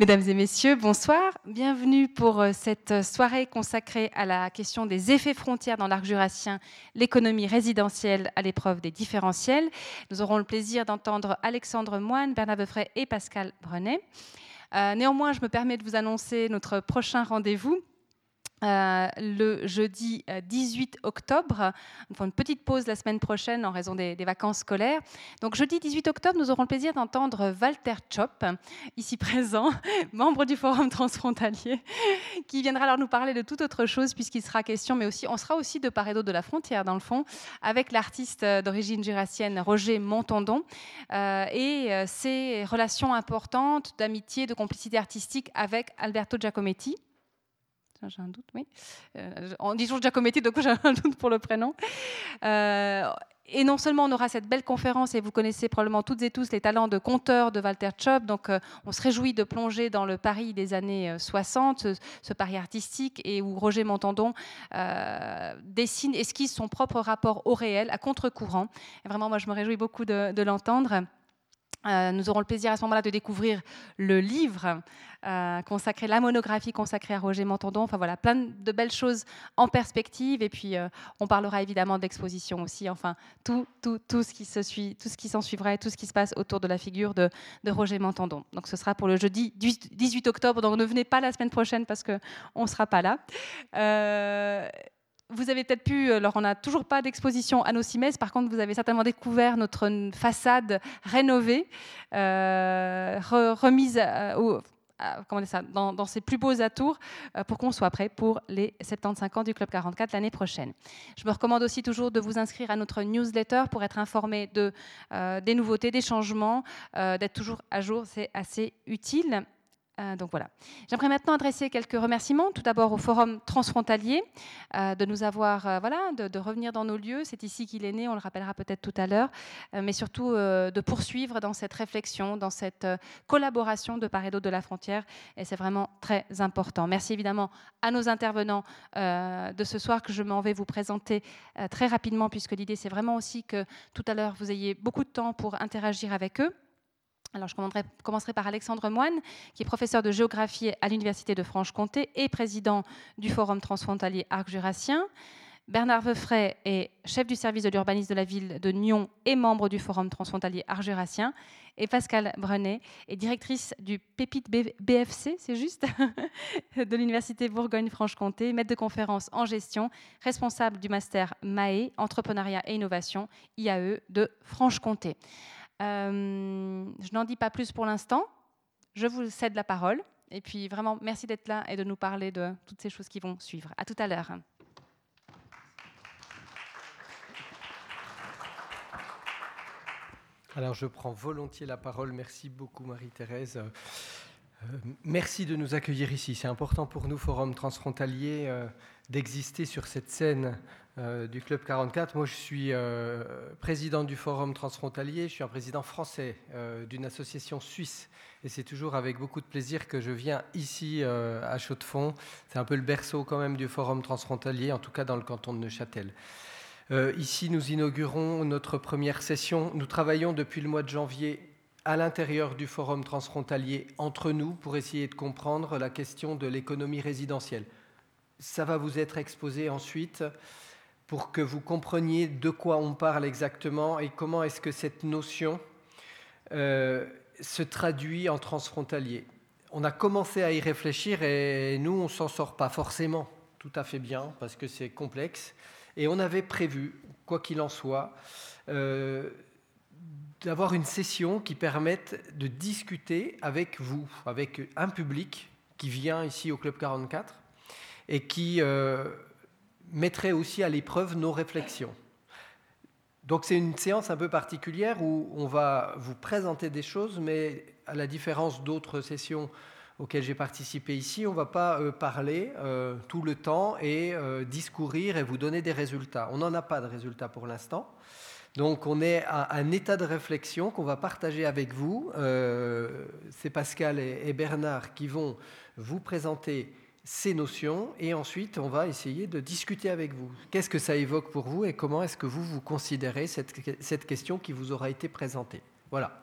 Mesdames et messieurs, bonsoir. Bienvenue pour euh, cette soirée consacrée à la question des effets frontières dans l'arc jurassien, l'économie résidentielle à l'épreuve des différentiels. Nous aurons le plaisir d'entendre Alexandre Moine, Bernard Beufray et Pascal Brenet. Euh, néanmoins, je me permets de vous annoncer notre prochain rendez-vous euh, le jeudi 18 euh, octobre. Une petite pause la semaine prochaine en raison des, vacances scolaires. Donc jeudi 18 octobre, nous aurons le plaisir d'entendre Walter Chop, ici présent, membre du Forum transfrontalier, qui viendra alors nous parler de toute autre chose puisqu'il sera question, mais aussi on sera aussi de part et d'autre de la frontière dans le fond, avec l'artiste d'origine jurassienne Roger Montandon euh, et ses relations importantes d'amitié, de complicité artistique avec Alberto Giacometti j'ai un doute, oui. Euh, dit toujours Giacometti, donc j'ai un doute pour le prénom. Euh, et non seulement on aura cette belle conférence, et vous connaissez probablement toutes et tous les talents de conteur de Walter Chop, donc euh, on se réjouit de plonger dans le Paris des années 60, ce, Paris artistique, et où Roger Montandon dessine, esquisse son propre rapport au réel, à contre-courant. Vraiment, moi, je me réjouis beaucoup de l'entendre. Euh, nous aurons le plaisir à ce moment-là de découvrir le livre euh, consacré, la monographie consacrée à Roger Montandon. Enfin voilà, plein de belles choses en perspective. Et puis, euh, on parlera évidemment d'exposition aussi. Enfin, tout, tout, tout ce qui se suit, tout ce qui s'en suivra et tout ce qui se passe autour de la figure de, Roger Montandon. Donc, ce sera pour le jeudi 18 octobre. Donc, ne venez pas la semaine prochaine parce qu'on ne sera pas là vous avez peut-être pu, alors on n'a toujours pas d'exposition à nos CIMES, par contre vous avez certainement découvert notre façade rénovée, euh, remise comment ça, dans, ses plus beaux atours euh, pour qu'on soit prêt pour les 75 ans du Club 44 l'année prochaine. Je me recommande aussi toujours de vous inscrire à notre newsletter pour être informé de, euh, des nouveautés, des changements, d'être toujours à jour, c'est assez utile. Euh. J'aimerais maintenant adresser quelques remerciements. Tout d'abord au Forum transfrontalier euh, de nous avoir, euh, voilà, de, revenir dans nos lieux. C'est ici qu'il est né, on le rappellera peut-être tout à l'heure, mais surtout de poursuivre dans cette réflexion, dans cette collaboration de part et d'autre de la frontière. Et c'est vraiment très important. Merci évidemment à nos intervenants de ce soir que je m'en vais vous présenter très rapidement, puisque l'idée c'est vraiment aussi que tout à l'heure vous ayez beaucoup de temps pour interagir avec eux. Alors, je commencerai par Alexandre Moine, qui est professeur de géographie à l'Université de Franche-Comté et président du Forum transfrontalier Arc-Jurassien. Bernard Veufray est chef du service de l'urbanisme de la ville de Nyon et membre du Forum transfrontalier Arc-Jurassien. Et Pascal Brenet est directrice du Pépite BFC, c'est juste, de l'Université Bourgogne-Franche-Comté, maître de conférence en gestion, responsable du master MAE, entrepreneuriat et innovation, IAE de Franche-Comté. Euh, je n'en dis pas plus pour l'instant. Je vous cède la parole. Et puis vraiment, merci d'être là et de nous parler de toutes ces choses qui vont suivre. À tout à l'heure. Alors je prends volontiers la parole. Merci beaucoup Marie-Thérèse. Euh, merci de nous accueillir ici. C'est important pour nous, Forum Transfrontalier, euh, d'exister sur cette scène du Club 44. Moi, je suis euh, président du Forum transfrontalier. Je suis un président français euh, d'une association suisse. Et c'est toujours avec beaucoup de plaisir que je viens ici à Chaux-de-Fonds. C'est un peu le berceau quand même du Forum transfrontalier, en tout cas dans le canton de Neuchâtel. ici, nous inaugurons notre première session. Nous travaillons depuis le mois de janvier à l'intérieur du Forum transfrontalier entre nous pour essayer de comprendre la question de l'économie résidentielle. Ça va vous être exposé ensuite pour que vous compreniez de quoi on parle exactement et comment est-ce que cette notion euh, se traduit en transfrontalier. On a commencé à y réfléchir et nous, on s'en sort pas forcément tout à fait bien parce que c'est complexe. Et on avait prévu, quoi qu'il en soit, euh, d'avoir une session qui permette de discuter avec vous, avec un public qui vient ici au Club 44 et qui euh, mettrait aussi à l'épreuve nos réflexions. Donc c'est une séance un peu particulière où on va vous présenter des choses, mais à la différence d'autres sessions auxquelles j'ai participé ici, on ne va pas euh, parler euh, tout le temps et euh, discourir et vous donner des résultats. On n'en a pas de résultats pour l'instant. Donc on est à un état de réflexion qu'on va partager avec vous. C'est Pascal et Bernard qui vont vous présenter ces notions et ensuite on va essayer de discuter avec vous. Qu'est-ce que ça évoque pour vous et comment est-ce que vous vous considérez cette, cette question qui vous aura été présentée? Voilà.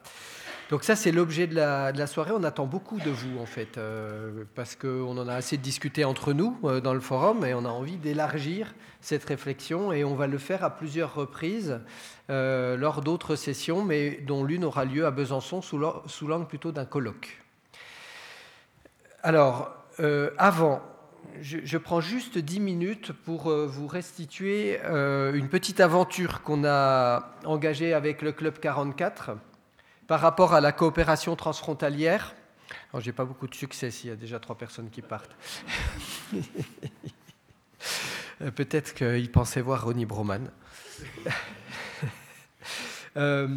Donc ça, c'est l'objet de la, soirée. On attend beaucoup de vous, en fait, euh, parce qu'on en a assez discuté entre nous euh, dans le forum et on a envie d'élargir cette réflexion et on va le faire à plusieurs reprises euh, lors d'autres sessions, mais dont l'une aura lieu à Besançon sous l'angle plutôt d'un colloque. Alors, avant, je, prends juste dix minutes pour vous restituer une petite aventure qu'on a engagée avec le Club 44 par rapport à la coopération transfrontalière, alors j'ai pas beaucoup de succès s'il y a déjà trois personnes qui partent. Euh, peut-être qu'ils pensaient voir Ronnie Broman. Euh,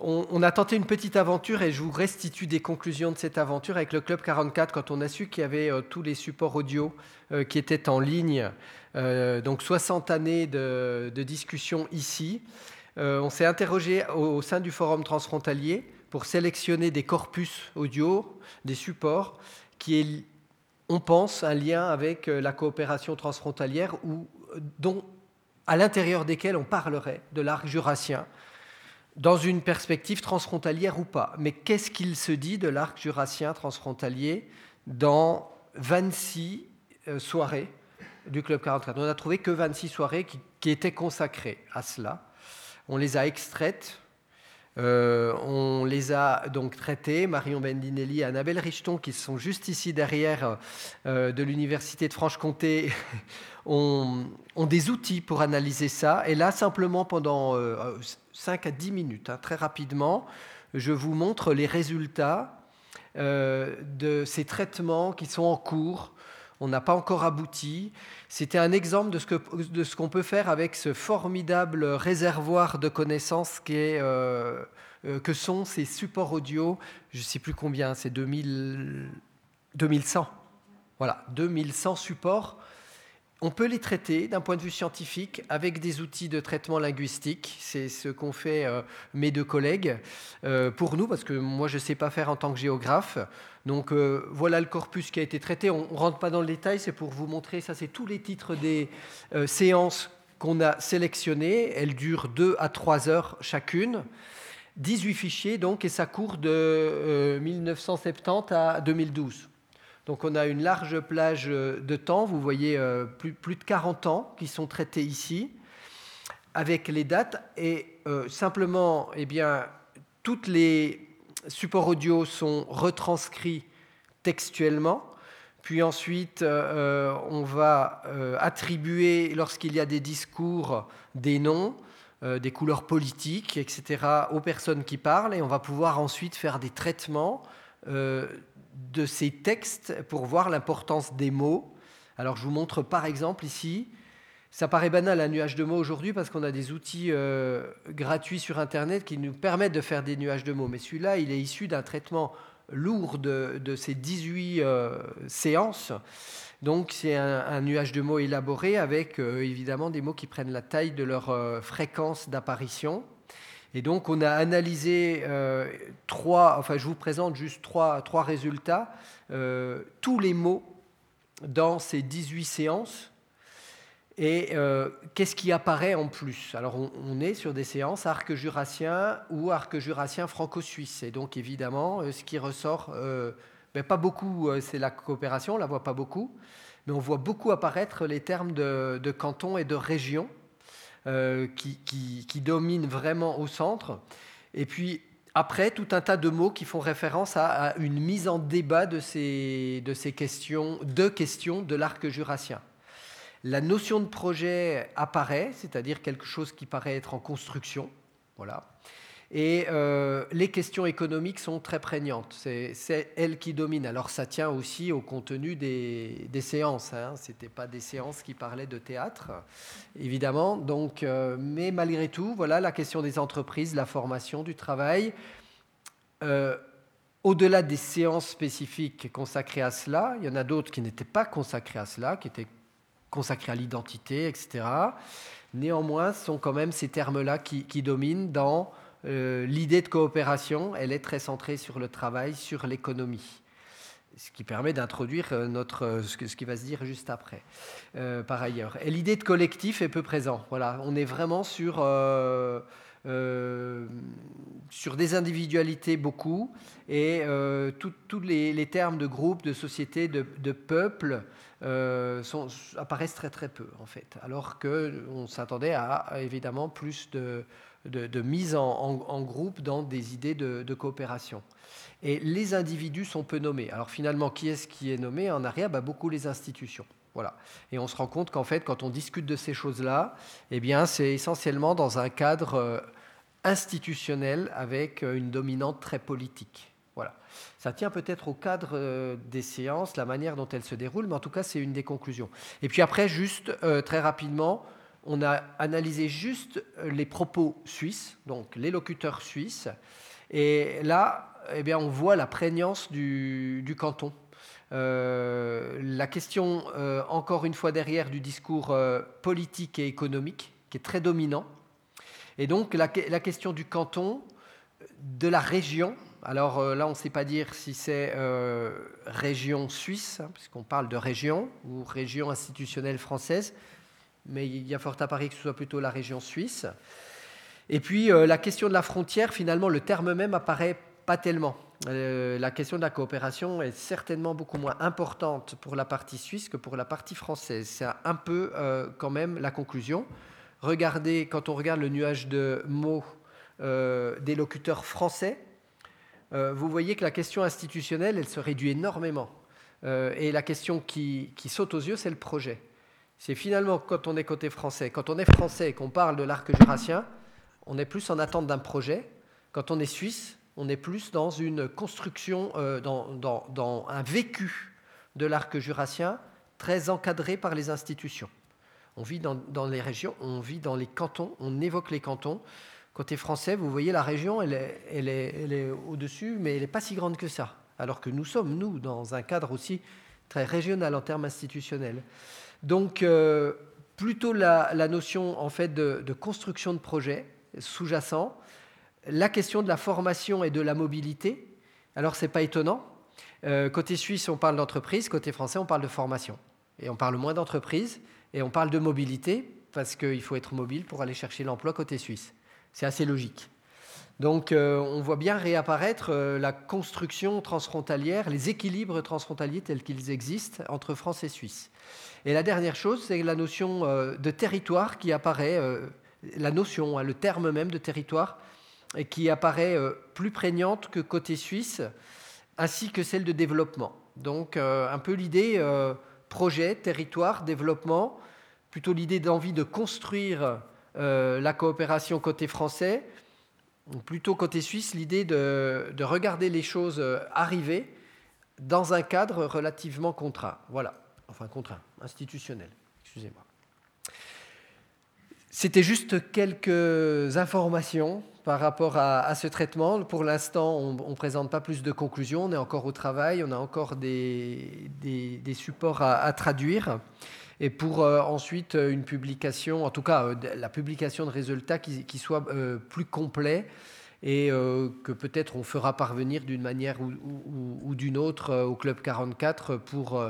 on, a tenté une petite aventure et je vous restitue des conclusions de cette aventure avec le Club 44 quand on a su qu'il y avait euh, tous les supports audio qui étaient en ligne. donc 60 années de, discussion ici. Euh, on s'est interrogé au, sein du forum transfrontalier pour sélectionner des corpus audio, des supports qui est, on pense, un lien avec euh, la coopération transfrontalière ou euh, à l'intérieur desquels on parlerait de l'arc jurassien dans une perspective transfrontalière ou pas. Mais qu'est-ce qu'il se dit de l'arc jurassien transfrontalier dans 26 soirées du Club 44 On n'a trouvé que 26 soirées qui étaient consacrées à cela on les a extraites, euh, on les a donc traitées, Marion Bendinelli et Annabelle Richton, qui sont juste ici derrière euh, de l'Université de Franche-Comté, ont, des outils pour analyser ça. Et là, simplement pendant 5 euh, à 10 minutes, hein, très rapidement, je vous montre les résultats de ces traitements qui sont en cours on n'a pas encore abouti. C'était un exemple de ce, qu'on peut faire avec ce formidable réservoir de connaissances euh, euh, que sont ces supports audio. Je ne sais plus combien, c'est 2100. Voilà, 2100 supports on peut les traiter d'un point de vue scientifique avec des outils de traitement linguistique. C'est ce qu'ont fait euh, mes deux collègues euh, pour nous, parce que moi je ne sais pas faire en tant que géographe. Donc euh, voilà le corpus qui a été traité. On ne rentre pas dans le détail, c'est pour vous montrer, ça c'est tous les titres des séances qu'on a sélectionnées. Elles durent 2 à 3 heures chacune. 18 fichiers donc, et ça court de 1970 à 2012. Donc on a une large plage euh, de temps, vous voyez euh, plus, de 40 ans qui sont traités ici, avec les dates, et euh, simplement, eh bien, toutes les supports audio sont retranscrits textuellement, puis ensuite on va attribuer, lorsqu'il y a des discours, des noms, des couleurs politiques, etc., aux personnes qui parlent, et on va pouvoir ensuite faire des traitements de ces textes pour voir l'importance des mots. Alors je vous montre par exemple ici, ça paraît banal un nuage de mots aujourd'hui parce qu'on a des outils euh, gratuits sur Internet qui nous permettent de faire des nuages de mots. Mais celui-là, il est issu d'un traitement lourd de, ces 18 euh, séances. Donc c'est un, nuage de mots élaboré avec euh, évidemment des mots qui prennent la taille de leur fréquence d'apparition. Et donc, on a analysé euh, trois, enfin, je vous présente juste trois, résultats. Euh, tous les mots dans ces 18 séances. Et euh, qu'est-ce qui apparaît en plus? Alors, on, est sur des séances arc jurassien ou arc jurassien franco-suisse. Et donc, évidemment, ce qui ressort, ben, pas beaucoup, c'est la coopération, on la voit pas beaucoup, mais on voit beaucoup apparaître les termes de canton et de région. Euh, qui, domine vraiment au centre. Et puis après, tout un tas de mots qui font référence à, une mise en débat de ces, de ces questions, de questions de l'arc jurassien. La notion de projet apparaît, c'est-à-dire quelque chose qui paraît être en construction. Voilà. Et euh, les questions économiques sont très prégnantes. C'est elles qui dominent. Alors ça tient aussi au contenu des, séances. Hein. Ce n'étaient pas des séances qui parlaient de théâtre, évidemment. Donc, euh, mais malgré tout, voilà la question des entreprises, la formation, du travail. Euh, au-delà des séances spécifiques consacrées à cela, il y en a d'autres qui n'étaient pas consacrées à cela, qui étaient consacrées à l'identité, etc. Néanmoins, ce sont quand même ces termes-là qui, qui dominent dans euh, l'idée de coopération, elle est très centrée sur le travail, sur l'économie. Ce qui permet d'introduire euh, notre, euh, ce qui va se dire juste après, par ailleurs. Et l'idée de collectif est peu présente. Voilà, on est vraiment sur sur des individualités beaucoup, et tous les, termes de groupe, de société, de, peuple apparaissent très très peu en fait, alors qu'on s'attendait à évidemment plus de, de, mise en, groupe dans des idées de, coopération. Et les individus sont peu nommés. Alors finalement, qui est-ce qui est nommé? En arrière, bah, beaucoup les institutions. Voilà. Et on se rend compte qu'en fait, quand on discute de ces choses-là, eh bien, c'est essentiellement dans un cadre euh, institutionnel avec euh, une dominante très politique. Voilà. Ça tient peut-être au cadre euh, des séances, la manière dont elles se déroulent, mais en tout cas, c'est une des conclusions. Et puis après, juste très rapidement, on a analysé juste les propos suisses, donc les locuteurs suisses, et là, eh on voit la prégnance du, canton. Euh, la question, euh, encore une fois derrière, du discours euh, politique et économique, qui est très dominant. Et donc, la, question du canton, de la région. Alors là, on ne sait pas dire si c'est région suisse, hein, puisqu'on parle de région, ou région institutionnelle française mais il y a fort à parier que ce soit plutôt la région suisse. Et puis euh, la question de la frontière, finalement, le terme même apparaît pas tellement. Euh, la question de la coopération est certainement beaucoup moins importante pour la partie suisse que pour la partie française. C'est un peu euh, quand même la conclusion. Regardez, quand on regarde le nuage de mots des locuteurs français, vous voyez que la question institutionnelle, elle se réduit énormément. et la question qui saute aux yeux, c'est le projet c'est finalement quand on est côté français, quand on est français et qu'on parle de l'arc jurassien, on est plus en attente d'un projet. Quand on est suisse, on est plus dans une construction, euh, dans, un vécu de l'arc jurassien très encadré par les institutions. On vit dans, les régions, on vit dans les cantons, on évoque les cantons. Côté français, vous voyez, la région, elle est, elle est au-dessus, mais elle n'est pas si grande que ça. Alors que nous sommes, nous, dans un cadre aussi très régional en termes institutionnels. Donc, euh, plutôt la, notion en fait de, construction de projet sous-jacent, la question de la formation et de la mobilité. Alors, c'est pas étonnant. Euh, côté suisse, on parle d'entreprise, côté français, on parle de formation. Et on parle moins d'entreprise, et on parle de mobilité, parce qu'il faut être mobile pour aller chercher l'emploi côté suisse. C'est assez logique. Donc euh, on voit bien réapparaître la construction transfrontalière, les équilibres transfrontaliers tels qu'ils existent entre France et Suisse. Et la dernière chose, c'est la notion euh, de territoire qui apparaît, euh, la notion, hein, le terme même de territoire, qui apparaît euh, plus prégnante que côté suisse, ainsi que celle de développement. Donc un peu l'idée projet, territoire, développement, plutôt l'idée d'envie de construire la coopération côté français, plutôt côté suisse, l'idée de, de, regarder les choses arriver dans un cadre relativement contraint. Voilà enfin contraint, institutionnel, excusez-moi. C'était juste quelques informations par rapport à, ce traitement. Pour l'instant, on ne présente pas plus de conclusions, on est encore au travail, on a encore des, supports à, traduire. Et pour euh, ensuite une publication, en tout cas euh, la publication de résultats qui, soit euh, plus complet et que peut-être on fera parvenir d'une manière ou, d'une autre au Club 44 pour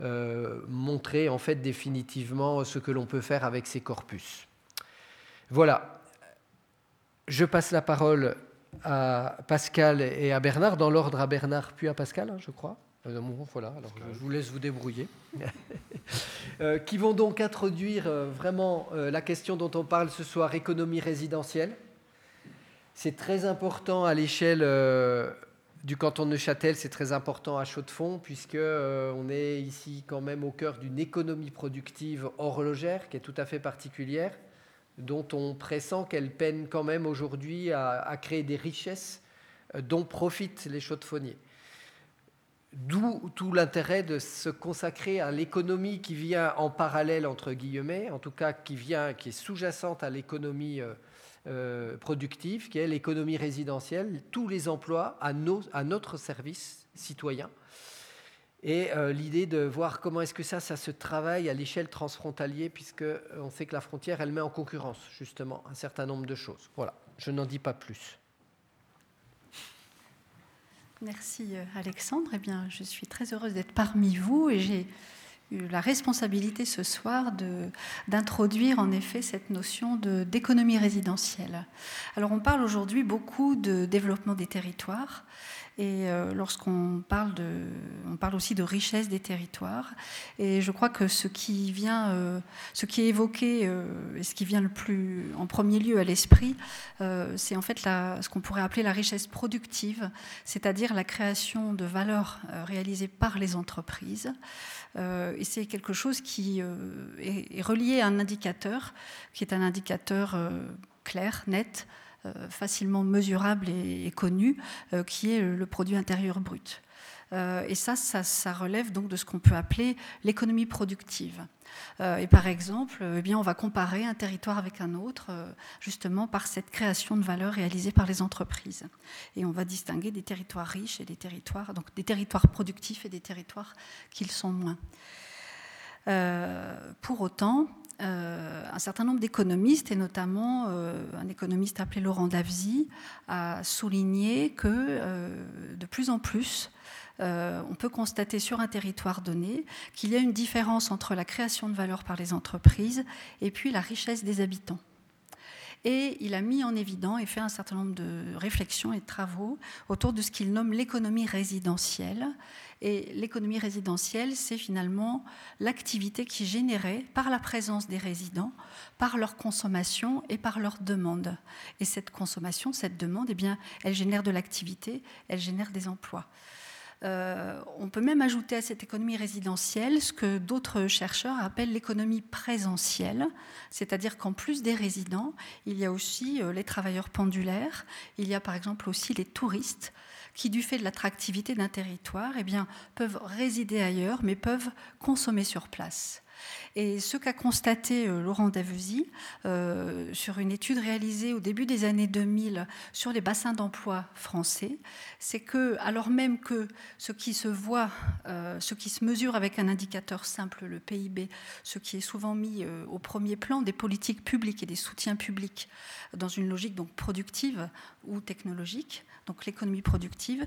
euh, montrer en fait définitivement ce que l'on peut faire avec ces corpus. Voilà. Je passe la parole à Pascal et à Bernard, dans l'ordre à Bernard puis à Pascal, hein, je crois. Euh, voilà, alors je vous laisse vous débrouiller. Euh, qui vont donc introduire vraiment la question dont on parle ce soir, économie résidentielle. C'est très important à l'échelle du canton de Neuchâtel, c'est très important à Chaux-de-Fonds, puisque euh, on est ici quand même au cœur d'une économie productive horlogère qui est tout à fait particulière, dont on pressent qu'elle peine quand même aujourd'hui à, créer des richesses euh, dont profitent les chaux-de-fonniers. D'où tout l'intérêt de se consacrer à l'économie qui vient en parallèle, entre guillemets, en tout cas qui vient, qui est sous-jacente à l'économie euh, euh, productive, qui est l'économie résidentielle, tous les emplois à, notre service citoyen. Et euh, l'idée de voir comment est-ce que ça, ça se travaille à l'échelle transfrontalière, puisque on sait que la frontière, elle met en concurrence justement un certain nombre de choses. Voilà, je n'en dis pas plus. Merci Alexandre. Eh je suis très heureuse d'être parmi vous et j'ai la responsabilité ce soir d'introduire en effet cette notion d'économie résidentielle. Alors on parle aujourd'hui beaucoup de développement des territoires et euh, lorsqu'on parle, de, on parle aussi de richesse des territoires. Et je crois que ce qui vient, euh, ce qui est évoqué euh, et ce qui vient le plus en premier lieu à l'esprit, c'est en fait ce qu'on pourrait appeler la richesse productive, c'est-à-dire la création de valeur réalisée par les entreprises. et c'est quelque chose qui est, relié à un indicateur, qui est un indicateur clair, net, facilement mesurable et, connu, euh, qui est le produit intérieur brut. Euh, et ça, ça, relève donc de ce qu'on peut appeler l'économie productive. et par exemple, eh bien, on va comparer un territoire avec un autre, justement par cette création de valeur réalisée par les entreprises. Et on va distinguer des territoires riches et des territoires, donc des territoires productifs et des territoires qui le sont moins. pour autant, euh, un certain nombre d'économistes, et notamment euh, un économiste appelé Laurent Davzy, a souligné que euh, de plus en plus, on peut constater sur un territoire donné qu'il y a une différence entre la création de valeur par les entreprises et puis la richesse des habitants. Et il a mis en évidence et fait un certain nombre de réflexions et de travaux autour de ce qu'il nomme l'économie résidentielle, et l'économie résidentielle, c'est finalement l'activité qui est générée par la présence des résidents, par leur consommation et par leur demande. Et cette consommation, cette demande, eh bien, elle génère de l'activité, elle génère des emplois. Euh, on peut même ajouter à cette économie résidentielle ce que d'autres chercheurs appellent l'économie présentielle, c'est-à-dire qu'en plus des résidents, il y a aussi euh, les travailleurs pendulaires, il y a par exemple aussi les touristes qui, du fait de l'attractivité d'un territoire, eh peuvent résider ailleurs, mais peuvent consommer sur place. Et ce qu'a constaté euh, Laurent Davesy euh, sur une étude réalisée au début des années 2000 sur les bassins d'emploi français, c'est que, alors même que ce qui se voit, euh, ce qui se mesure avec un indicateur simple, le PIB, ce qui est souvent mis au premier plan des politiques publiques et des soutiens publics dans une logique donc productive ou technologique, donc l'économie productive,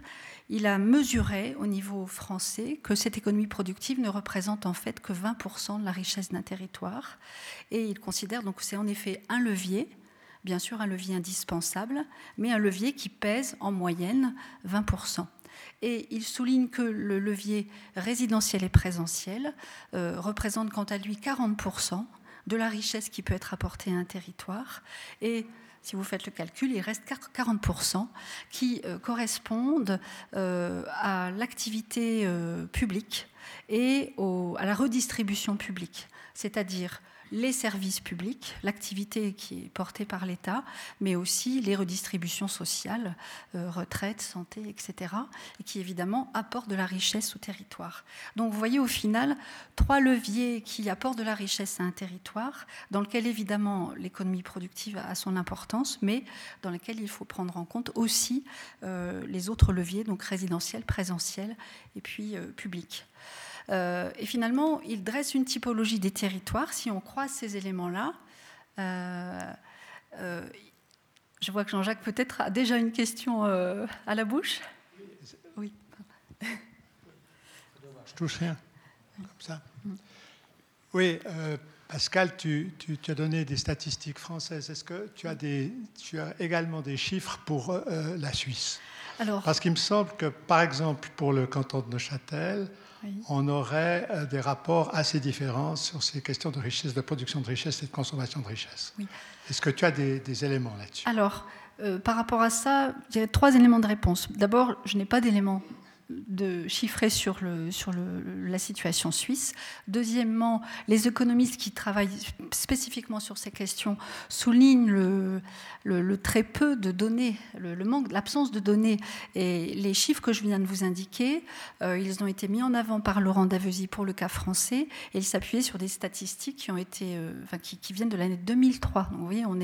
il a mesuré au niveau français que cette économie productive ne représente en fait que 20% de la richesse d'un territoire. Et il considère donc que c'est en effet un levier, bien sûr un levier indispensable, mais un levier qui pèse en moyenne 20%. Et il souligne que le levier résidentiel et présentiel euh, représente quant à lui 40% de la richesse qui peut être apportée à un territoire. Et si vous faites le calcul, il reste 40% qui euh, correspondent euh, à l'activité euh, publique et à la redistribution publique, c'est-à-dire les services publics, l'activité qui est portée par l'État, mais aussi les redistributions sociales, euh, retraite, santé, etc., et qui évidemment apportent de la richesse au territoire. Donc vous voyez au final trois leviers qui apportent de la richesse à un territoire, dans lequel évidemment l'économie productive a son importance, mais dans lequel il faut prendre en compte aussi euh, les autres leviers, donc résidentiels, présentiels et puis euh, publics. Euh, et finalement, il dresse une typologie des territoires. Si on croise ces éléments-là, euh, euh, je vois que Jean-Jacques peut-être a déjà une question à la bouche. Oui. Je touche rien, comme ça. Oui, Pascal, tu, tu, as donné des statistiques françaises. Est-ce que tu as, des, tu as également des chiffres pour la Suisse? Alors, Parce qu'il me semble que, par exemple, pour le canton de Neuchâtel, on aurait euh, des rapports assez différents sur ces questions de richesse, de production de richesse et de consommation de richesse. Est-ce que tu as des, éléments là-dessus? Alors, euh, par rapport à ça, j'ai trois éléments de réponse. D'abord, je n'ai pas d'éléments de chiffrer sur, la situation suisse. Deuxièmement, les économistes qui travaillent spécifiquement sur ces questions soulignent le, très peu de données, le, manque, l'absence de données. Et les chiffres que je viens de vous indiquer, euh, ils ont été mis en avant par Laurent Davesy pour le cas français, et ils s'appuyaient sur des statistiques qui, euh, viennent de l'année 2003. Donc vous voyez, on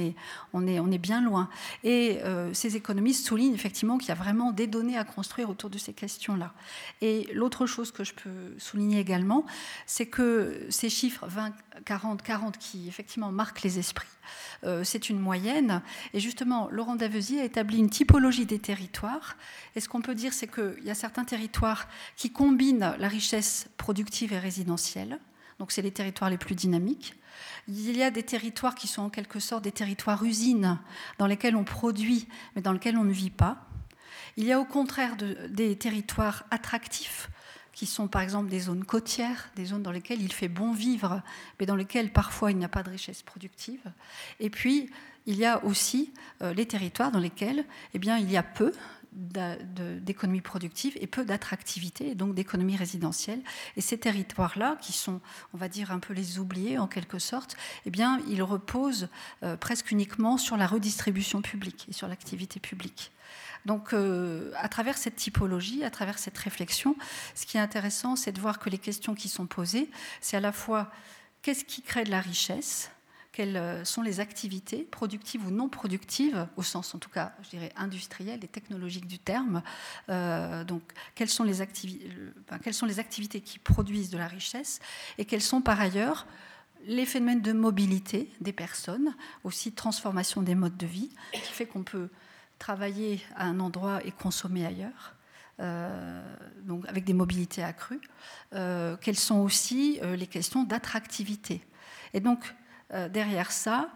est bien loin. Et euh, ces économistes soulignent effectivement qu'il y a vraiment des données à construire autour de ces questions Et l'autre chose que je peux souligner également, c'est que ces chiffres 20, 40, 40 qui effectivement marquent les esprits, euh, c'est une moyenne. Et justement, Laurent Davesy a établi une typologie des territoires. Et ce qu'on peut dire, c'est qu'il y a certains territoires qui combinent la richesse productive et résidentielle. Donc, c'est les territoires les plus dynamiques. Il y a des territoires qui sont en quelque sorte des territoires usines, dans lesquels on produit, mais dans lesquels on ne vit pas. Il y a au contraire des territoires attractifs, qui sont par exemple des zones côtières, des zones dans lesquelles il fait bon vivre, mais dans lesquelles parfois il n'y a pas de richesse productive. Et puis, il y a aussi euh, les territoires dans lesquels eh il y a peu d'économie productive et peu d'attractivité, et donc d'économie résidentielle. Et ces territoires-là, qui sont, on va dire, un peu les oubliés en quelque sorte, eh bien, ils reposent euh, presque uniquement sur la redistribution publique et sur l'activité publique. Donc, euh, à travers cette typologie, à travers cette réflexion, ce qui est intéressant, c'est de voir que les questions qui sont posées, c'est à la fois qu'est-ce qui crée de la richesse quelles euh, sont les activités, productives ou non productives, au sens en tout cas, je dirais, industriel et technologique du terme. Euh, donc, quelles sont, les quelles sont les activités qui produisent de la richesse et quels sont par ailleurs les phénomènes de mobilité des personnes, aussi transformation des modes de vie, qui fait qu'on peut travailler à un endroit et consommer ailleurs. Euh, donc avec des mobilités accrues, quelles sont aussi les questions d'attractivité. Et donc, euh, derrière ça,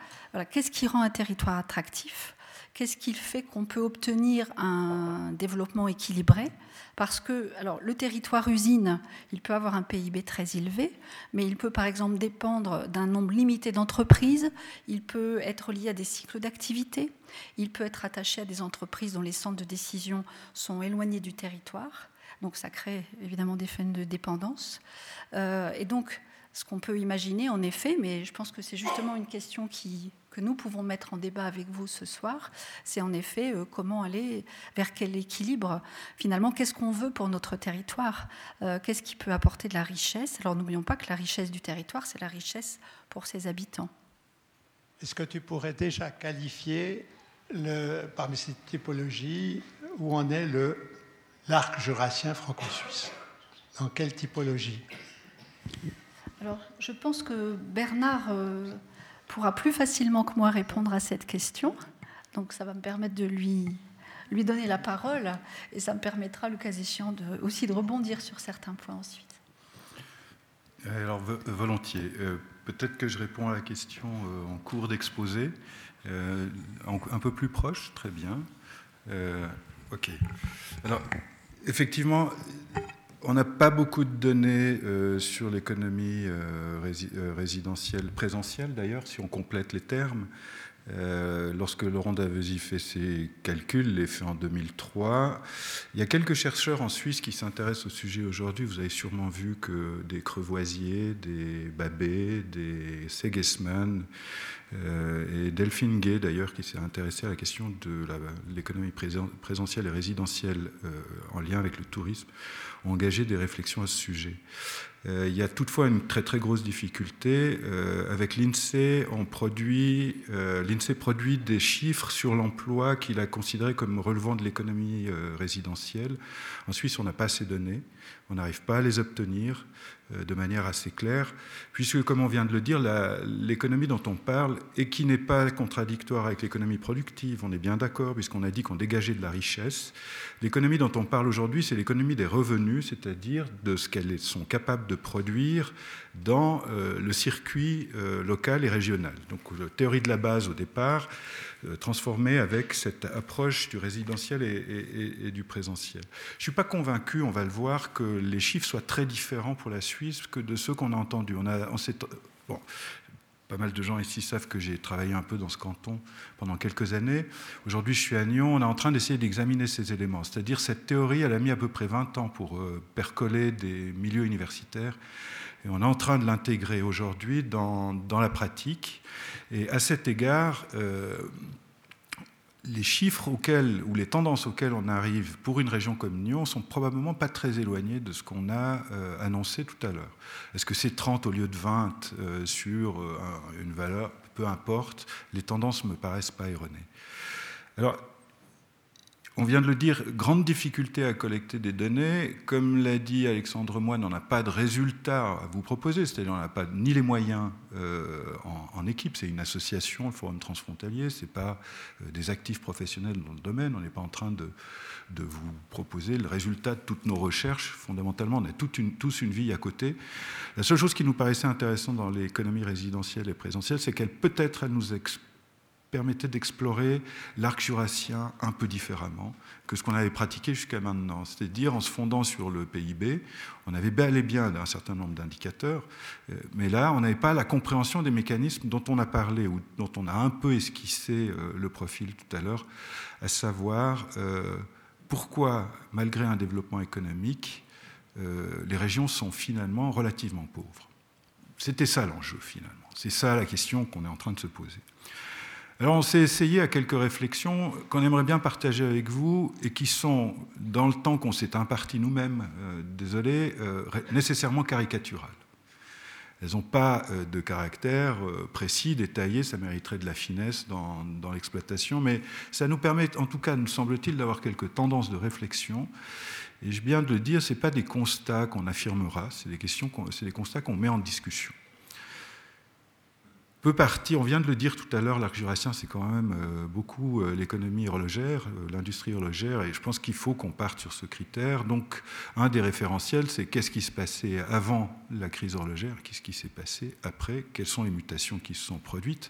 qu'est-ce qui rend un territoire attractif? Qu'est-ce qui fait qu'on peut obtenir un développement équilibré? Parce que le territoire usine, il peut avoir un PIB très élevé, mais il peut par exemple dépendre d'un nombre limité d'entreprises, il peut être lié à des cycles d'activité, il peut être attaché à des entreprises dont les centres de décision sont éloignés du territoire. Donc ça crée évidemment des phénomènes de dépendance. Euh, et donc ce qu'on peut imaginer en effet, mais je pense que c'est justement une question qui, que nous pouvons mettre en débat avec vous ce soir, c'est en effet euh, comment aller vers quel équilibre, finalement, qu'est-ce qu'on veut pour notre territoire, euh, qu'est-ce qui peut apporter de la richesse? Alors n'oublions pas que la richesse du territoire, c'est la richesse pour ses habitants. Est-ce que tu pourrais déjà qualifier le, parmi ces typologies où en est le l'arc jurassien franco-suisse? Dans quelle typologie? Alors, je pense que Bernard euh, pourra plus facilement que moi répondre à cette question. Donc, ça va me permettre de lui, lui donner la parole et ça me permettra, le cas échéant, de, aussi de rebondir sur certains points ensuite. Alors, volontiers. Euh, peut-être que je réponds à la question euh, en cours d'exposé. un peu plus proche, très bien. ok. Alors, effectivement, on n'a pas beaucoup de données euh, sur l'économie euh, euh, résidentielle, présentielle d'ailleurs, si on complète les termes. lorsque Laurent Davesy fait ses calculs, les fait en 2003, il y a quelques chercheurs en Suisse qui s'intéressent au sujet aujourd'hui. Vous avez sûrement vu que des Crevoisier, des Babet, des Segesman et Delphine Gay d'ailleurs, qui s'est intéressé à la question de l'économie présentielle et résidentielle en lien avec le tourisme, engager des réflexions à ce sujet. Euh, il y a toutefois une très très grosse difficulté. Euh, avec l'INSEE, on produit, euh, l'INSEE produit des chiffres sur l'emploi qu'il a considéré comme relevant de l'économie résidentielle. En Suisse, on n'a pas de données, on n'arrive pas à les obtenir. Euh, de manière assez claire, puisque, comme on vient de le dire, l'économie dont on parle, et qui n'est pas contradictoire avec l'économie productive, on est bien d'accord, puisqu'on a dit qu'on dégageait de la richesse, l'économie dont on parle aujourd'hui, c'est l'économie des revenus, c'est-à-dire de ce qu'elles sont capables de produire dans euh, le circuit euh, local et régional. Donc, la théorie de la base au départ, euh, transformée avec cette approche du résidentiel et, du présentiel. Je ne suis pas convaincu, on va le voir, que les chiffres soient très différents pour la Suisse que de ceux qu'on a entendus. On a, bon, pas mal de gens ici savent que j'ai travaillé un peu dans ce canton pendant quelques années. Aujourd'hui, je suis à Nyon. On est en train d'essayer d'examiner ces éléments. C'est-à-dire, cette théorie, elle a mis à peu près 20 ans pour euh, percoler des milieux universitaires. On est en train de l'intégrer aujourd'hui dans, la pratique. Et à cet égard, euh, les chiffres auxquels, ou les tendances auxquelles on arrive pour une région comme Nyon sont probablement pas très éloignées de ce qu'on a euh, annoncé tout à l'heure. Est-ce que c'est 30 au lieu de 20 euh, sur une valeur Peu importe, les tendances me paraissent pas erronées. Alors, on vient de le dire, grande difficulté à collecter des données. Comme l'a dit Alexandre Moine, on n'a pas de résultats à vous proposer, c'est-à-dire on n'a pas ni les moyens euh, en, équipe, c'est une association, le Forum transfrontalier, ce n'est pas euh, des actifs professionnels dans le domaine, on n'est pas en train de, vous proposer le résultat de toutes nos recherches. Fondamentalement, on a tous une vie à côté. La seule chose qui nous paraissait intéressante dans l'économie résidentielle et présentielle, c'est qu'elle peut-être nous explique permettait d'explorer l'arc jurassien un peu différemment que ce qu'on avait pratiqué jusqu'à maintenant. C'est-à-dire en se fondant sur le PIB, on avait bel et bien un certain nombre d'indicateurs, euh, mais là, on n'avait pas la compréhension des mécanismes dont on a parlé ou dont on a un peu esquissé euh, le profil tout à l'heure, à savoir euh, pourquoi, malgré un développement économique, les régions sont finalement relativement pauvres. C'était ça l'enjeu finalement. C'est ça la question qu'on est en train de se poser. Alors on s'est essayé à quelques réflexions qu'on aimerait bien partager avec vous et qui sont, dans le temps qu'on s'est imparti nous-mêmes, euh, désolé, euh, nécessairement caricaturales. Elles n'ont pas euh, de caractère précis, détaillé, ça mériterait de la finesse dans, l'exploitation, mais ça nous permet, en tout cas, nous semble-t-il, d'avoir quelques tendances de réflexion. Et je viens de le dire, ce pas des constats qu'on affirmera, c'est des, questions c'est des constats qu'on met en discussion on vient de le dire tout à l'heure, l'arc jurassien, c'est quand même euh, beaucoup euh, l'économie horlogère, euh, l'industrie horlogère, et je pense qu'il faut qu'on parte sur ce critère. Donc, un des référentiels, c'est qu'est-ce qui se passait avant la crise horlogère, qu'est-ce qui s'est passé après, quelles sont les mutations qui se sont produites,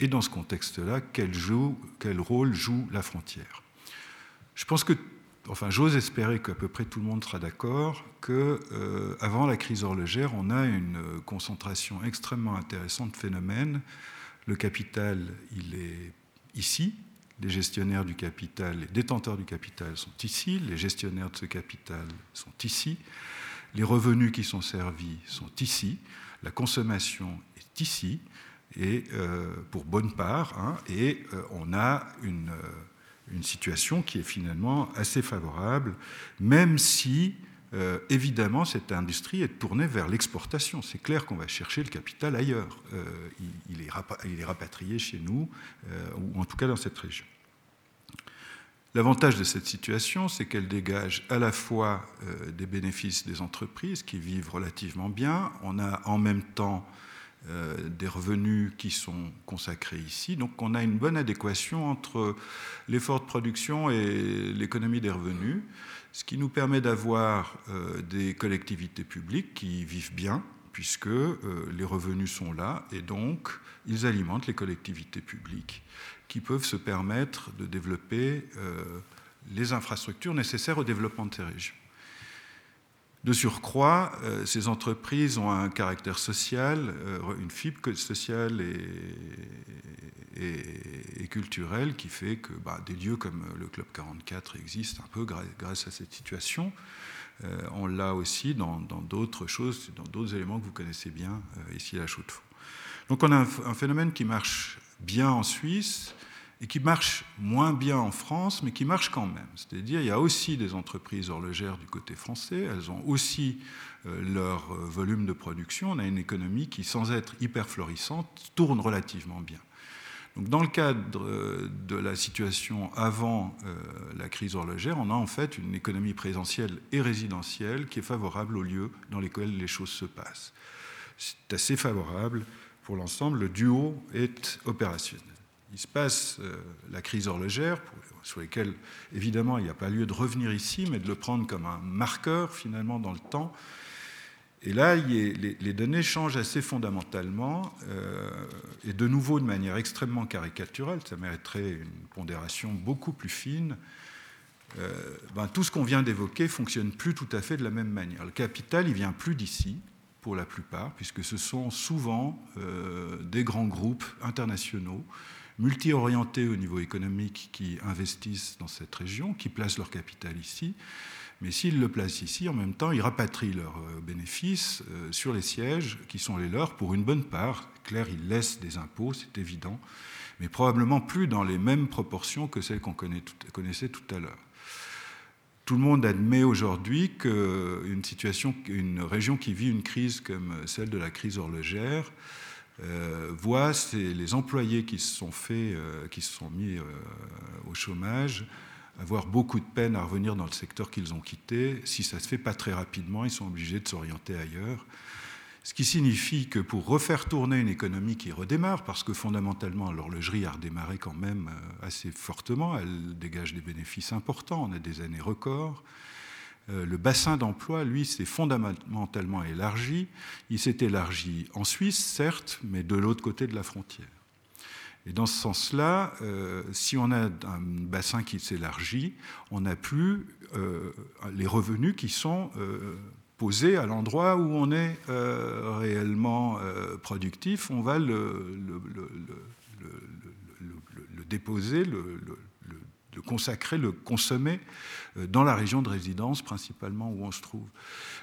et dans ce contexte-là, quel, quel rôle joue la frontière. Je pense que enfin j'ose espérer qu'à peu près tout le monde sera d'accord, qu'avant euh, avant la crise horlogère, on a une concentration extrêmement intéressante de phénomènes. Le capital, il est ici, les gestionnaires du capital, les détenteurs du capital sont ici, les gestionnaires de ce capital sont ici, les revenus qui sont servis sont ici, la consommation est ici, et euh, pour bonne part, hein, et euh, on a une une situation qui est finalement assez favorable, même si, euh, évidemment, cette industrie est tournée vers l'exportation. C'est clair qu'on va chercher le capital ailleurs. Euh, il, est rapatrié chez nous, euh, ou en tout cas dans cette région. L'avantage de cette situation, c'est qu'elle dégage à la fois des bénéfices des entreprises qui vivent relativement bien. On a en même temps euh, des revenus qui sont consacrés ici. Donc on a une bonne adéquation entre l'effort de production et l'économie des revenus, ce qui nous permet d'avoir euh, des collectivités publiques qui vivent bien, puisque euh, les revenus sont là, et donc ils alimentent les collectivités publiques qui peuvent se permettre de développer les infrastructures nécessaires au développement de ces régions. De surcroît, euh, ces entreprises ont un caractère social, euh, une fibre sociale et, culturelle qui fait que bah, des lieux comme le Club 44 existent un peu grâce à cette situation. Euh, on l'a aussi dans d'autres choses, dans d'autres éléments que vous connaissez bien ici à la Chaux-de-Fonds. Donc on a un, phénomène qui marche bien en Suisse, et qui marche moins bien en France, mais qui marche quand même. C'est-à-dire il y a aussi des entreprises horlogères du côté français, elles ont aussi euh, leur euh, volume de production, on a une économie qui, sans être hyper florissante, tourne relativement bien. Donc, dans le cadre euh, de la situation avant la crise horlogère, on a en fait une économie présentielle et résidentielle qui est favorable aux lieux dans lesquels les choses se passent. C'est assez favorable pour l'ensemble, le duo est opérationnel il se passe euh, la crise horlogère, sur lesquelles évidemment il n'y a pas lieu de revenir ici, mais de le prendre comme un marqueur finalement dans le temps. Et là, les, données changent assez fondamentalement, euh, et de nouveau de manière extrêmement caricaturale, ça mériterait une pondération beaucoup plus fine. Euh, ben, tout ce qu'on vient d'évoquer fonctionne plus tout à fait de la même manière. Le capital, il vient plus d'ici, pour la plupart, puisque ce sont souvent des grands groupes internationaux multi-orientés au niveau économique qui investissent dans cette région, qui placent leur capital ici. Mais s'ils le placent ici, en même temps, ils rapatrient leurs euh, bénéfices euh, sur les sièges qui sont les leurs pour une bonne part. Claire, ils laissent des impôts, c'est évident, mais probablement plus dans les mêmes proportions que celles qu'on connaissait tout à l'heure. Tout le monde admet aujourd'hui qu'une situation, une région qui vit une crise comme celle de la crise horlogère, euh, les employés qui se sont, fait, euh, qui se sont mis euh, au chômage avoir beaucoup de peine à revenir dans le secteur qu'ils ont quitté. Si ça ne se fait pas très rapidement, ils sont obligés de s'orienter ailleurs. Ce qui signifie que pour refaire tourner une économie qui redémarre, parce que fondamentalement l'horlogerie a redémarré quand même euh, assez fortement, elle dégage des bénéfices importants, on a des années records, le bassin d'emploi, lui, s'est fondamentalement élargi. Il s'est élargi en Suisse, certes, mais de l'autre côté de la frontière. Et dans ce sens-là, euh, si on a un bassin qui s'élargit, on n'a plus euh, les revenus qui sont posés à l'endroit où on est réellement productif. On va le, déposer, le, consacrer, le consommer euh, dans la région de résidence principalement où on se trouve.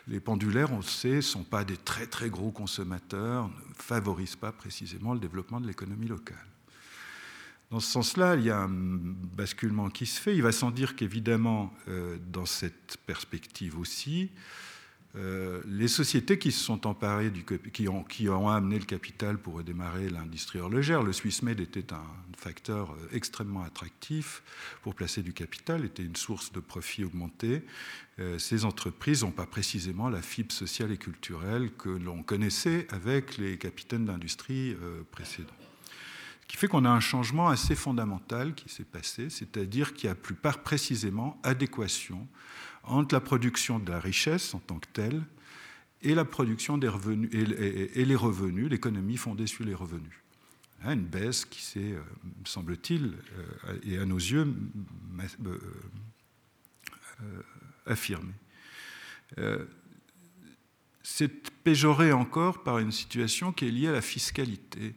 Les pendulaires, on le sait, ne sont pas des très très gros consommateurs, ne favorisent pas précisément le développement de l'économie locale. Dans ce sens-là, il y a un basculement qui se fait. Il va sans dire qu'évidemment, euh, dans cette perspective aussi, euh, les sociétés qui se sont emparées, qui, ont, amené le capital pour redémarrer l'industrie horlogère, le SwissMed était un facteur euh, extrêmement attractif pour placer du capital, était une source de profit augmenté. Euh, ces entreprises n'ont pas précisément la fibre sociale et culturelle que l'on connaissait avec les capitaines d'industrie précédents. Ce qui fait qu'on a un changement assez fondamental qui s'est passé, c'est-à-dire qu'il n'y a plus pas précisément adéquation entre la production de la richesse en tant que telle et la production des revenus et, les revenus, l'économie fondée sur les revenus. Une baisse qui s'est, euh, semble-t-il, euh, et à nos yeux, euh, affirmée. c'est péjoré encore par une situation qui est liée à la fiscalité.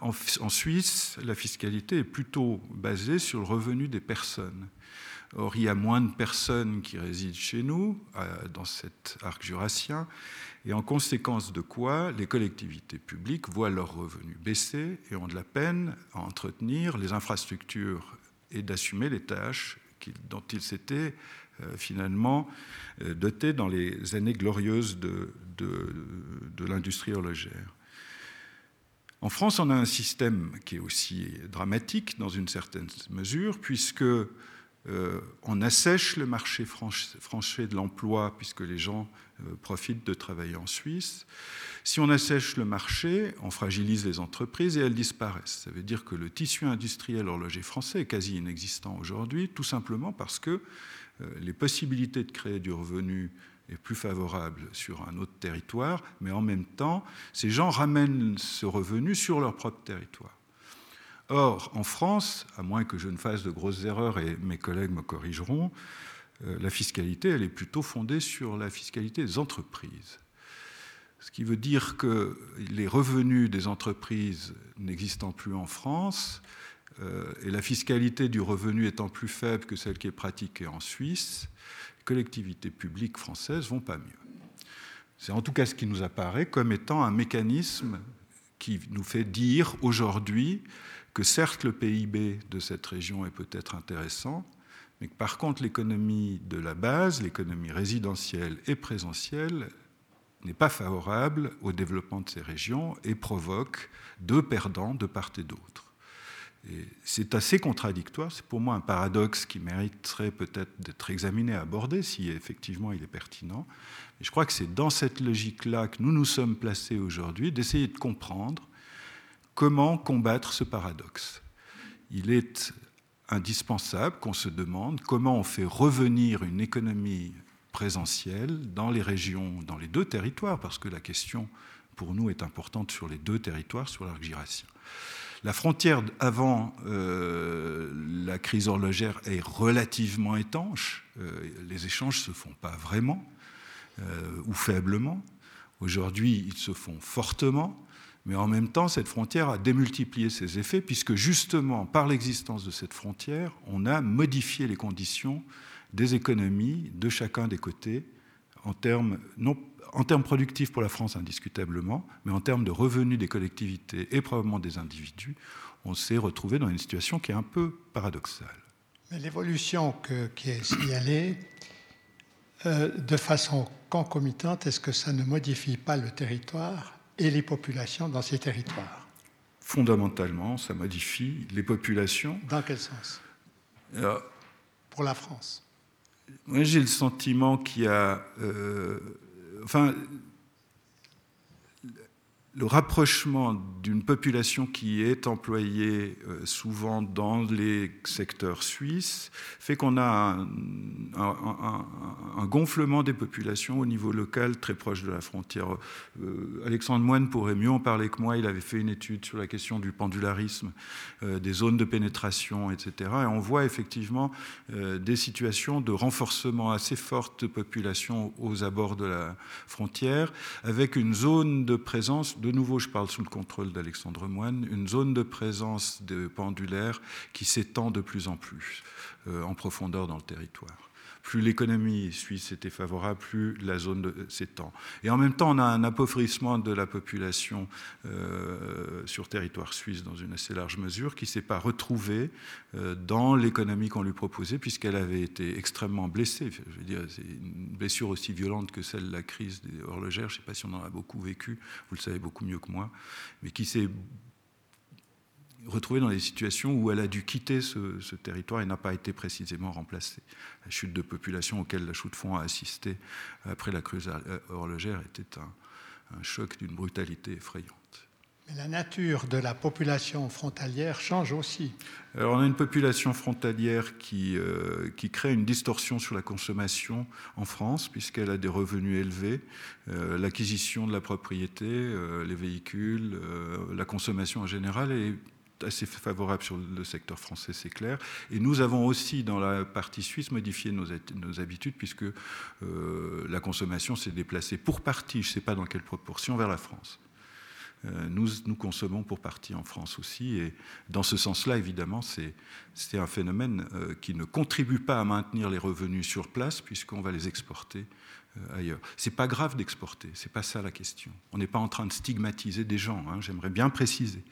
En Suisse, la fiscalité est plutôt basée sur le revenu des personnes. Or, il y a moins de personnes qui résident chez nous, euh, dans cet arc jurassien, et en conséquence de quoi les collectivités publiques voient leurs revenus baisser et ont de la peine à entretenir les infrastructures et d'assumer les tâches dont ils s'étaient euh, finalement euh, dotés dans les années glorieuses de, de l'industrie horlogère. En France, on a un système qui est aussi dramatique dans une certaine mesure, puisque euh, on assèche le marché franché de l'emploi puisque les gens euh, profitent de travailler en Suisse. Si on assèche le marché, on fragilise les entreprises et elles disparaissent. Ça veut dire que le tissu industriel horloger français est quasi inexistant aujourd'hui, tout simplement parce que euh, les possibilités de créer du revenu est plus favorable sur un autre territoire, mais en même temps, ces gens ramènent ce revenu sur leur propre territoire. Or, en France, à moins que je ne fasse de grosses erreurs et mes collègues me corrigeront, euh, la fiscalité, elle est plutôt fondée sur la fiscalité des entreprises. Ce qui veut dire que les revenus des entreprises n'existant plus en France, euh, et la fiscalité du revenu étant plus faible que celle qui est pratiquée en Suisse, les collectivités publiques françaises vont pas mieux. C'est en tout cas ce qui nous apparaît comme étant un mécanisme qui nous fait dire aujourd'hui que certes le PIB de cette région est peut-être intéressant, mais que par contre l'économie de la base, l'économie résidentielle et présentielle, n'est pas favorable au développement de ces régions et provoque deux perdants de part et d'autre. C'est assez contradictoire, c'est pour moi un paradoxe qui mériterait peut-être d'être examiné, abordé, si effectivement il est pertinent. Et je crois que c'est dans cette logique-là que nous nous sommes placés aujourd'hui, d'essayer de comprendre Comment combattre ce paradoxe Il est indispensable qu'on se demande comment on fait revenir une économie présentielle dans les régions, dans les deux territoires, parce que la question pour nous est importante sur les deux territoires, sur l'arc girassien. La frontière avant euh, la crise horlogère est relativement étanche. Euh, les échanges ne se font pas vraiment euh, ou faiblement. Aujourd'hui, ils se font fortement. Mais en même temps, cette frontière a démultiplié ses effets, puisque justement, par l'existence de cette frontière, on a modifié les conditions des économies de chacun des côtés, en termes, non, en termes productifs pour la France indiscutablement, mais en termes de revenus des collectivités et probablement des individus, on s'est retrouvé dans une situation qui est un peu paradoxale. Mais l'évolution qui est signalée, euh, de façon concomitante, est-ce que ça ne modifie pas le territoire et les populations dans ces territoires. Fondamentalement, ça modifie les populations. Dans quel sens? Pour la France Moi, j'ai le sentiment qu'il y a... enfin, le rapprochement d'une population qui est employée euh, souvent dans les secteurs suisses fait qu'on a un, gonflement des populations au niveau local très proche de la frontière. Euh, Alexandre Moine pourrait mieux en parler que moi. Il avait fait une étude sur la question du pendularisme, euh, des zones de pénétration, etc. Et on voit effectivement des situations de renforcement assez forte de population aux abords de la frontière, avec une zone de présence de nouveau, je parle sous le contrôle d'Alexandre Moine, une zone de présence de pendulaires qui s'étend de plus en plus euh, en profondeur dans le territoire. Plus l'économie suisse était favorable, plus la zone s'étend. Et en même temps, on a un appauvrissement de la population euh, sur territoire suisse dans une assez large mesure qui ne s'est pas retrouvée euh, dans l'économie qu'on lui proposait puisqu'elle avait été extrêmement blessée. Je veux dire, c'est une blessure aussi violente que celle de la crise des horlogères. Je ne sais pas si on en a beaucoup vécu, vous le savez beaucoup mieux que moi, mais qui s'est retrouvée dans des situations où elle a dû quitter ce, territoire et n'a pas été précisément remplacée. La chute de population auquel la chute de fond a assisté après la crise horlogère était un, un choc d'une brutalité effrayante. Mais la nature de la population frontalière change aussi. Alors on a une population frontalière qui, euh, qui crée une distorsion sur la consommation en France, puisqu'elle a des revenus élevés, euh, l'acquisition de la propriété, euh, les véhicules, la consommation en général est assez favorable sur le secteur français, c'est clair. Et nous avons aussi, dans la partie suisse, modifié nos, habitudes, puisque euh, la consommation s'est déplacée pour partie, je ne sais pas dans quelle proportion, vers la France. Euh, nous, consommons pour partie en France aussi. Et dans ce sens-là, évidemment, c'est un phénomène euh, qui ne contribue pas à maintenir les revenus sur place, puisqu'on va les exporter ailleurs. C'est pas grave d'exporter, c'est pas ça la question. On n'est pas en train de stigmatiser des gens. Hein, J'aimerais bien préciser.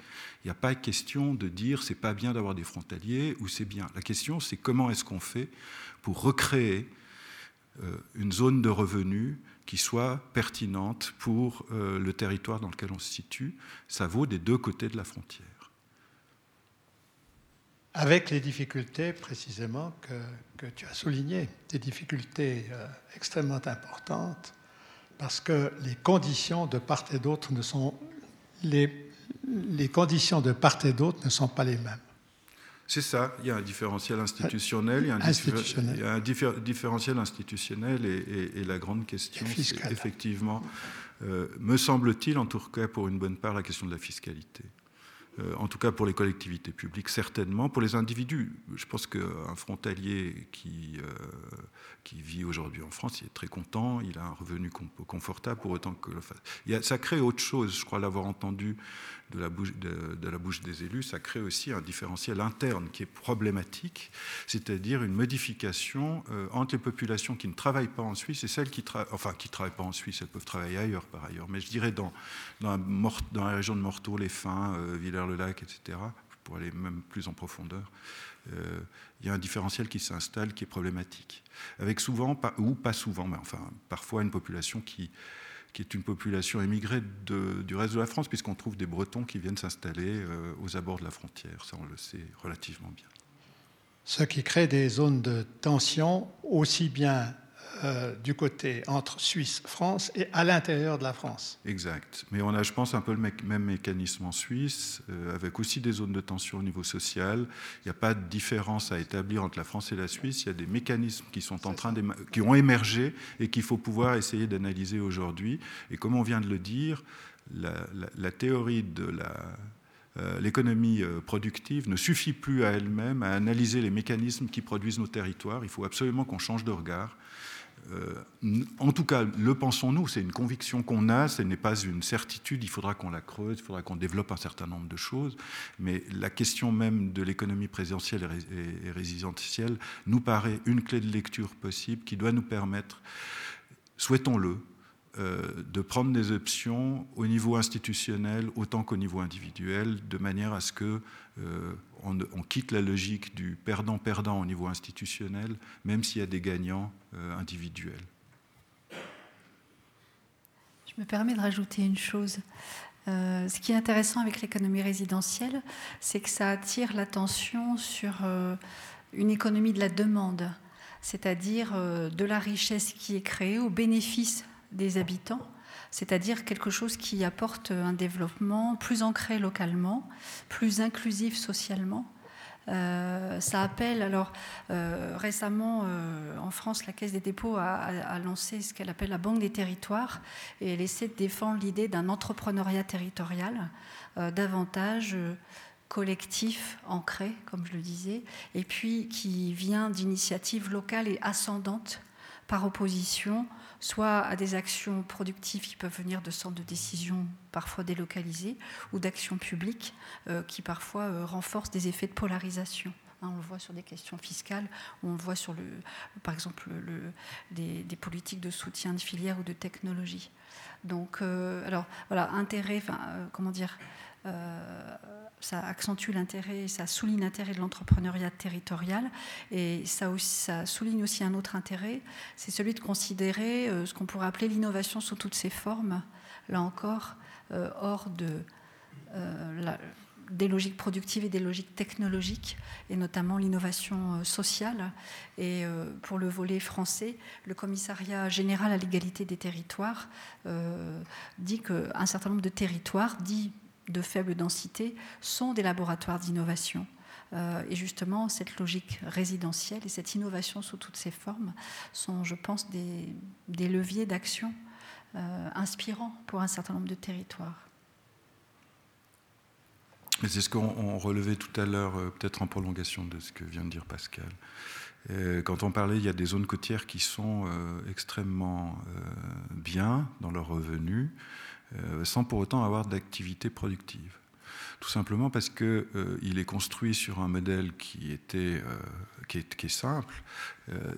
Il n'y a pas question de dire c'est pas bien d'avoir des frontaliers ou c'est bien. La question c'est comment est-ce qu'on fait pour recréer euh, une zone de revenus qui soit pertinente pour euh, le territoire dans lequel on se situe. Ça vaut des deux côtés de la frontière avec les difficultés précisément que, tu as soulignées, des difficultés euh, extrêmement importantes, parce que les conditions de part et d'autre ne sont les, les conditions de part et d'autre ne sont pas les mêmes. C'est ça, il y a un différentiel institutionnel, il y a un, différentiel institutionnel et, la grande question, c'est effectivement, euh, me semble-t-il, en tout cas pour une bonne part, la question de la fiscalité. Euh, en tout cas pour les collectivités publiques, certainement. Pour les individus, je pense qu'un frontalier qui, euh, qui vit aujourd'hui en France, il est très content, il a un revenu confortable pour autant que le fasse. ça crée autre chose, je crois l'avoir entendu de la, bouche, des élus, ça crée aussi un différentiel interne qui est problématique, c'est-à-dire une modification euh, entre les populations qui ne travaillent pas en Suisse et celles qui, enfin, qui ne travaillent pas en Suisse, elles peuvent travailler ailleurs par ailleurs, mais je dirais dans, dans la région de Morteau, les Fins, euh, Villers-le-Lac, etc., pour aller même plus en profondeur, euh, il y a un différentiel qui s'installe qui est problématique. Avec souvent, ou pas souvent, mais enfin parfois une population qui, qui est une population émigrée du reste de la France, puisqu'on trouve des Bretons qui viennent s'installer euh, aux abords de la frontière. Ça, on le sait relativement bien. Ce qui crée des zones de tension aussi bien euh, du côté entre Suisse-France et à l'intérieur de la France. Exact. Mais on a, je pense, un peu le même mécanisme en Suisse, euh, avec aussi des zones de tension au niveau social. Il n'y a pas de différence à établir entre la France et la Suisse. Il y a des mécanismes qui sont en train qui ont émergé et qu'il faut pouvoir essayer d'analyser aujourd'hui. Et comme on vient de le dire, la, théorie de la euh, l'économie productive ne suffit plus à elle-même à analyser les mécanismes qui produisent nos territoires. Il faut absolument qu'on change de regard euh, en tout cas, le pensons-nous, c'est une conviction qu'on a, ce n'est pas une certitude, il faudra qu'on la creuse, il faudra qu'on développe un certain nombre de choses, mais la question même de l'économie présidentielle et résidentielle nous paraît une clé de lecture possible qui doit nous permettre, souhaitons-le, euh, de prendre des options au niveau institutionnel autant qu'au niveau individuel, de manière à ce que euh, on, quitte la logique du perdant-perdant au niveau institutionnel, même s'il y a des gagnants euh, individuels. Je me permets de rajouter une chose. ce qui est intéressant avec l'économie résidentielle, c'est que ça attire l'attention sur une économie de la demande, c'est-à-dire de la richesse qui est créée au bénéfice des habitants, c'est-à-dire quelque chose qui apporte un développement plus ancré localement, plus inclusif socialement. Euh, ça appelle, alors euh, récemment euh, en France, la Caisse des dépôts a, lancé ce qu'elle appelle la Banque des territoires et elle essaie de défendre l'idée d'un entrepreneuriat territorial davantage collectif, ancré, comme je le disais, et puis qui vient d'initiatives locales et ascendantes par opposition soit à des actions productives qui peuvent venir de centres de décision parfois délocalisés, ou d'actions publiques euh, qui parfois euh, renforcent des effets de polarisation. Hein, on le voit sur des questions fiscales, on le voit sur, par exemple, le, des, politiques de soutien de filière ou de technologie. Donc, euh, alors, voilà, intérêt, comment dire, ça accentue l'intérêt, ça souligne l'intérêt de l'entrepreneuriat territorial et ça, souligne aussi un autre intérêt, c'est celui de considérer euh, ce qu'on pourrait appeler l'innovation sous toutes ses formes, là encore, euh, hors de, euh, des logiques productives et des logiques technologiques, et notamment l'innovation sociale. Et pour le volet français, le commissariat général à l'égalité des territoires dit qu'un certain nombre de territoires, dit de faible densité sont des laboratoires d'innovation. Euh, et justement, cette logique résidentielle et cette innovation sous toutes ses formes sont, je pense, des, leviers d'action euh, inspirants pour un certain nombre de territoires. C'est ce qu'on relevait tout à l'heure, euh, peut-être en prolongation de ce que vient de dire Pascal. Quand on parlait, il y a des zones côtières qui sont extrêmement bien dans leurs revenus, sans pour autant avoir d'activité productive. Tout simplement parce qu'il euh, est construit sur un modèle qui, était, euh, qui, est, simple,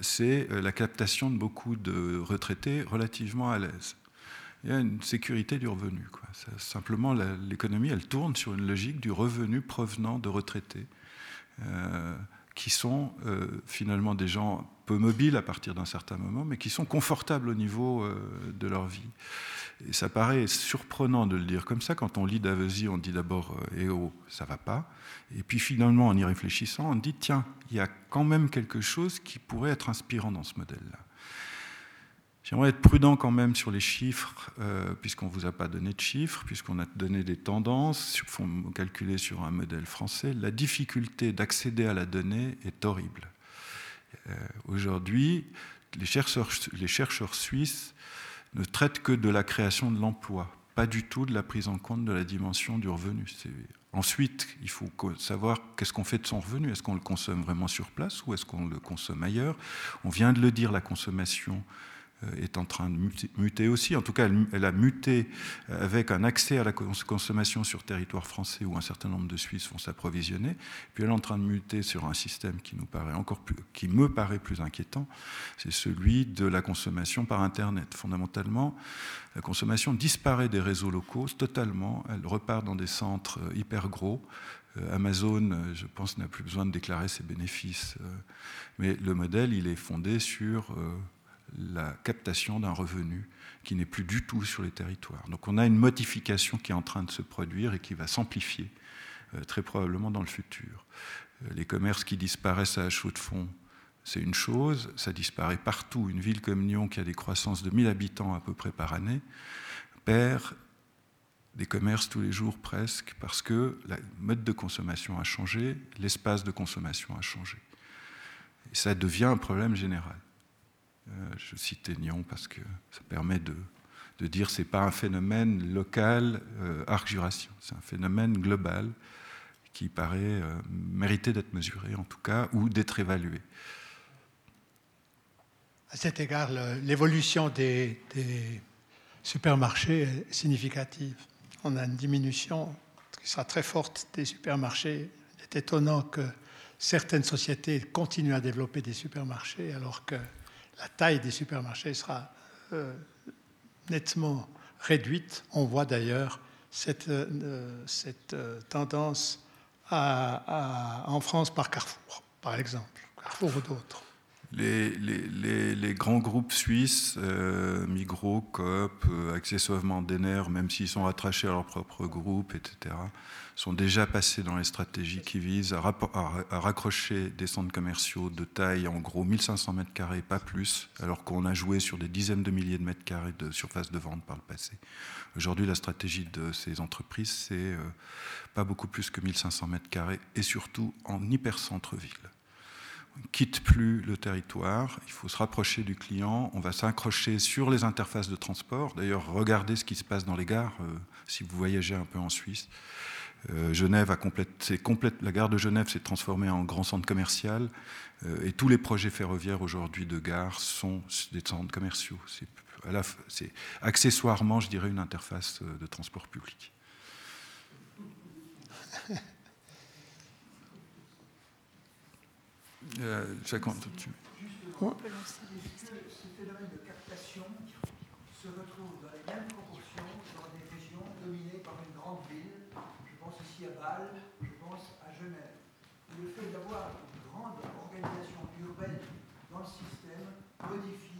c'est la captation de beaucoup de retraités relativement à l'aise. Il y a une sécurité du revenu. Simplement, l'économie, elle tourne sur une logique du revenu provenant de retraités, qui sont finalement des gens peu mobiles à partir d'un certain moment, mais qui sont confortables au niveau de leur vie. Et ça paraît surprenant de le dire comme ça. Quand on lit Davesi, on dit d'abord eh oh, ça va pas. Et puis finalement, en y réfléchissant, on dit tiens, il y a quand même quelque chose qui pourrait être inspirant dans ce modèle-là. J'aimerais être prudent quand même sur les chiffres, euh, puisqu'on ne vous a pas donné de chiffres, puisqu'on a donné des tendances, calculées sur un modèle français. La difficulté d'accéder à la donnée est horrible. Euh, aujourd'hui, les chercheurs, suisses ne traite que de la création de l'emploi, pas du tout de la prise en compte de la dimension du revenu. Ensuite, il faut savoir qu'est-ce qu'on fait de son revenu. Est-ce qu'on le consomme vraiment sur place ou est-ce qu'on le consomme ailleurs? On vient de le dire, la consommation est en train de muter aussi. En tout cas, elle, a muté avec un accès à la consommation sur territoire français où un certain nombre de Suisses vont s'approvisionner. Puis elle est en train de muter sur un système qui nous paraît encore qui me paraît plus inquiétant, c'est celui de la consommation par Internet. Fondamentalement, la consommation disparaît des réseaux locaux totalement. Elle repart dans des centres euh, hyper gros. Euh, Amazon, je pense, n'a plus besoin de déclarer ses bénéfices. Mais le modèle, il est fondé sur la captation d'un revenu qui n'est plus du tout sur les territoires. Donc on a une modification qui est en train de se produire et qui va s'amplifier euh, très probablement dans le futur. Euh, les commerces qui disparaissent à chaud de fond, c'est une chose, ça disparaît partout. Une ville comme Lyon qui a des croissances de 1000 habitants à peu près par année perd des commerces tous les jours presque parce que le mode de consommation a changé, l'espace de consommation a changé. Et ça devient un problème général. Euh, je cite Nyon parce que ça permet de, de dire que ce n'est pas un phénomène local euh, arc-jurassien, c'est un phénomène global qui paraît euh, mériter d'être mesuré en tout cas ou d'être évalué. À cet égard, l'évolution des, supermarchés est significative. On a une diminution qui sera très forte des supermarchés. Il est étonnant que certaines sociétés continuent à développer des supermarchés alors que la taille des supermarchés sera euh, nettement réduite. On voit d'ailleurs cette, euh, euh, tendance en France par Carrefour, par exemple, Carrefour ou d'autres. Les, grands groupes suisses, euh, Migros, Coop, euh, accessoirement Denner, même s'ils sont rattachés à leur propre groupe, etc., sont déjà passés dans les stratégies qui visent à, raccrocher des centres commerciaux de taille en gros 1500 mètres carrés, pas plus, alors qu'on a joué sur des dizaines de milliers de mètres carrés de surface de vente par le passé. Aujourd'hui, la stratégie de ces entreprises, c'est euh, pas beaucoup plus que 1500 mètres carrés, et surtout en hyper-centre-ville on ne quitte plus le territoire, il faut se rapprocher du client, on va s'accrocher sur les interfaces de transport. D'ailleurs, regardez ce qui se passe dans les gares, euh, si vous voyagez un peu en Suisse. Euh, Genève a la gare de Genève s'est transformée en grand centre commercial euh, et tous les projets ferroviaires aujourd'hui de gare sont des centres commerciaux. C'est accessoirement, je dirais, une interface de transport public. Euh, dessus. Justement, ce phénomène de captation se retrouve dans les mêmes proportions dans des régions dominées par une grande ville. Je pense ici à Bâle, je pense à Genève. le fait d'avoir une grande organisation urbaine dans le système modifie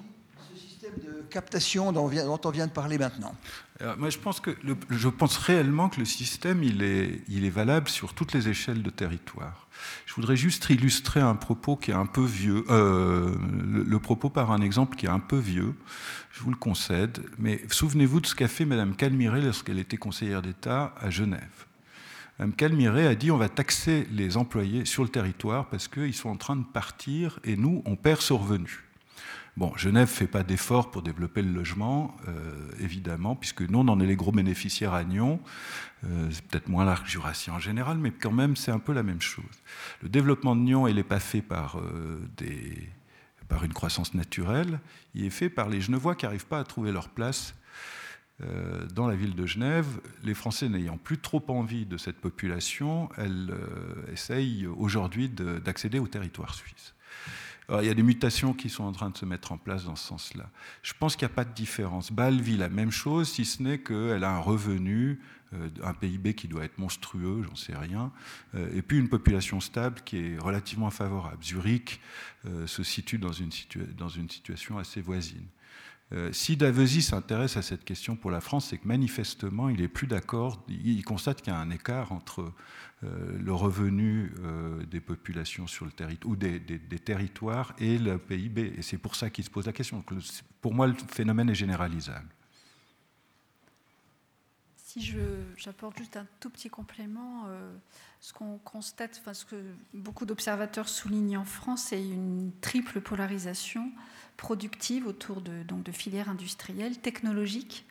ce système de captation dont on vient de parler maintenant. Moi, je pense, que je pense réellement que le système, il est, il est valable sur toutes les échelles de territoire. Je voudrais juste illustrer un propos qui est un peu vieux, euh, le, propos par un exemple qui est un peu vieux, je vous le concède, mais souvenez-vous de ce qu'a fait Mme Calmiré lorsqu'elle était conseillère d'État à Genève. Mme Calmiré a dit on va taxer les employés sur le territoire parce qu'ils sont en train de partir et nous, on perd ce revenu. Bon, Genève ne fait pas d'efforts pour développer le logement, euh, évidemment, puisque nous, on en est les gros bénéficiaires à Nyon. Euh, c'est peut-être moins l'arc jurassien en général, mais quand même, c'est un peu la même chose. Le développement de Nyon, il n'est pas fait par, euh, par une croissance naturelle, il est fait par les Genevois qui n'arrivent pas à trouver leur place dans la ville de Genève, les Français n'ayant plus trop envie de cette population, elles essayent aujourd'hui d'accéder au territoire suisse il y a des mutations qui sont en train de se mettre en place dans ce sens-là. Je pense qu'il n'y a pas de différence. Bâle vit la même chose, si ce n'est qu'elle a un revenu, euh, un PIB qui doit être monstrueux, j'en sais rien, euh, et puis une population stable qui est relativement favorable. Zurich euh, se situe dans une, situation assez voisine. si Davesi s'intéresse à cette question pour la France, c'est que manifestement, il est plus d'accord, il constate qu'il y a un écart entre le revenu euh, des populations sur le territoire ou des, territoires et le PIB. Et c'est pour ça qu'il se pose la question. pour moi, le phénomène est généralisable. Si j'apporte juste un tout petit complément, euh, ce qu'on constate, enfin, que beaucoup d'observateurs soulignent en France, c'est une triple polarisation productive autour de, donc, de filières industrielles, technologiques,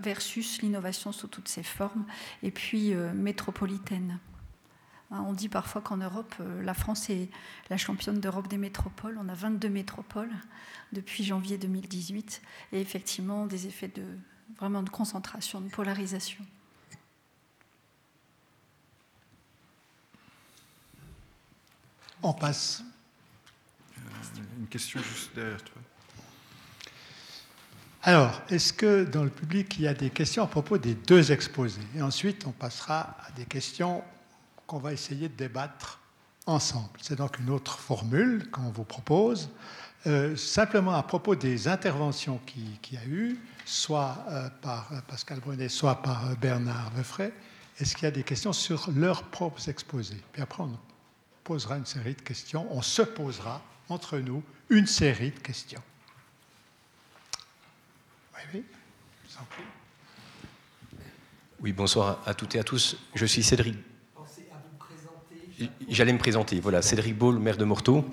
versus l'innovation sous toutes ses formes, et puis euh, métropolitaine. Hein, on dit parfois qu'en Europe, euh, la France est la championne d'Europe des métropoles. On a 22 métropoles depuis janvier 2018, et effectivement des effets de vraiment de concentration, de polarisation. On passe. Euh, une question juste derrière toi. Alors, est-ce que dans le public, il y a des questions à propos des deux exposés? Et ensuite, on passera à des questions qu'on va essayer de débattre ensemble. C'est donc une autre formule qu'on vous propose. Euh, simplement à propos des interventions qu'il y a eu, soit euh, par Pascal Brunet, soit par euh, Bernard Veufray, est-ce qu'il y a des questions sur leurs propres exposés? Puis après, on posera une série de questions, on se posera entre nous une série de questions. Oui, bonsoir à toutes et à tous. Je suis Cédric. J'allais me présenter. Voilà, Cédric Ball, maire de Morteau.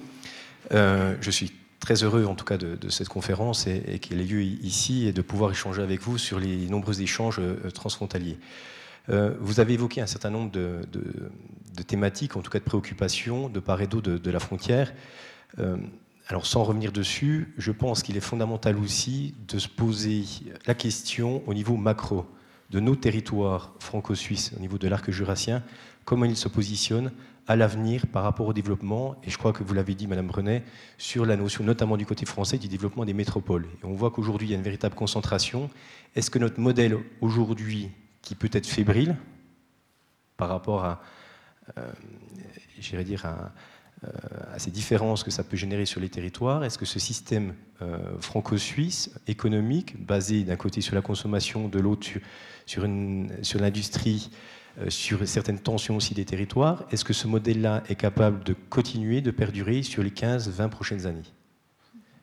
Euh, je suis très heureux, en tout cas, de, cette conférence et, qu'elle ait lieu ici et de pouvoir échanger avec vous sur les nombreux échanges euh, transfrontaliers. Euh, vous avez évoqué un certain nombre de, thématiques, en tout cas de préoccupations, de part et d'autre de, la frontière alors sans revenir dessus, je pense qu'il est fondamental aussi de se poser la question au niveau macro de nos territoires franco-suisses, au niveau de l'arc jurassien, comment ils se positionnent à l'avenir par rapport au développement, et je crois que vous l'avez dit, Madame Brenet, sur la notion notamment du côté français du développement des métropoles. On voit qu'aujourd'hui, il y a une véritable concentration. Est-ce que notre modèle aujourd'hui, qui peut être fébrile par rapport à, euh, dire, à, à ces différences que ça peut générer sur les territoires, est-ce que ce système franco-suisse économique, basé d'un côté sur la consommation, de l'autre sur, sur, l'industrie, sur certaines tensions aussi des territoires, est-ce que ce modèle-là est capable de continuer, de perdurer sur les 15-20 prochaines années?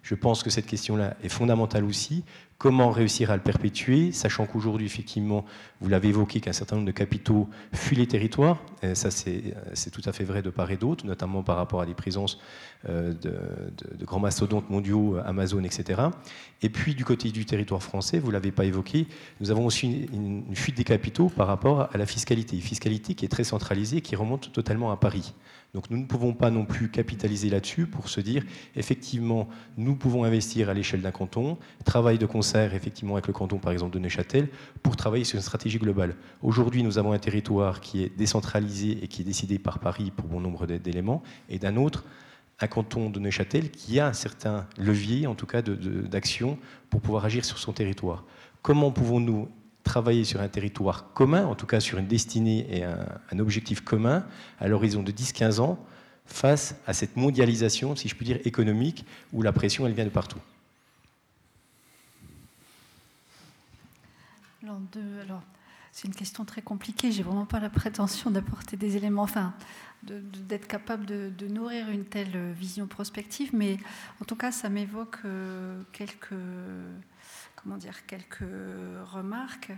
Je pense que cette question-là est fondamentale aussi. Comment réussir à le perpétuer, sachant qu'aujourd'hui, effectivement, vous l'avez évoqué, qu'un certain nombre de capitaux fuient les territoires. Et ça, c'est tout à fait vrai de part et d'autre, notamment par rapport à des présences euh, de, grands mastodontes mondiaux, Amazon, etc. Et puis, du côté du territoire français, vous ne l'avez pas évoqué, nous avons aussi une, une fuite des capitaux par rapport à la fiscalité. Une fiscalité qui est très centralisée, qui remonte totalement à Paris. Donc nous ne pouvons pas non plus capitaliser là-dessus pour se dire, effectivement, nous pouvons investir à l'échelle d'un canton, travail de concert effectivement avec le canton par exemple de Neuchâtel, pour travailler sur une stratégie globale. Aujourd'hui, nous avons un territoire qui est décentralisé et qui est décidé par Paris pour bon nombre d'éléments, et d'un autre, un canton de Neuchâtel qui a un certain levier, en tout cas, d'action pour pouvoir agir sur son territoire. Comment pouvons-nous travailler sur un territoire commun, en tout cas sur une destinée et un, objectif commun à l'horizon de 10-15 ans face à cette mondialisation, si je puis dire, économique, où la pression, elle vient de partout c'est une question très compliquée. J'ai vraiment pas la prétention d'apporter des éléments, enfin, d'être capable de, nourrir une telle vision prospective, mais en tout cas, ça m'évoque euh, quelques comment dire, quelques remarques.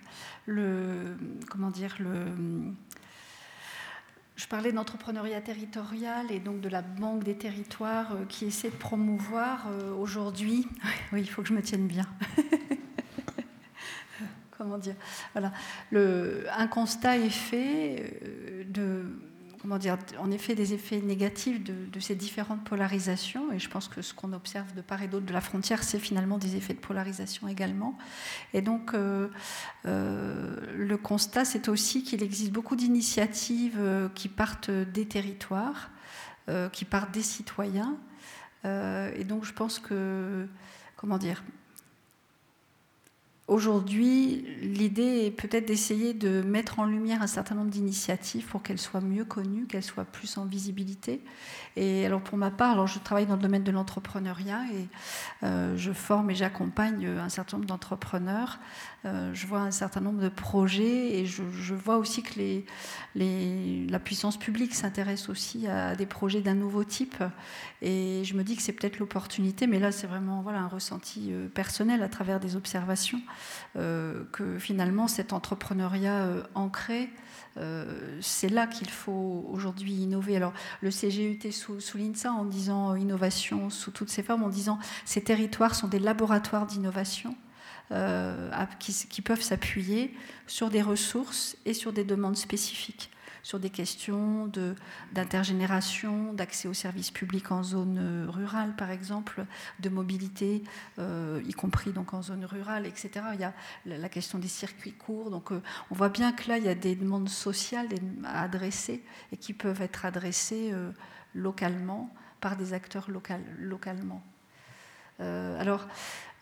Comment dire, le, je parlais d'entrepreneuriat territorial et donc de la Banque des territoires euh, qui essaie de promouvoir euh, aujourd'hui. Oui, il faut que je me tienne bien. comment dire Voilà. Un constat est fait euh, de comment dire, en effet des effets négatifs de, ces différentes polarisations. Et je pense que ce qu'on observe de part et d'autre de la frontière, c'est finalement des effets de polarisation également. Et donc, euh, euh, le constat, c'est aussi qu'il existe beaucoup d'initiatives euh, qui partent des territoires, qui partent des citoyens. et donc, je pense que, comment dire, Aujourd'hui, l'idée est peut-être d'essayer de mettre en lumière un certain nombre d'initiatives pour qu'elles soient mieux connues, qu'elles soient plus en visibilité. Et alors pour ma part, alors je travaille dans le domaine de l'entrepreneuriat et euh, je forme et j'accompagne un certain nombre d'entrepreneurs. Euh, je vois un certain nombre de projets et je, vois aussi que la puissance publique s'intéresse aussi à des projets d'un nouveau type. Et je me dis que c'est peut-être l'opportunité, mais là c'est vraiment voilà, un ressenti euh, personnel à travers des observations. Euh, que finalement cet entrepreneuriat euh, ancré, euh, c'est là qu'il faut aujourd'hui innover. Alors le CGUT souligne ça en disant innovation sous toutes ses formes, en disant ces territoires sont des laboratoires d'innovation. qui, peuvent s'appuyer sur des ressources et sur des demandes spécifiques sur des questions d'intergénération, d'accès aux services publics en zone euh, rurale, par exemple, de mobilité, euh, y compris donc en zone rurale, etc. Il y a la question des circuits courts. Donc, euh, on voit bien que là, il y a des demandes sociales à adresser et qui peuvent être adressées localement par des acteurs local, localement. Alors,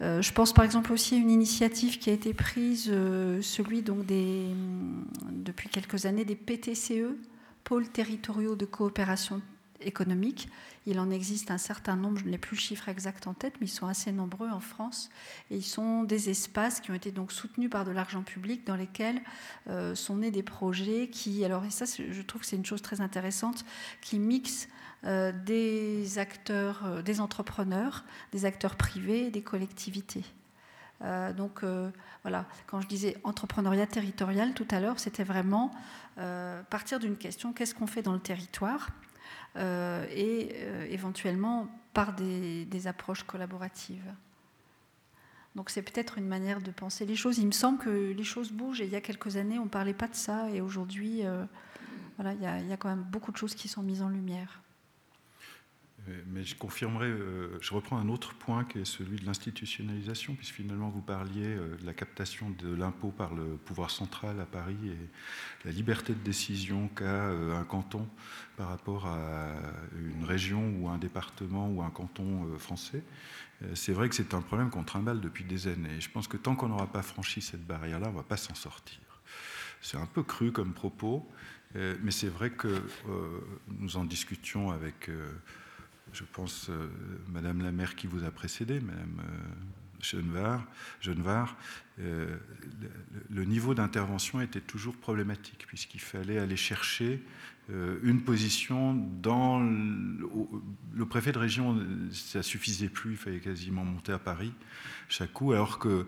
euh, je pense par exemple aussi à une initiative qui a été prise, euh, celui donc des, mm, depuis quelques années des PTCE, pôles territoriaux de coopération économique. Il en existe un certain nombre, je n'ai plus le chiffre exact en tête, mais ils sont assez nombreux en France. Et ils sont des espaces qui ont été donc soutenus par de l'argent public dans lesquels euh, sont nés des projets qui, alors et ça je trouve que c'est une chose très intéressante, qui mixent euh, des acteurs, euh, des entrepreneurs, des acteurs privés, des collectivités. Euh, donc voilà, quand je disais entrepreneuriat territorial tout à l'heure, c'était vraiment partir d'une question qu'est-ce qu'on fait dans le territoire et éventuellement par des, des, approches collaboratives. Donc c'est peut-être une manière de penser les choses. Il me semble que les choses bougent et il y a quelques années on ne parlait pas de ça et aujourd'hui voilà, il y, y, a quand même beaucoup de choses qui sont mises en lumière. Euh, mais je confirmerai, euh, je reprends un autre point qui est celui de l'institutionnalisation, puisque finalement vous parliez euh, de la captation de l'impôt par le pouvoir central à Paris et la liberté de décision qu'a un canton par rapport à une région ou un département ou un canton français. C'est vrai que c'est un problème qu'on trimballe depuis des années. Et je pense que tant qu'on n'aura pas franchi cette barrière-là, on ne va pas s'en sortir. C'est un peu cru comme propos, mais c'est vrai que nous en discutions avec, je pense, Madame la maire qui vous a précédé, Madame Genevard, euh, le, niveau d'intervention était toujours problématique, puisqu'il fallait aller chercher euh, une position dans le, préfet de région, ça suffisait plus, il fallait quasiment monter à Paris chaque coup, alors que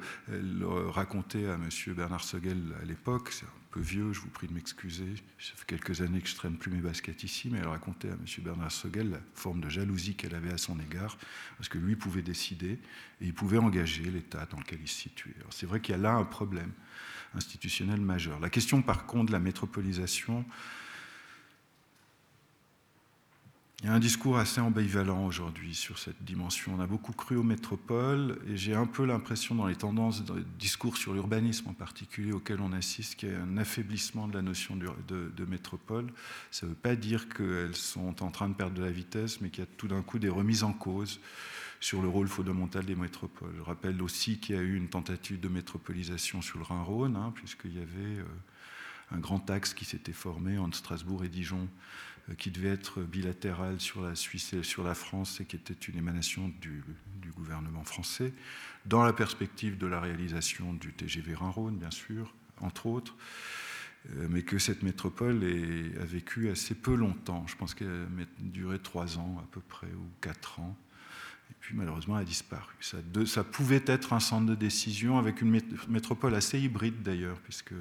racontait à M. Bernard Seguel à l'époque, peu vieux, je vous prie de m'excuser. Ça fait quelques années que je traîne plus mes baskets ici, mais elle racontait à M. Bernard Sogel la forme de jalousie qu'elle avait à son égard, parce que lui pouvait décider et il pouvait engager l'État dans lequel il se situait. C'est vrai qu'il y a là un problème institutionnel majeur. La question par contre de la métropolisation, Il y a un discours assez ambivalent aujourd'hui sur cette dimension. On a beaucoup cru aux métropoles et j'ai un peu l'impression dans les tendances, dans les discours sur l'urbanisme en particulier auxquels on assiste, qu'il y a un affaiblissement de la notion de, métropole. Ça ne veut pas dire qu'elles sont en train de perdre de la vitesse, mais qu'il y a tout d'un coup des remises en cause sur le rôle fondamental des métropoles. Je rappelle aussi qu'il y a eu une tentative de métropolisation sur le Rhin-Rhône, hein, puisqu'il y avait euh, un grand axe qui s'était formé entre Strasbourg et Dijon qui devait être bilatéral sur la Suisse et sur la France et qui était une émanation du, gouvernement français, dans la perspective de la réalisation du TGV Rhin-Rhône, bien sûr, entre autres, euh, mais que cette métropole a vécu assez peu longtemps. Je pense qu'elle a duré trois ans à peu près, ou quatre ans. Et puis malheureusement, elle a disparu. Ça, ça pouvait être un centre de décision avec une métropole assez hybride d'ailleurs, puisque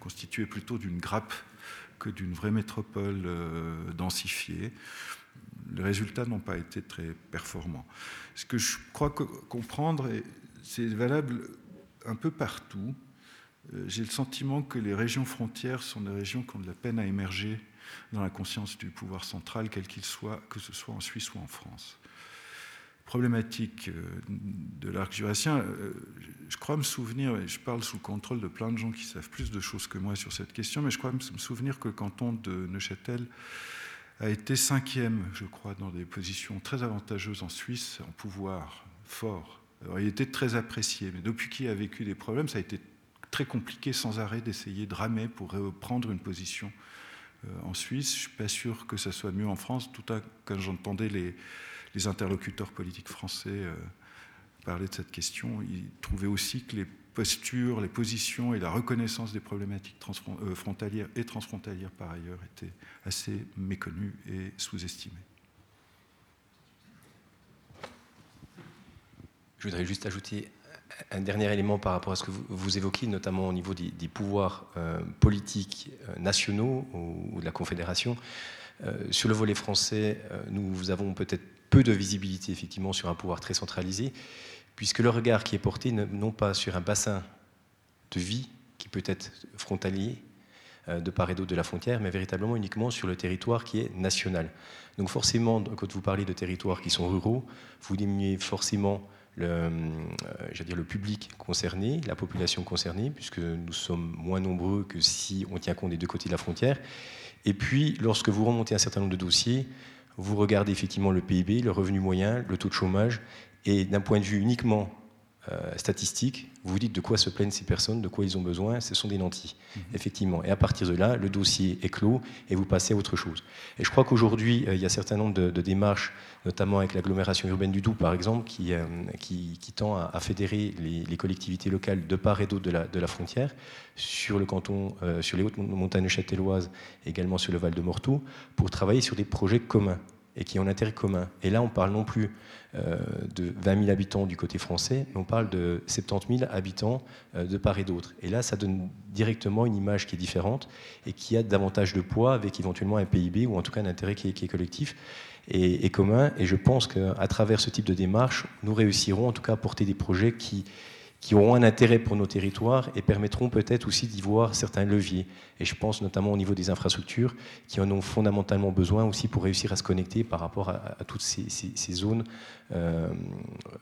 constituée plutôt d'une grappe que d'une vraie métropole euh, densifiée. Les résultats n'ont pas été très performants. Ce que je crois comprendre, c'est valable un peu partout. Euh, j'ai le sentiment que les régions frontières sont des régions qui ont de la peine à émerger dans la conscience du pouvoir central, quel qu'il soit, que ce soit en Suisse ou en France problématique euh, de l'arc jurassien, euh, je crois me souvenir, et je parle sous le contrôle de plein de gens qui savent plus de choses que moi sur cette question, mais je crois me souvenir que le canton de Neuchâtel a été cinquième, je crois, dans des positions très avantageuses en Suisse, en pouvoir fort. Il était très apprécié, mais depuis qu'il a vécu des problèmes, ça a été très compliqué sans arrêt d'essayer de ramer pour reprendre une position euh, en Suisse. Je ne suis pas sûr que ça soit mieux en France, tout à quand j'entendais les les interlocuteurs politiques français euh, parlaient de cette question. Ils trouvaient aussi que les postures, les positions et la reconnaissance des problématiques euh, frontalières et transfrontalières par ailleurs étaient assez méconnues et sous-estimées. Je voudrais juste ajouter un dernier élément par rapport à ce que vous, évoquez, notamment au niveau des, pouvoirs euh, politiques nationaux ou, de la Confédération. sur le volet français, nous avons peut-être peu de visibilité effectivement sur un pouvoir très centralisé, puisque le regard qui est porté non pas sur un bassin de vie qui peut être frontalier euh, de part et d'autre de la frontière, mais véritablement uniquement sur le territoire qui est national. Donc forcément, quand vous parlez de territoires qui sont ruraux, vous diminuez forcément le, euh, dire, le public concerné, la population concernée, puisque nous sommes moins nombreux que si on tient compte des deux côtés de la frontière. Et puis, lorsque vous remontez un certain nombre de dossiers, vous regardez effectivement le PIB, le revenu moyen, le taux de chômage, et d'un point de vue uniquement euh, statistique, vous vous dites de quoi se plaignent ces personnes, de quoi ils ont besoin, ce sont des nantis, mhm. effectivement. Et à partir de là, le dossier est clos et vous passez à autre chose. Et je crois qu'aujourd'hui, euh, il y a un certain nombre de, démarches, notamment avec l'agglomération urbaine du Doubs, par exemple, qui, euh, qui, tend à, fédérer les, collectivités locales de part et d'autre de la, de la, frontière, sur le canton, sur les hautes montagnes châtelloises, également sur le Val de Morteau, pour travailler sur des projets communs et qui ont un intérêt commun. Et là, on parle non plus de 20 000 habitants du côté français, mais on parle de 70 000 habitants euh, de part et d'autre. Et là, ça donne directement une image qui est différente et qui a davantage de poids avec éventuellement un PIB ou en tout cas un intérêt qui est, collectif et, et, commun. Et je pense qu'à travers ce type de démarche, nous réussirons en tout cas à porter des projets qui qui auront un intérêt pour nos territoires et permettront peut-être aussi d'y voir certains leviers. Et je pense notamment au niveau des infrastructures qui en ont fondamentalement besoin aussi pour réussir à se connecter par rapport à, toutes ces, zones, euh,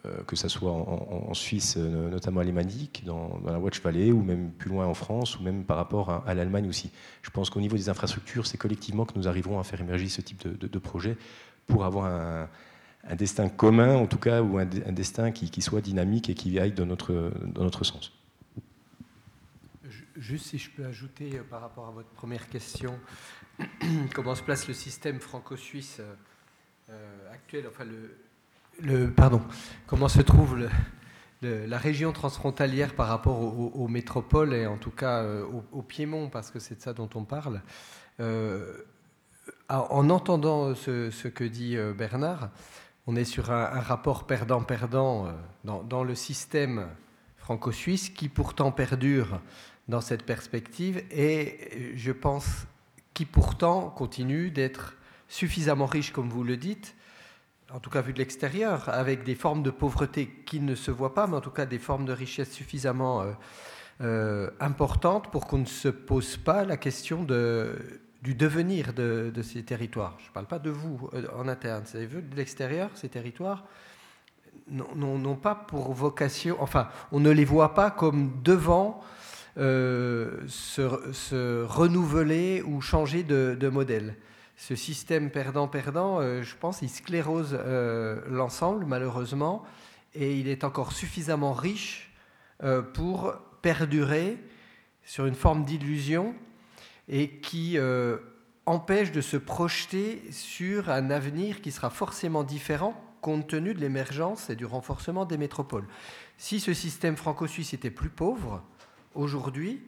euh, que ce soit en, Suisse, euh, notamment alémanique, dans, dans, la Watch Valley, ou même plus loin en France, ou même par rapport à, l'Allemagne aussi. Je pense qu'au niveau des infrastructures, c'est collectivement que nous arriverons à faire émerger ce type de, de projet pour avoir un un destin commun, en tout cas, ou un, destin qui, soit dynamique et qui aille dans notre, dans notre sens. Juste si je peux ajouter euh, par rapport à votre première question, comment se place le système franco-suisse actuel, enfin le, pardon, comment se trouve la région transfrontalière par rapport aux, métropoles et en tout cas au, Piémont, parce que c'est de ça dont on parle. en entendant ce, que dit Bernard, on est sur un, rapport perdant-perdant dans, dans, le système franco-suisse qui pourtant perdure dans cette perspective et je pense qui pourtant continue d'être suffisamment riche, comme vous le dites, en tout cas vu de l'extérieur, avec des formes de pauvreté qui ne se voient pas, mais en tout cas des formes de richesse suffisamment euh, euh, importantes pour qu'on ne se pose pas la question de, du devenir de, ces territoires. Je ne parle pas de vous euh, en interne, vous avez vu de l'extérieur, ces territoires n'ont pas pour vocation, enfin, on ne les voit pas comme devant euh, se, renouveler ou changer de, modèle. Ce système perdant-perdant, euh, je pense, il sclérose l'ensemble, malheureusement, et il est encore suffisamment riche pour perdurer sur une forme d'illusion et qui empêche de se projeter sur un avenir qui sera forcément différent compte tenu de l'émergence et du renforcement des métropoles. Si ce système franco-suisse était plus pauvre, aujourd'hui,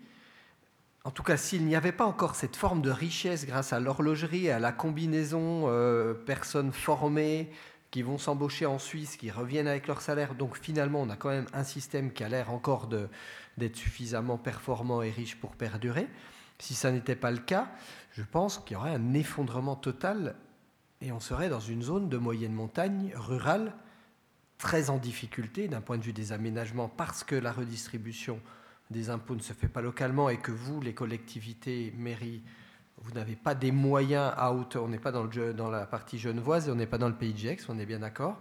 en tout cas s'il n'y avait pas encore cette forme de richesse grâce à l'horlogerie à la combinaison euh, personnes formées qui vont s'embaucher en Suisse, qui reviennent avec leur salaire, donc finalement on a quand même un système qui a l'air encore d'être suffisamment performant et riche pour perdurer. Si ça n'était pas le cas, je pense qu'il y aurait un effondrement total et on serait dans une zone de moyenne montagne rurale très en difficulté d'un point de vue des aménagements parce que la redistribution des impôts ne se fait pas localement et que vous, les collectivités, mairies, vous n'avez pas des moyens à hauteur, on n'est pas dans, la partie genevoise et on n'est pas dans le pays de Gex, on est bien d'accord.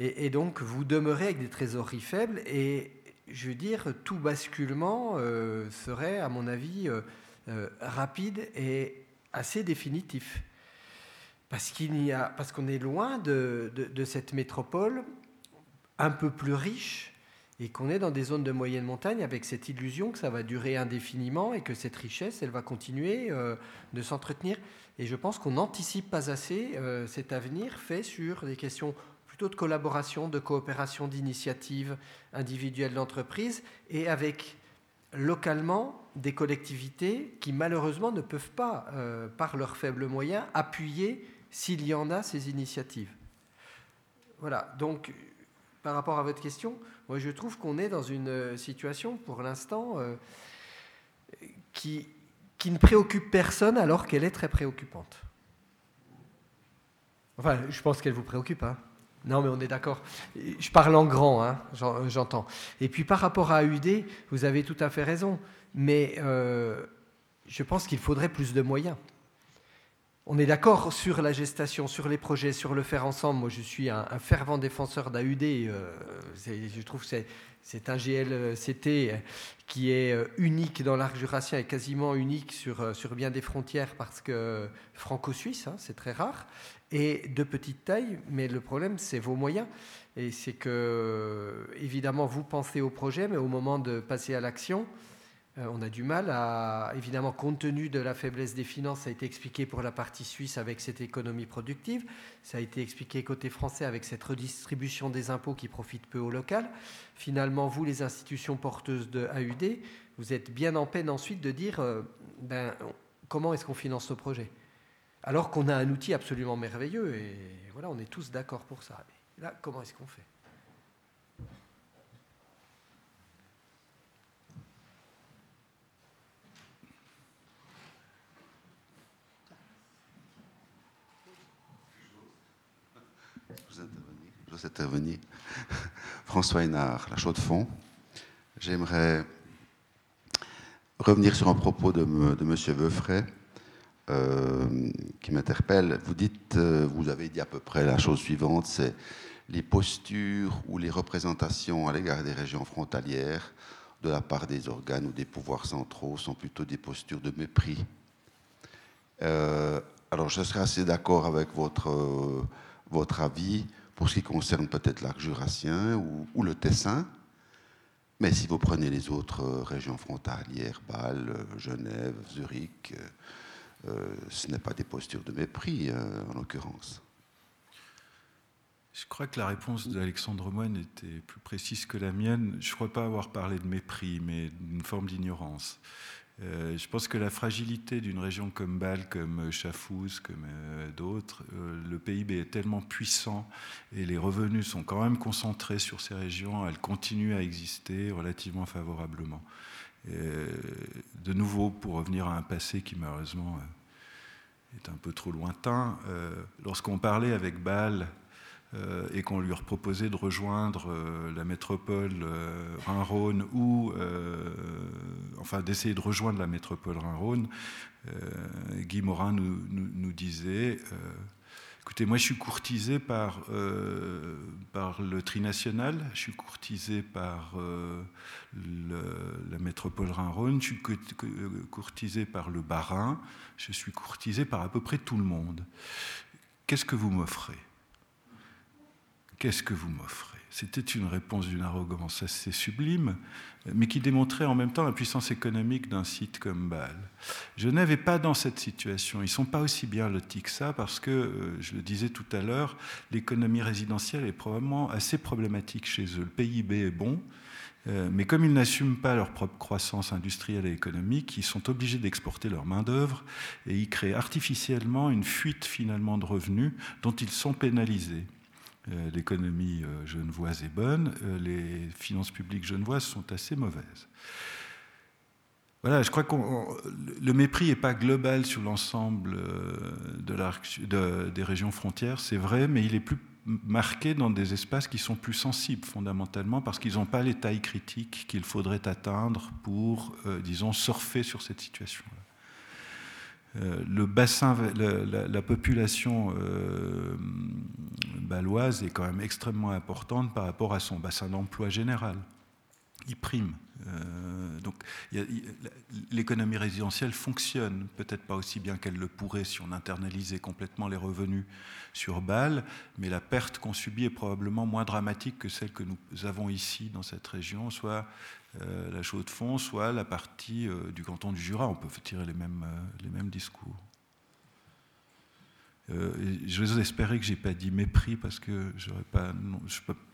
Et, donc vous demeurez avec des trésoreries faibles et je veux dire, tout basculement euh, serait, à mon avis, euh, euh, rapide et assez définitif parce qu'il qu'on est loin de, cette métropole un peu plus riche et qu'on est dans des zones de moyenne montagne avec cette illusion que ça va durer indéfiniment et que cette richesse, elle va continuer euh, de s'entretenir. Et je pense qu'on n'anticipe pas assez euh, cet avenir fait sur des questions plutôt de collaboration, de coopération, d'initiative individuelle d'entreprise et avec localement des collectivités qui malheureusement ne peuvent pas, euh, par leurs faibles moyens, appuyer s'il y en a ces initiatives. Voilà, donc par rapport à votre question, moi je trouve qu'on est dans une euh, situation pour l'instant euh, qui, ne préoccupe personne alors qu'elle est très préoccupante. Enfin, je pense qu'elle vous préoccupe. Hein. Non, mais on est d'accord. Je parle en grand, hein, j'entends. Et puis par rapport à AUD, vous avez tout à fait raison. Mais euh, je pense qu'il faudrait plus de moyens. On est d'accord sur la gestation, sur les projets, sur le faire ensemble. Moi, je suis un, fervent défenseur d'AUD. Euh, je trouve que c'est un GLCT qui est euh, unique dans l'arc jurassien et quasiment unique sur, euh, bien des frontières parce que franco-suisse, hein, c'est très rare, et de petite taille. Mais le problème, c'est vos moyens. Et c'est que, évidemment, vous pensez au projet, mais au moment de passer à l'action, euh, on a du mal à, évidemment, compte tenu de la faiblesse des finances, ça a été expliqué pour la partie suisse avec cette économie productive, ça a été expliqué côté français avec cette redistribution des impôts qui profite peu au local. Finalement, vous, les institutions porteuses de AUD, vous êtes bien en peine ensuite de dire euh, ben, comment est-ce qu'on finance ce projet Alors qu'on a un outil absolument merveilleux et voilà, on est tous d'accord pour ça. là, comment est-ce qu'on fait? Intervenir. François Hénard, La Chaux de. J'aimerais revenir sur un propos de, M. Veufray euh, qui m'interpelle. Vous dites, euh, vous avez dit à peu près la chose suivante, c'est les postures ou les représentations à l'égard des régions frontalières de la part des organes ou des pouvoirs centraux sont plutôt des postures de mépris. Euh, alors je serais assez d'accord avec votre avis pour ce qui concerne peut-être l'arc jurassien ou, le Tessin. Mais si vous prenez les autres euh, régions frontalières, Bâle, euh, Genève, Zurich, ce n'est pas des postures de mépris, en l'occurrence. Je crois que la réponse d'Alexandre Moine était plus précise que la mienne. Je ne crois pas avoir parlé de mépris, mais d'une forme d'ignorance. Euh, je pense que la fragilité d'une région comme Bâle, comme Chafouz, comme euh, d'autres, euh, le PIB est tellement puissant et les revenus sont quand même concentrés sur ces régions, elles continuent à exister relativement favorablement. de nouveau, pour revenir à un passé qui malheureusement est un peu trop lointain, lorsqu'on parlait avec Bâle euh, et qu'on lui proposait de rejoindre euh, la métropole euh, Rhin-Rhône ou enfin d'essayer de rejoindre la métropole Rhin-Rhône, Guy Morin nous, disait Écoutez, moi je suis courtisé par, par le trinational, je suis courtisé par la métropole Rhin-Rhône, je suis courtisé par le Bas-Rhin, je suis courtisé par à peu près tout le monde. Qu'est-ce que vous m'offrez? Qu'est-ce que vous m'offrez? C'était une réponse d'une arrogance assez sublime, mais qui démontrait en même temps la puissance économique d'un site comme Bâle. Je n'avais pas dans cette situation. Ils ne sont pas aussi bien lotis que ça parce que, euh, je le disais tout à l'heure, l'économie résidentielle est probablement assez problématique chez eux. Le PIB est bon, euh, mais comme ils n'assument pas leur propre croissance industrielle et économique, ils sont obligés d'exporter leur main-d'œuvre et ils créent artificiellement une fuite finalement de revenus dont ils sont pénalisés. Euh, l'économie euh, genevoise est bonne, euh, les finances publiques genevoises sont assez mauvaises. Voilà, je crois que le mépris n'est pas global sur l'ensemble de des régions frontières, c'est vrai, mais il est plus marqué dans des espaces qui sont plus sensibles fondamentalement parce qu'ils n'ont pas les tailles critiques qu'il faudrait atteindre pour, disons, surfer sur cette situation-là. Euh, le bassin, la, population euh, baloise est quand même extrêmement importante par rapport à son bassin d'emploi général. Il prime. Euh, donc l'économie résidentielle fonctionne, peut-être pas aussi bien qu'elle le pourrait si on internalisait complètement les revenus sur Bâle, mais la perte qu'on subit est probablement moins dramatique que celle que nous avons ici dans cette région, soit la chaux de fond, soit la partie euh, du canton du Jura. On peut tirer les mêmes, euh, les mêmes discours. je vais espérer que je n'ai pas dit mépris parce que pas,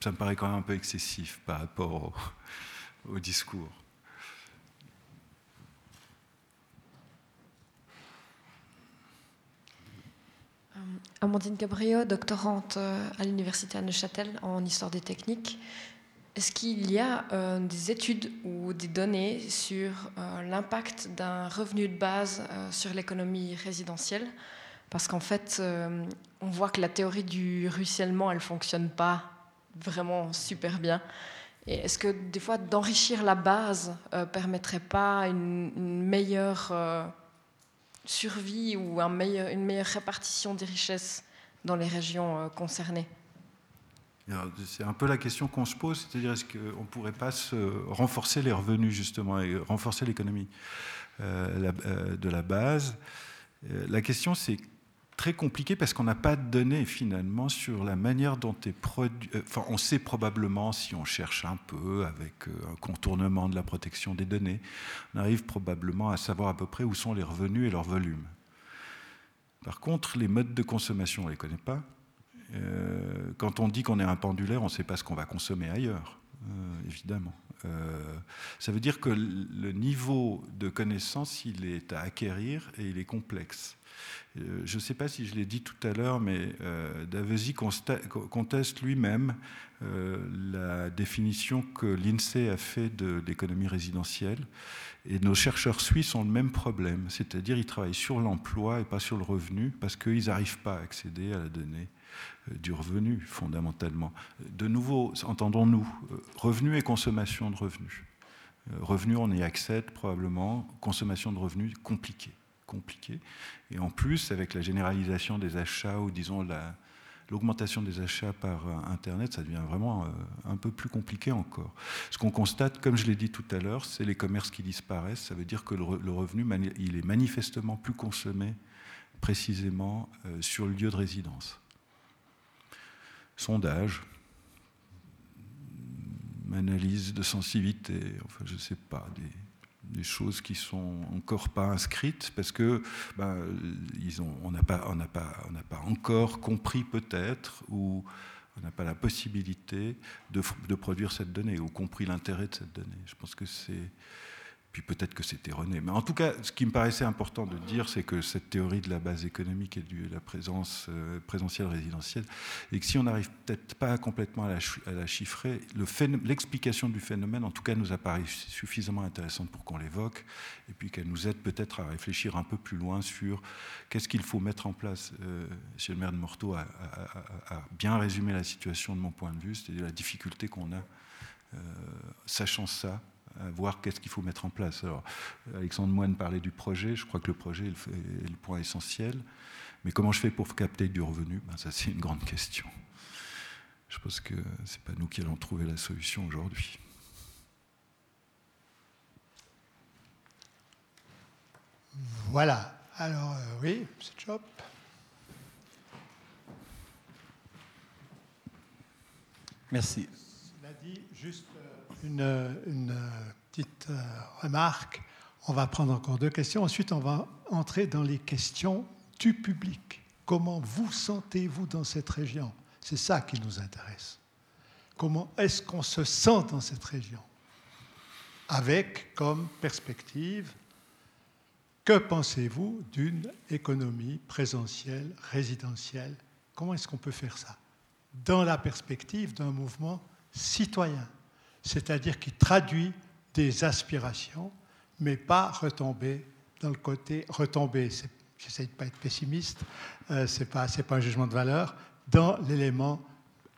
ça me paraît quand même un peu excessif par rapport au, discours. Amandine Gabriel, doctorante à l'Université à Neuchâtel en histoire des techniques. Est-ce qu'il y a euh, des études ou des données sur euh, l'impact d'un revenu de base euh, sur l'économie résidentielle? Parce qu'en fait, on voit que la théorie du ruissellement, elle fonctionne pas vraiment super bien. Et est-ce que des fois, d'enrichir la base permettrait pas une, meilleure survie ou une meilleure répartition des richesses dans les régions concernées? C'est un peu la question qu'on se pose, c'est-à-dire est-ce qu'on ne pourrait pas renforcer les revenus justement et renforcer l'économie euh, euh, de la base? Euh, La question c'est très compliqué parce qu'on n'a pas de données finalement sur la manière dont est produit. Enfin, on sait probablement si on cherche un peu avec un contournement de la protection des données, on arrive probablement à savoir à peu près où sont les revenus et leur volume. Par contre, les modes de consommation, on ne les connaît pas. Euh, quand on dit qu'on est un pendulaire, on ne sait pas ce qu'on va consommer ailleurs, euh, évidemment. Euh, ça veut dire que le niveau de connaissance, il est à acquérir et il est complexe. Je ne sais pas si je l'ai dit tout à l'heure, mais Davesi conteste lui-même la définition que l'INSEE a fait de l'économie résidentielle. Et nos chercheurs suisses ont le même problème, c'est-à-dire ils travaillent sur l'emploi et pas sur le revenu, parce qu'ils n'arrivent pas à accéder à la donnée du revenu, fondamentalement. De nouveau, entendons-nous, euh, revenu et consommation de revenus. Euh, revenu, on y accède probablement, consommation de revenus, compliqué. compliqué. Et en plus, avec la généralisation des achats, ou disons l'augmentation des achats par Internet, ça devient vraiment un peu plus compliqué encore. Ce qu'on constate, comme je l'ai dit tout à l'heure, c'est les commerces qui disparaissent. Ça veut dire que le revenu, il est manifestement plus consommé précisément sur le lieu de résidence sondage, analyse de sensibilité, enfin je ne sais pas, des choses qui sont encore pas inscrites parce que ben, on n'a pas encore compris peut-être ou on n'a pas la possibilité de, de, produire cette donnée ou compris l'intérêt de cette donnée. Je pense que c'est peut-être que c'est erroné. Mais en tout cas, ce qui me paraissait important de dire, c'est que cette théorie de la base économique et de la présence euh, présentielle résidentielle, et que si on n'arrive peut-être pas complètement à la, chiffrer, l'explication du phénomène, en tout cas, nous apparaît suffisamment intéressante pour qu'on l'évoque, et puis qu'elle nous aide peut-être à réfléchir un peu plus loin sur qu'est-ce qu'il faut mettre en place. Euh, Monsieur le maire de Morteau a, bien résumé la situation de mon point de vue, c'est-à-dire la difficulté qu'on a, euh, sachant ça, voir qu'est-ce qu'il faut mettre en place. Alors, Alexandre Moine parlait du projet, je crois que le projet est le, point essentiel. Mais comment je fais pour capter du revenu? Ben, Ça, c'est une grande question. Je pense que ce n'est pas nous qui allons trouver la solution aujourd'hui. Voilà. Alors, euh, oui, M. Chop. Merci. Cela dit, juste une, petite euh, remarque. On va prendre encore deux questions. Ensuite, on va entrer dans les questions du public. Comment vous sentez-vous dans cette région? C'est ça qui nous intéresse. Comment est-ce qu'on se sent dans cette région? Avec comme perspective, que pensez-vous d'une économie présentielle, résidentielle? Comment est-ce qu'on peut faire ça? Dans la perspective d'un mouvement citoyen c'est-à-dire qui traduit des aspirations, mais pas retomber dans le côté retomber. J'essaie de ne pas être pessimiste, euh, ce n'est pas, un jugement de valeur, dans l'élément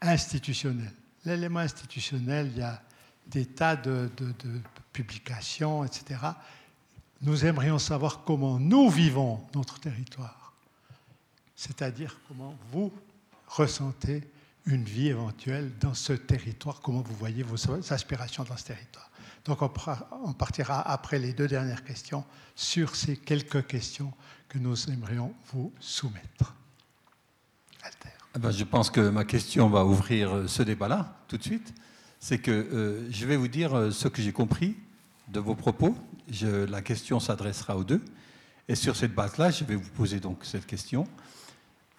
institutionnel. L'élément institutionnel, il y a des tas de, publications, etc. Nous aimerions savoir comment nous vivons notre territoire, c'est-à-dire comment vous ressentez une vie éventuelle dans ce territoire, comment vous voyez vos aspirations dans ce territoire? Donc on partira après les deux dernières questions sur ces quelques questions que nous aimerions vous soumettre. Ah ben, je pense que ma question va ouvrir euh, ce débat-là tout de suite. C'est que euh, je vais vous dire euh, ce que j'ai compris de vos propos. La question s'adressera aux deux. Et sur cette base-là, je vais vous poser donc cette question.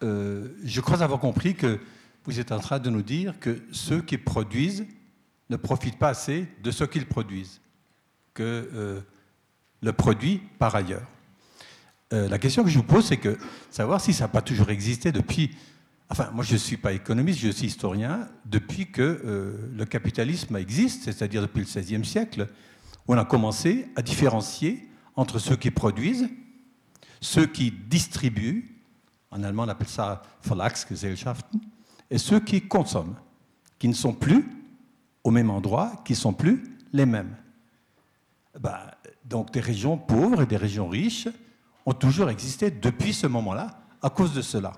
je crois avoir compris que vous êtes en train de nous dire que ceux qui produisent ne profitent pas assez de ce qu'ils produisent, que euh, le produit par ailleurs. Euh, la question que je vous pose, c'est que savoir si ça n'a pas toujours existé depuis. Enfin, moi, je ne suis pas économiste, je suis historien, depuis que euh, le capitalisme existe, c'est-à-dire depuis le XVIe siècle, où on a commencé à différencier entre ceux qui produisent, ceux qui distribuent, en allemand on appelle ça Verlagsgesellschaften, et ceux qui consomment, qui ne sont plus au même endroit, qui ne sont plus les mêmes. Bah, donc des régions pauvres et des régions riches ont toujours existé depuis ce moment-là à cause de cela.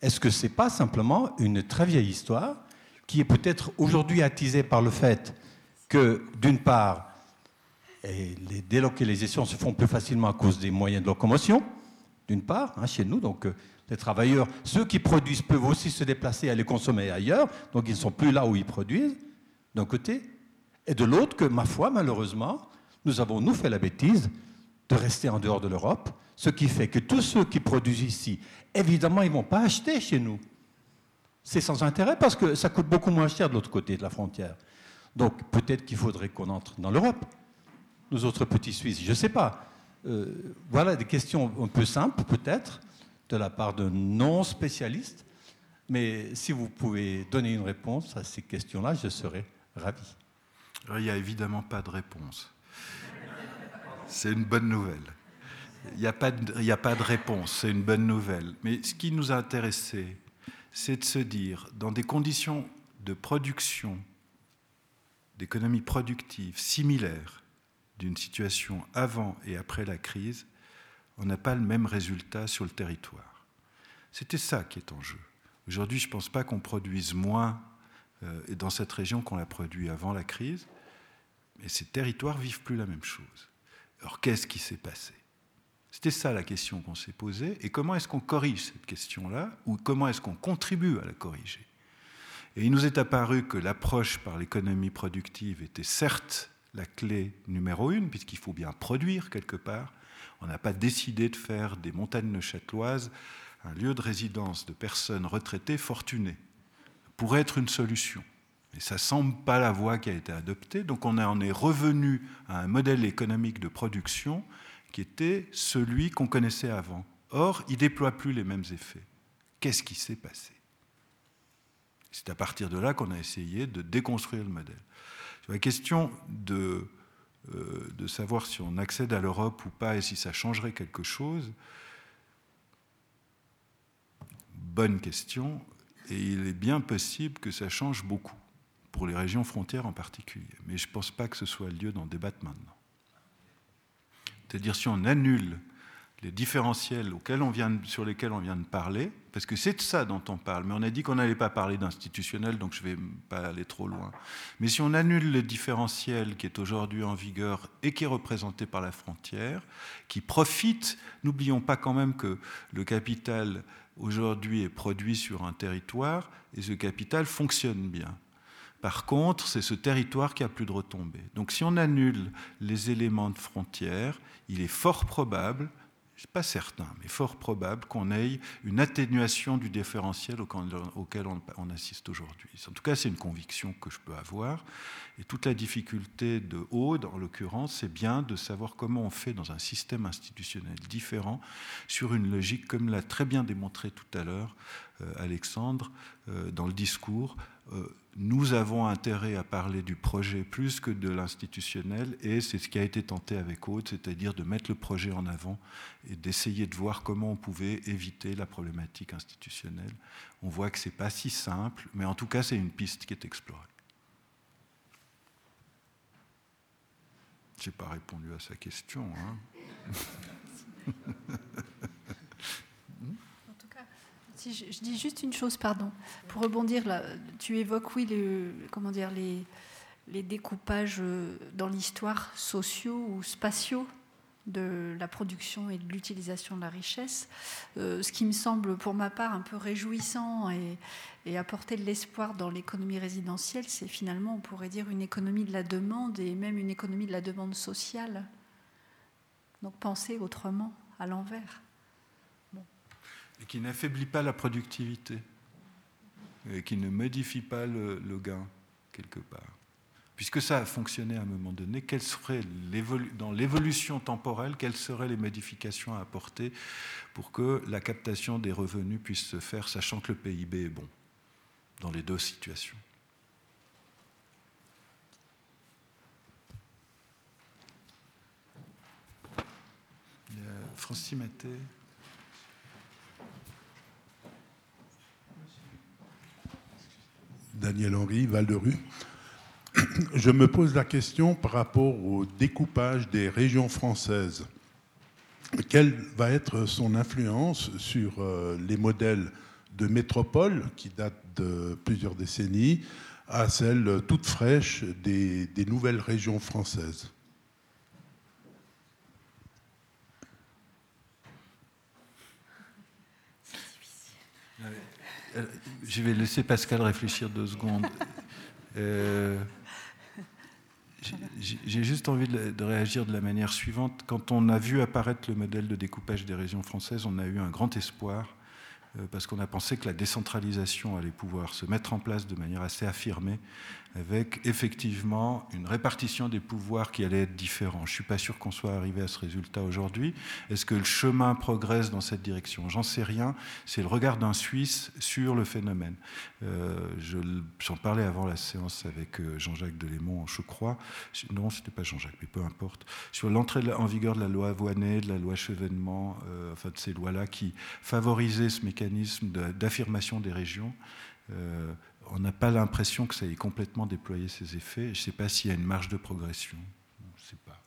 Est-ce que ce n'est pas simplement une très vieille histoire qui est peut-être aujourd'hui attisée par le fait que, d'une part, les délocalisations se font plus facilement à cause des moyens de locomotion, d'une part, hein, chez nous, donc euh, les travailleurs, ceux qui produisent peuvent aussi se déplacer et aller consommer ailleurs, donc ils ne sont plus là où ils produisent, d'un côté, et de l'autre que, ma foi, malheureusement, nous avons, nous, fait la bêtise de rester en dehors de l'Europe, ce qui fait que tous ceux qui produisent ici, évidemment, ils ne vont pas acheter chez nous. C'est sans intérêt parce que ça coûte beaucoup moins cher de l'autre côté de la frontière. Donc peut-être qu'il faudrait qu'on entre dans l'Europe, nous autres petits Suisses, je ne sais pas. Euh, voilà des questions un peu simples peut-être, de la part de non-spécialistes. Mais si vous pouvez donner une réponse à ces questions-là, je serai ravi. Il n'y a évidemment pas de réponse. C'est une bonne nouvelle. Il n'y a, pas de, a pas de réponse, c'est une bonne nouvelle. Mais ce qui nous a intéressé, c'est de se dire, dans des conditions de production, d'économie productive similaires d'une situation avant et après la crise, on n'a pas le même résultat sur le territoire. C'était ça qui est en jeu. Aujourd'hui, je ne pense pas qu'on produise moins euh, dans cette région qu'on l'a produit avant la crise, mais ces territoires vivent plus la même chose. Alors qu'est-ce qui s'est passé? C'était ça la question qu'on s'est posée, et comment est-ce qu'on corrige cette question-là, ou comment est-ce qu'on contribue à la corriger? Et il nous est apparu que l'approche par l'économie productive était certes la clé numéro une, puisqu'il faut bien produire quelque part. On n'a pas décidé de faire des montagnes neuchâteloises un lieu de résidence de personnes retraitées fortunées. Pourrait être une solution. Et ça ne semble pas la voie qui a été adoptée. Donc on en est revenu à un modèle économique de production qui était celui qu'on connaissait avant. Or, il déploie plus les mêmes effets. Qu'est-ce qui s'est passé? C'est à partir de là qu'on a essayé de déconstruire le modèle. La question de, euh, de savoir si on accède à l'Europe ou pas et si ça changerait quelque chose, bonne question, et il est bien possible que ça change beaucoup, pour les régions frontières en particulier. Mais je ne pense pas que ce soit le lieu d'en débattre maintenant. C'est-à-dire si on annule les différentiels auxquels on vient, sur lesquels on vient de parler, parce que c'est de ça dont on parle, mais on a dit qu'on n'allait pas parler d'institutionnel, donc je ne vais pas aller trop loin. Mais si on annule le différentiel qui est aujourd'hui en vigueur et qui est représenté par la frontière, qui profite, n'oublions pas quand même que le capital aujourd'hui est produit sur un territoire et ce capital fonctionne bien. Par contre, c'est ce territoire qui a plus de retombées. Donc si on annule les éléments de frontière, il est fort probable pas certain, mais fort probable qu'on ait une atténuation du différentiel auquel on, assiste aujourd'hui. En tout cas, c'est une conviction que je peux avoir. Et toute la difficulté de Aude, en l'occurrence, c'est bien de savoir comment on fait dans un système institutionnel différent, sur une logique, comme l'a très bien démontré tout à l'heure euh, Alexandre euh, dans le discours, euh, nous avons intérêt à parler du projet plus que de l'institutionnel, et c'est ce qui a été tenté avec Aude, c'est-à-dire de mettre le projet en avant et d'essayer de voir comment on pouvait éviter la problématique institutionnelle. On voit que ce n'est pas si simple, mais en tout cas, c'est une piste qui est explorée. Je n'ai pas répondu à sa question. Hein. je, dis juste une chose, pardon, pour rebondir tu évoques oui, comment dire, les, les découpages euh, dans l'histoire sociaux ou spatiaux de la production et de l'utilisation de la richesse, euh, ce qui me semble pour ma part un peu réjouissant et, et apporter de l'espoir dans l'économie résidentielle, c'est finalement, on pourrait dire, une économie de la demande et même une économie de la demande sociale. Donc penser autrement, à l'envers et qui n'affaiblit pas la productivité, et qui ne modifie pas le, gain quelque part. Puisque ça a fonctionné à un moment donné, quelle serait dans l'évolution temporelle, quelles seraient les modifications à apporter pour que la captation des revenus puisse se faire, sachant que le PIB est bon dans les deux situations? Francis Maté. Daniel Henry, Val-de-Rue. Je me pose la question par rapport au découpage des régions françaises. Quelle va être son influence sur euh, les modèles de métropole qui datent de plusieurs décennies à celles toutes fraîches des, des nouvelles régions françaises? Je vais laisser Pascal réfléchir deux secondes. Euh, j'ai juste envie de, réagir de la manière suivante. Quand on a vu apparaître le modèle de découpage des régions françaises, on a eu un grand espoir euh, parce qu'on a pensé que la décentralisation allait pouvoir se mettre en place de manière assez affirmée avec effectivement une répartition des pouvoirs qui allait être différente. Je ne suis pas sûr qu'on soit arrivé à ce résultat aujourd'hui. Est-ce que le chemin progresse dans cette direction? J'en sais rien. C'est le regard d'un Suisse sur le phénomène. Euh, J'en parlais avant la séance avec euh, Jean-Jacques Delémont, je crois. Non, ce n'était pas Jean-Jacques, mais peu importe. Sur l'entrée en vigueur de la loi Voinet, de la loi Chevènement, euh, enfin de ces lois-là qui favorisaient ce mécanisme d'affirmation des régions. Euh, on n'a pas l'impression que ça ait complètement déployé ses effets. Je ne sais pas s'il y a une marge de progression. Je ne sais pas.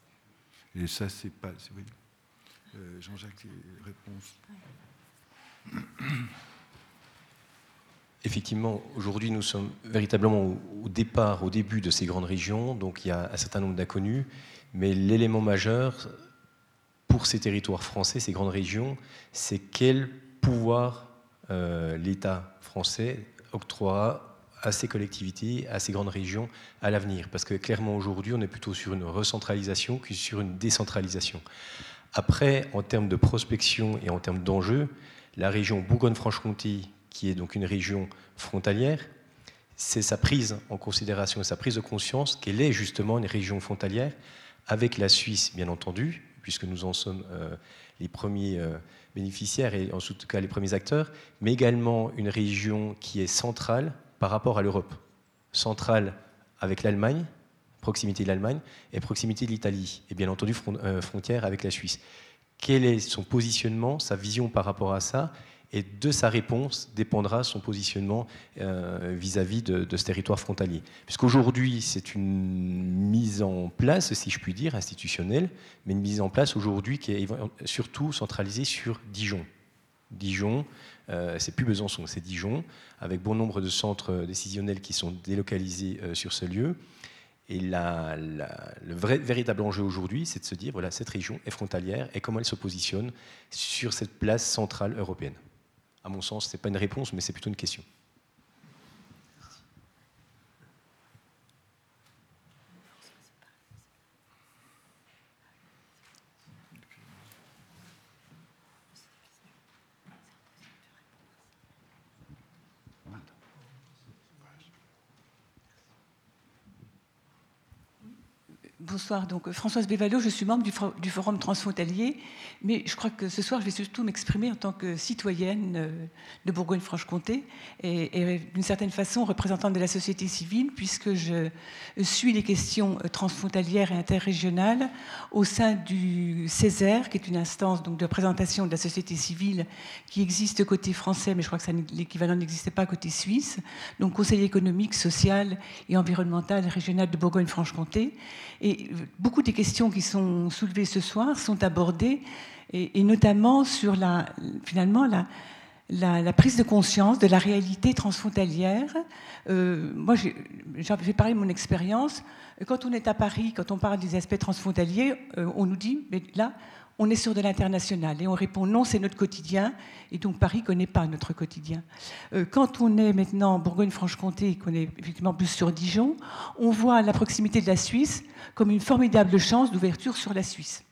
Et ça, c'est pas. Euh, Jean-Jacques, réponse. Effectivement, aujourd'hui, nous sommes véritablement au départ, au début de ces grandes régions, donc il y a un certain nombre d'inconnus, mais l'élément majeur pour ces territoires français, ces grandes régions, c'est quel pouvoir euh, l'État français octroie à ces collectivités, à ces grandes régions à l'avenir. Parce que clairement aujourd'hui, on est plutôt sur une recentralisation que sur une décentralisation. Après, en termes de prospection et en termes d'enjeux, la région Bourgogne-Franche-Comté, qui est donc une région frontalière, c'est sa prise en considération et sa prise de conscience qu'elle est justement une région frontalière avec la Suisse, bien entendu, puisque nous en sommes euh, les premiers euh, bénéficiaires et en tout cas les premiers acteurs, mais également une région qui est centrale par rapport à l'Europe. Centrale avec l'Allemagne, proximité de l'Allemagne, et proximité de l'Italie, et bien entendu euh, frontière avec la Suisse. Quel est son positionnement, sa vision par rapport à ça et de sa réponse dépendra son positionnement euh, vis-à-vis de, ce territoire frontalier. Puisqu'aujourd'hui, c'est une mise en place, si je puis dire, institutionnelle, mais une mise en place aujourd'hui qui est surtout centralisée sur Dijon. Dijon, c'est plus Besançon, c'est Dijon, avec bon nombre de centres décisionnels qui sont délocalisés euh, sur ce lieu. Et le véritable enjeu aujourd'hui, c'est de se dire, voilà, cette région est frontalière et comment elle se positionne sur cette place centrale européenne. À mon sens, ce n'est pas une réponse, mais c'est plutôt une question. Bonsoir, donc Françoise Bévalo, je suis membre du, Forum transfrontalier, mais je crois que ce soir je vais surtout m'exprimer en tant que citoyenne euh, de Bourgogne-Franche-Comté et, d'une certaine façon représentante de la société civile, puisque je suis les questions euh, transfrontalières et interrégionales au sein du Césaire, qui est une instance donc, de représentation de la société civile qui existe côté français, mais je crois que l'équivalent n'existait pas côté suisse, donc Conseil économique, social et environnemental régional de Bourgogne-Franche-Comté. Et beaucoup des questions qui sont soulevées ce soir sont abordées, et, notamment sur la, finalement la, prise de conscience de la réalité transfrontalière. Euh, moi, j'ai parlé de mon expérience. Quand on est à Paris, quand on parle des aspects transfrontaliers, euh, on nous dit, mais là, on est sur de l'international. Et on répond non, c'est notre quotidien. Et donc Paris ne connaît pas notre quotidien. Euh, quand on est maintenant en Bourgogne-Franche-Comté et qu'on est effectivement plus sur Dijon, on voit la proximité de la Suisse comme une formidable chance d'ouverture sur la Suisse.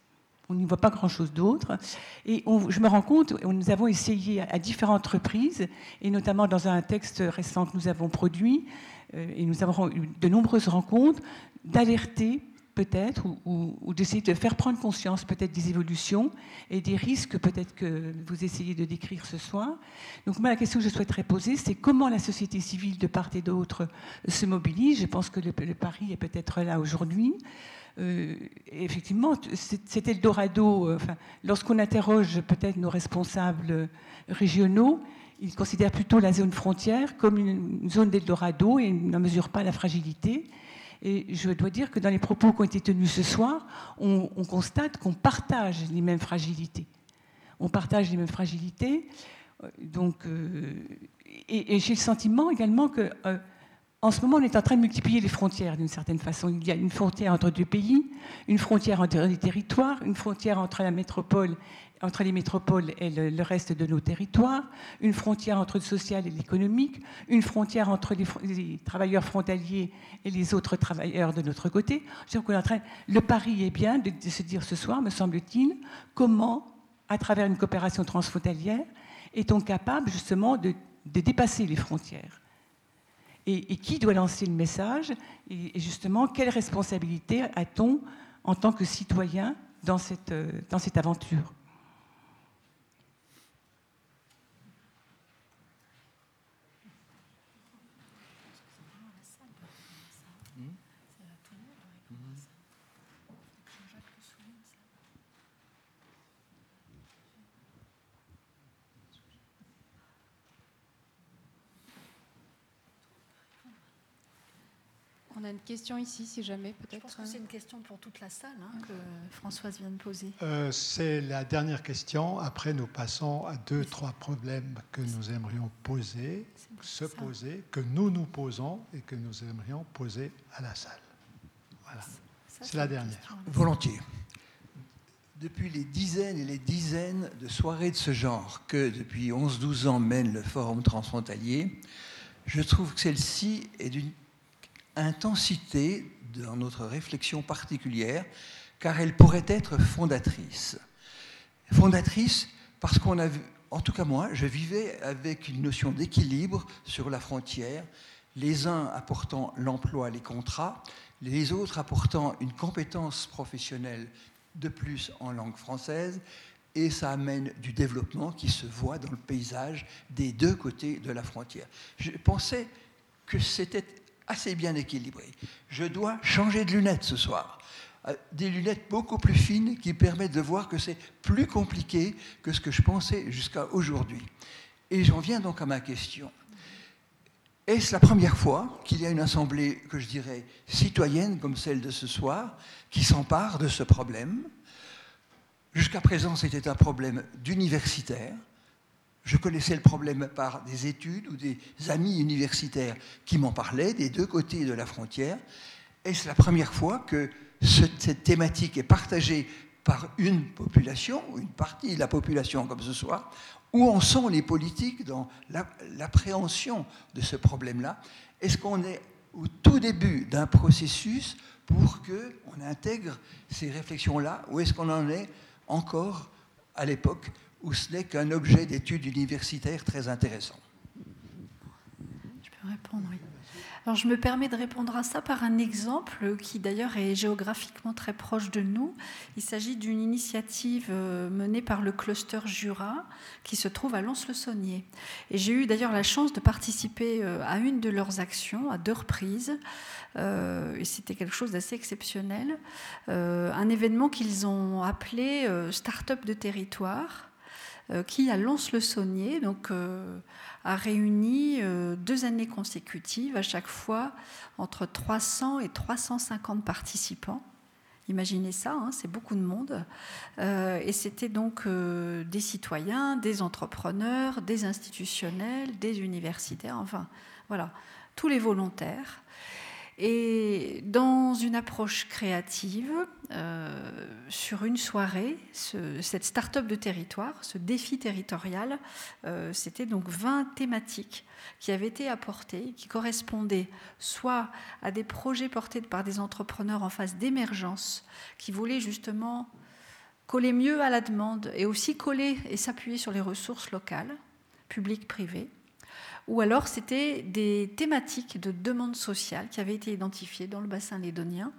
On n'y voit pas grand-chose d'autre. Et je me rends compte, nous avons essayé à différentes reprises, et notamment dans un texte récent que nous avons produit, euh, et nous avons eu de nombreuses rencontres, d'alerter peut-être, ou, d'essayer de faire prendre conscience peut-être des évolutions et des risques peut-être que vous essayez de décrire ce soir. Donc moi, la question que je souhaiterais poser, c'est comment la société civile de part et d'autre se mobilise. Je pense que le, pari est peut-être là aujourd'hui. Euh, effectivement, c'était le Dorado. Lorsqu'on interroge peut-être nos responsables régionaux, ils considèrent plutôt la zone frontière comme une zone d'Eldorado et n'en mesurent pas la fragilité. Et je dois dire que dans les propos qui ont été tenus ce soir, on, constate qu'on partage les mêmes fragilités. On partage les mêmes fragilités. Euh, donc, euh, et, j'ai le sentiment également que euh, en ce moment, on est en train de multiplier les frontières d'une certaine façon. Il y a une frontière entre deux pays, une frontière entre les territoires, une frontière entre la métropole entre les métropoles et le, reste de nos territoires, une frontière entre le social et l'économique, une frontière entre les, travailleurs frontaliers et les autres travailleurs de notre côté. Je est en train, le pari est bien de, se dire ce soir, me semble-t-il, comment, à travers une coopération transfrontalière, est-on capable justement de, dépasser les frontières? Et, qui doit lancer le message? Et, justement, quelle responsabilité a-t-on en tant que citoyen dans cette, dans cette aventure? On a une question ici, si jamais, peut-être. Je pense que c'est une question pour toute la salle hein, que Françoise vient de poser. Euh, c'est la dernière question. Après, nous passons à deux, trois problèmes que nous aimerions poser, se poser, que nous nous posons et que nous aimerions poser à la salle. Voilà. C'est la dernière. Volontiers. Depuis les dizaines et les dizaines de soirées de ce genre que depuis 11-12 ans mène le Forum transfrontalier, je trouve que celle-ci est d'une intensité dans notre réflexion particulière, car elle pourrait être fondatrice. Fondatrice parce qu'on a vu, en tout cas moi, je vivais avec une notion d'équilibre sur la frontière, les uns apportant l'emploi, les contrats, les autres apportant une compétence professionnelle de plus en langue française, et ça amène du développement qui se voit dans le paysage des deux côtés de la frontière. Je pensais que c'était assez bien équilibré. Je dois changer de lunettes ce soir. Euh, des lunettes beaucoup plus fines qui permettent de voir que c'est plus compliqué que ce que je pensais jusqu'à aujourd'hui. Et j'en viens donc à ma question. Est-ce la première fois qu'il y a une assemblée, que je dirais, citoyenne comme celle de ce soir, qui s'empare de ce problème? Jusqu'à présent, c'était un problème d'universitaire. Je connaissais le problème par des études ou des amis universitaires qui m'en parlaient des deux côtés de la frontière. Est-ce la première fois que cette thématique est partagée par une population, ou une partie de la population comme ce soir, où en sont les politiques dans l'appréhension de ce problème-là? Est-ce qu'on est au tout début d'un processus pour qu'on intègre ces réflexions-là, ou est-ce qu'on en est encore à l'époque où ce n'est qu'un objet d'étude universitaire très intéressant Je peux répondre, oui. Alors, je me permets de répondre à ça par un exemple qui d'ailleurs est géographiquement très proche de nous. Il s'agit d'une initiative euh, menée par le cluster Jura qui se trouve à Lons-le-Saunier. Et j'ai eu d'ailleurs la chance de participer euh, à une de leurs actions à deux reprises. Euh, et c'était quelque chose d'assez exceptionnel. un événement qu'ils ont appelé Start-up de territoire qui, à Lons-le-Saunier, donc a réuni euh, deux années consécutives, à chaque fois entre 300 et 350 participants. Imaginez ça, hein, c'est beaucoup de monde. Euh, et c'était donc euh, des citoyens, des entrepreneurs, des institutionnels, des universitaires, enfin voilà, tous les volontaires. Et dans une approche créative, euh, sur une soirée, cette start-up de territoire, ce défi territorial, euh, c'était donc 20 thématiques qui avaient été apportées, qui correspondaient soit à des projets portés par des entrepreneurs en phase d'émergence, qui voulaient justement coller mieux à la demande et aussi coller et s'appuyer sur les ressources locales, publiques, privées ou alors c'était des thématiques de demande sociale qui avaient été identifiées dans le bassin lédonien.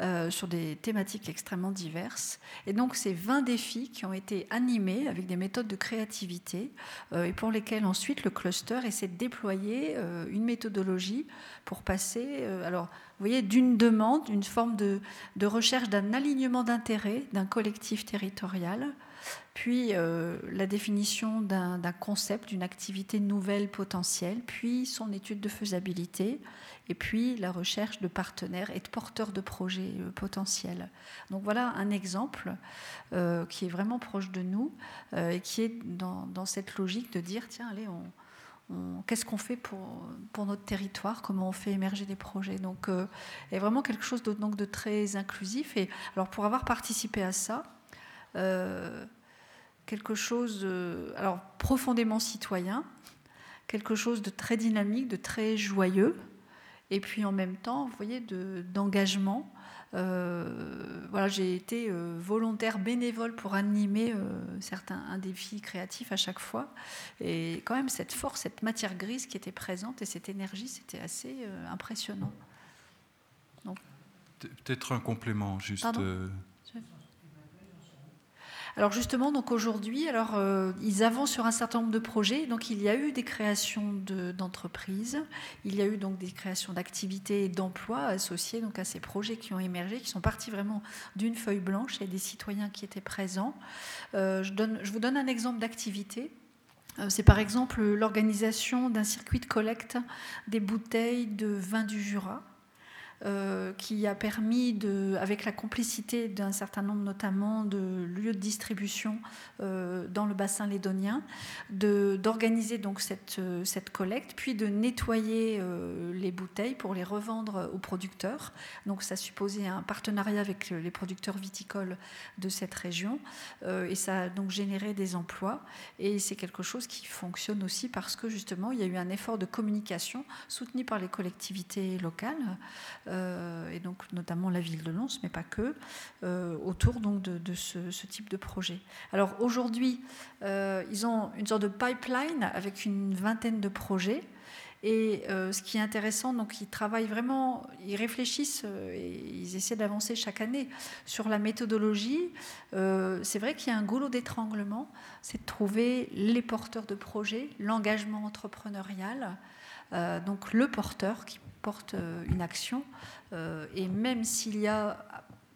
Euh, sur des thématiques extrêmement diverses. Et donc ces 20 défis qui ont été animés avec des méthodes de créativité euh, et pour lesquels ensuite le cluster essaie de déployer euh, une méthodologie pour passer, alors vous voyez, d'une demande, une forme de, de recherche d'un alignement d'intérêts d'un collectif territorial puis euh, la définition d'un concept, d'une activité nouvelle potentielle, puis son étude de faisabilité, et puis la recherche de partenaires et de porteurs de projets euh, potentiels. Donc voilà un exemple euh, qui est vraiment proche de nous et qui est dans, cette logique de dire, tiens, allez, qu'est-ce qu'on fait pour, pour, notre territoire, comment on fait émerger des projets? Donc, il y vraiment quelque chose de, donc, de très inclusif. Et alors, pour avoir participé à ça, quelque chose alors profondément citoyen, quelque chose de très dynamique, de très joyeux, et puis en même temps, vous voyez, d'engagement. Euh, voilà, j'ai été euh, volontaire bénévole pour animer euh, certains un défi créatif à chaque fois, et quand même cette force, cette matière grise qui était présente et cette énergie, c'était assez impressionnant. Peut-être un complément, juste. Alors justement, donc aujourd'hui, alors euh, ils avancent sur un certain nombre de projets. Donc il y a eu des créations d'entreprises, il y a eu donc des créations d'activités et d'emplois associés donc à ces projets qui ont émergé, qui sont partis vraiment d'une feuille blanche et des citoyens qui étaient présents. Euh, je, vous donne un exemple d'activité. Euh, c'est par exemple l'organisation d'un circuit de collecte des bouteilles de vin du Jura euh, qui a permis, de, avec la complicité d'un certain nombre notamment de lieux de distribution euh, dans le bassin lédonien, d'organiser donc cette, euh, cette, collecte, puis de nettoyer les bouteilles pour les revendre aux producteurs. Donc ça supposait un partenariat avec les producteurs viticoles de cette région, et ça a donc généré des emplois. Et c'est quelque chose qui fonctionne aussi parce que justement il y a eu un effort de communication soutenu par les collectivités locales euh, et donc notamment la ville de Lons, mais pas que, euh, autour donc de, ce, type de projet. Alors aujourd'hui, euh, ils ont une sorte de pipeline avec une vingtaine de projets. Et ce qui est intéressant, donc ils travaillent vraiment, ils réfléchissent et ils essaient d'avancer chaque année sur la méthodologie. c'est vrai qu'il y a un goulot d'étranglement, c'est de trouver les porteurs de projets, l'engagement entrepreneurial, donc le porteur qui porte euh, une action. Euh, et même s'il y a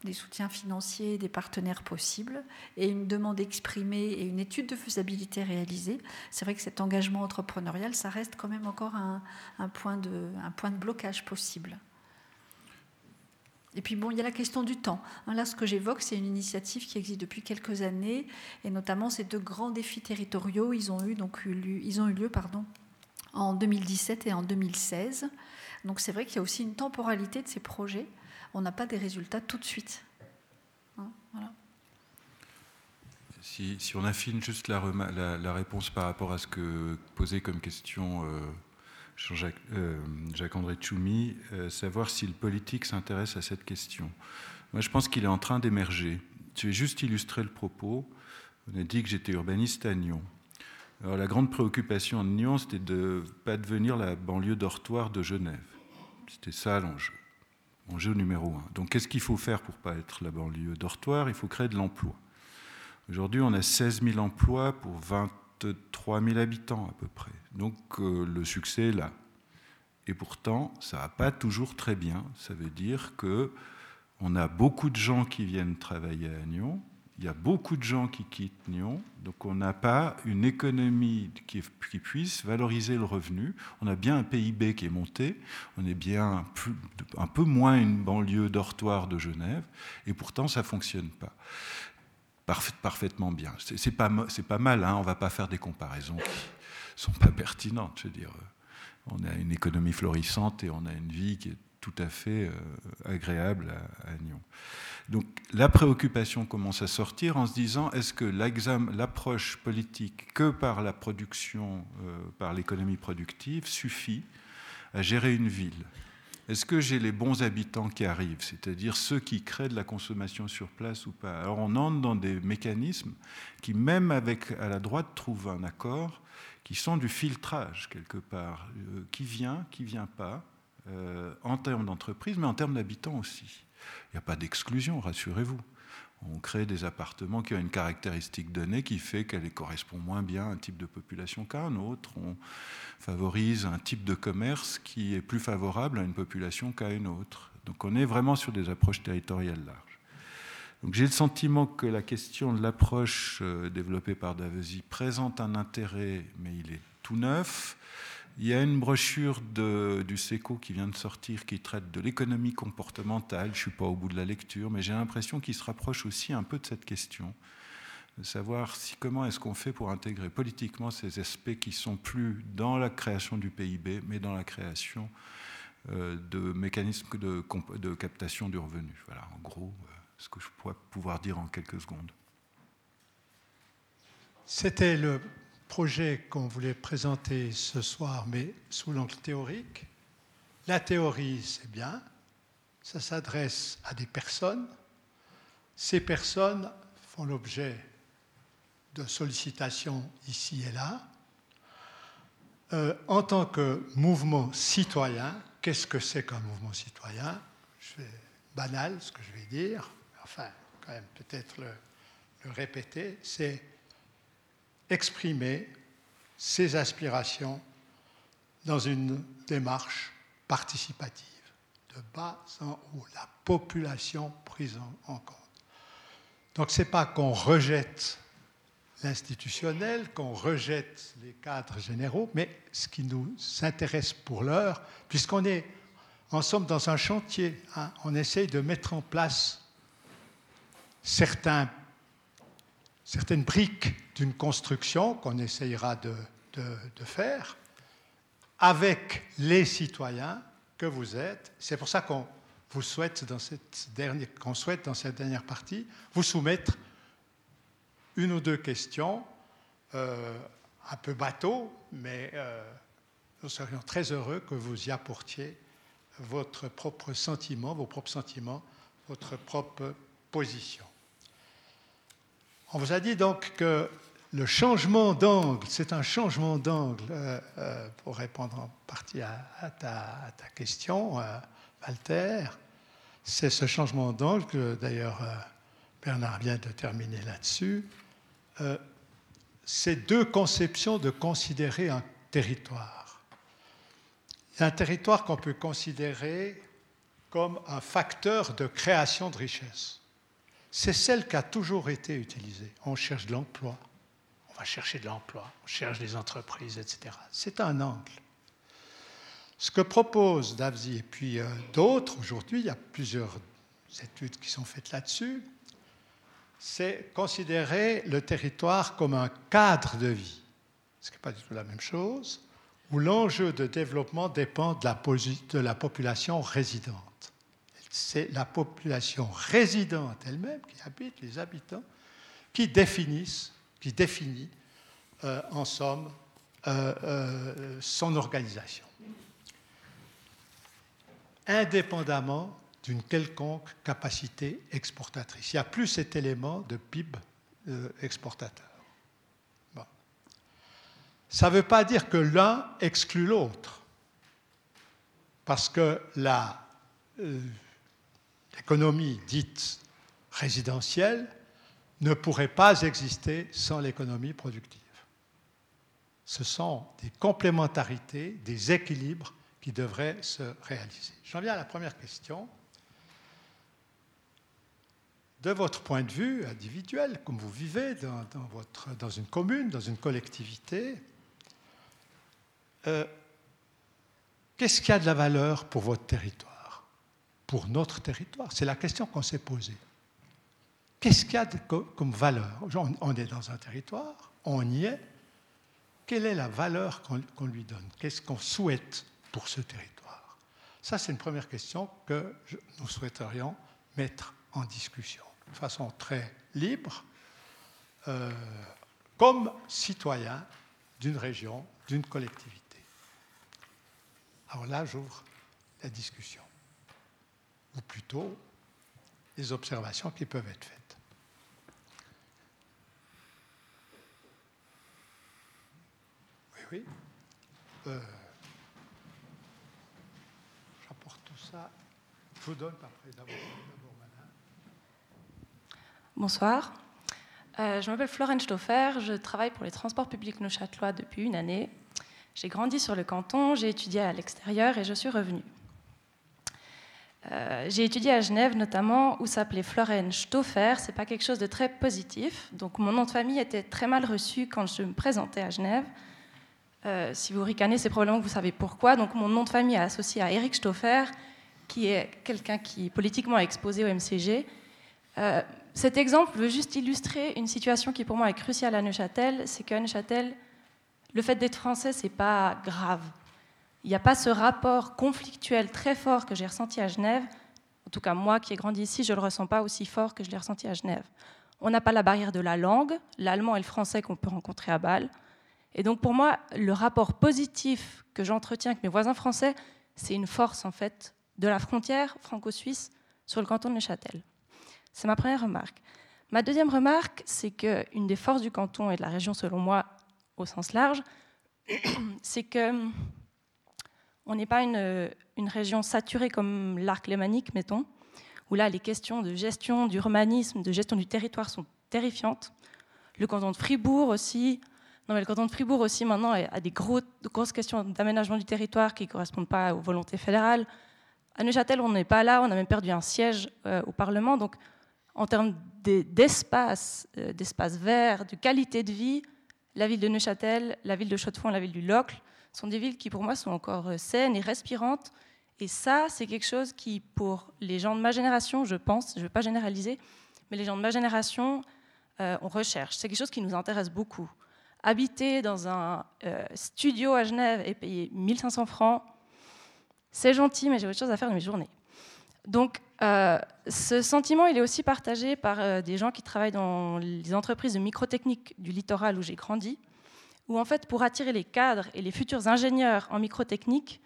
des soutiens financiers, des partenaires possibles, et une demande exprimée et une étude de faisabilité réalisée, c'est vrai que cet engagement entrepreneurial, ça reste quand même encore un, point, de, blocage possible. Et puis bon, il y a la question du temps. Hein, là, ce que j'évoque, c'est une initiative qui existe depuis quelques années, et notamment ces deux grands défis territoriaux, ils ont eu donc ils ont eu lieu, pardon, en 2017 et en 2016. Donc c'est vrai qu'il y a aussi une temporalité de ces projets. On n'a pas des résultats tout de suite. Hein, si, on affine juste la, réponse par rapport à ce que posait comme question euh, euh, Jacques-André Tchoumi, euh, savoir si le politique s'intéresse à cette question. Moi, je pense qu'il est en train d'émerger. Je vais juste illustrer le propos. On a dit que j'étais urbaniste à Nyon. La grande préoccupation de Nyon, c'était de ne pas devenir la banlieue dortoir de Genève. C'était ça l'enjeu. Enjeu numéro un. Donc qu'est-ce qu'il faut faire pour ne pas être la banlieue dortoir Il faut créer de l'emploi. Aujourd'hui, on a 16 000 emplois pour 23 000 habitants à peu près. Donc euh, le succès est là. Et pourtant, ça va pas toujours très bien. Ça veut dire que on a beaucoup de gens qui viennent travailler à Nyon, il y a beaucoup de gens qui quittent Nyon, donc on n'a pas une économie qui, puisse valoriser le revenu. On a bien un PIB qui est monté, on est bien un peu moins une banlieue dortoir de Genève, et pourtant ça ne fonctionne pas. parfaitement bien. C'est pas, pas mal, hein, on ne va pas faire des comparaisons qui ne sont pas pertinentes. Je veux dire, on a une économie florissante et on a une vie qui est tout à fait euh, agréable à, à Nyon. Donc la préoccupation commence à sortir en se disant est-ce que l'approche politique que par la production, euh, par l'économie productive, suffit à gérer une ville? Est-ce que j'ai les bons habitants qui arrivent, c'est-à-dire ceux qui créent de la consommation sur place ou pas? Alors on entre dans des mécanismes qui, même avec à la droite, trouvent un accord, qui sont du filtrage quelque part, euh, qui vient, qui vient pas, euh, en termes d'entreprise, mais en termes d'habitants aussi. Il n'y a pas d'exclusion, rassurez-vous. On crée des appartements qui ont une caractéristique donnée qui fait qu'elle correspond moins bien à un type de population qu'à un autre. On favorise un type de commerce qui est plus favorable à une population qu'à une autre. Donc on est vraiment sur des approches territoriales larges. Donc j'ai le sentiment que la question de l'approche euh, développée par Davesi présente un intérêt, mais il est tout neuf. Il y a une brochure du SECO qui vient de sortir qui traite de l'économie comportementale. Je ne suis pas au bout de la lecture, mais j'ai l'impression qu'il se rapproche aussi un peu de cette question, de savoir comment est-ce qu'on fait pour intégrer politiquement ces aspects qui sont plus dans la création du PIB, mais dans la création euh, de mécanismes de, de, captation du revenu. Voilà, en gros, euh, ce que je pourrais pouvoir dire en quelques secondes. C'était le projet qu'on voulait présenter ce soir, mais sous l'angle théorique. La théorie, c'est bien, ça s'adresse à des personnes. Ces personnes font l'objet de sollicitations ici et là. Euh, en tant que mouvement citoyen, qu'est-ce que c'est qu'un mouvement citoyen? Je banal ce que je vais dire, enfin, quand même peut-être le répéter, c'est exprimer ses aspirations dans une démarche participative, de bas en haut, la population prise en, compte. Donc ce n'est pas qu'on rejette l'institutionnel, qu'on rejette les cadres généraux, mais ce qui nous intéresse pour l'heure, puisqu'on est en somme dans un chantier. Hein. On essaye de mettre en place certains, certaines briques d'une construction qu'on essayera de, faire avec les citoyens que vous êtes. C'est pour ça qu'on vous souhaite dans cette dernière, dans cette dernière partie vous soumettre une ou deux questions, euh, un peu bateau, mais euh, nous serions très heureux que vous y apportiez votre propre sentiment, vos propres sentiments, votre propre position. On vous a dit donc que le changement d'angle, c'est un changement d'angle, euh, euh, pour répondre en partie à, ta, question, euh, Walter, c'est ce changement d'angle que d'ailleurs Bernard vient de terminer là-dessus. c'est deux conceptions de considérer un territoire. Un territoire qu'on peut considérer comme un facteur de création de richesse. C'est celle qui a toujours été utilisée. On cherche de l'emploi, on va chercher de l'emploi, on cherche des entreprises, etc. C'est un angle. Ce que propose Davzi et puis euh, d'autres, aujourd'hui, il y a plusieurs études qui sont faites là-dessus, c'est considérer le territoire comme un cadre de vie, ce qui n'est pas du tout la même chose, où l'enjeu de développement dépend de la, de la population résidente. C'est la population résidente elle-même qui habite, les habitants, qui définissent qui définit, euh, en somme, euh, euh, son organisation, indépendamment d'une quelconque capacité exportatrice. Il n'y a plus cet élément de PIB exportateur. Ça ne veut pas dire que l'un exclut l'autre, parce que l'économie dite résidentielle ne pourrait pas exister sans l'économie productive. Ce sont des complémentarités, des équilibres qui devraient se réaliser. J'en viens à la première question. De votre point de vue individuel, comme vous vivez dans, une commune, dans une collectivité, euh, qu'est-ce qui a de la valeur pour votre territoire, pour notre territoire C'est la question qu'on s'est posée. Qu'est-ce qu'il y a comme valeur? On est dans un territoire, on y est. Quelle est la valeur qu'on lui donne? Qu'est-ce qu'on souhaite pour ce territoire? Ça, c'est une première question que nous souhaiterions mettre en discussion de façon très libre, euh, comme citoyen d'une région, d'une collectivité. Alors là, j'ouvre la discussion, ou plutôt les observations qui peuvent être faites. Oui. Euh, j'apporte tout ça. Je vous donne après d'abord, madame. Bonsoir. Euh, je m'appelle Florence Stoffer, je travaille pour les transports publics neuchâtelois depuis une année. J'ai grandi sur le canton, j'ai étudié à l'extérieur et je suis revenue. Euh, j'ai étudié à Genève notamment où s'appelait Florence Stoffer, c'est pas quelque chose de très positif. Donc mon nom de famille était très mal reçu quand je me présentais à Genève. Euh, si vous ricanez, c'est probablement que vous savez pourquoi. Donc, mon nom de famille est associé à Eric Stoffer, qui est quelqu'un qui politiquement est exposé au MCG. Euh, cet exemple veut juste illustrer une situation qui pour moi est cruciale à Neuchâtel. C'est qu'à Neuchâtel, le fait d'être français, c'est pas grave. Il n'y a pas ce rapport conflictuel très fort que j'ai ressenti à Genève. En tout cas, moi qui ai grandi ici, je ne le ressens pas aussi fort que je l'ai ressenti à Genève. On n'a pas la barrière de la langue, l'allemand et le français qu'on peut rencontrer à Bâle. Et donc pour moi, le rapport positif que j'entretiens avec mes voisins français, c'est une force en fait de la frontière franco-suisse sur le canton de Neuchâtel. C'est ma première remarque. Ma deuxième remarque, c'est qu'une des forces du canton et de la région, selon moi, au sens large, c'est que on n'est pas une, une, région saturée comme l'arc lémanique, mettons, où là les questions de gestion du romanisme, de gestion du territoire sont terrifiantes. Le canton de Fribourg aussi, non, mais le canton de Fribourg aussi maintenant a des grosses questions d'aménagement du territoire qui ne correspondent pas aux volontés fédérales. À Neuchâtel, on n'est pas là, on a même perdu un siège euh, au Parlement. Donc, en termes d'espace, euh, d'espace vert, de qualité de vie, la ville de Neuchâtel, la ville de Chaux-de-Fonds, la ville du Locle sont des villes qui, pour moi, sont encore euh, saines et respirantes Et ça, c'est quelque chose qui, pour les gens de ma génération, je pense, je ne veux pas généraliser, mais les gens de ma génération, euh, on recherche. C'est quelque chose qui nous intéresse beaucoup. Habiter dans un euh, studio à Genève et payer 1500 francs, c'est gentil, mais j'ai autre chose à faire de mes journées. Donc, ce sentiment, il est aussi partagé par des gens qui travaillent dans les entreprises de microtechnique du littoral où j'ai grandi, où en fait, pour attirer les cadres et les futurs ingénieurs en microtechnique,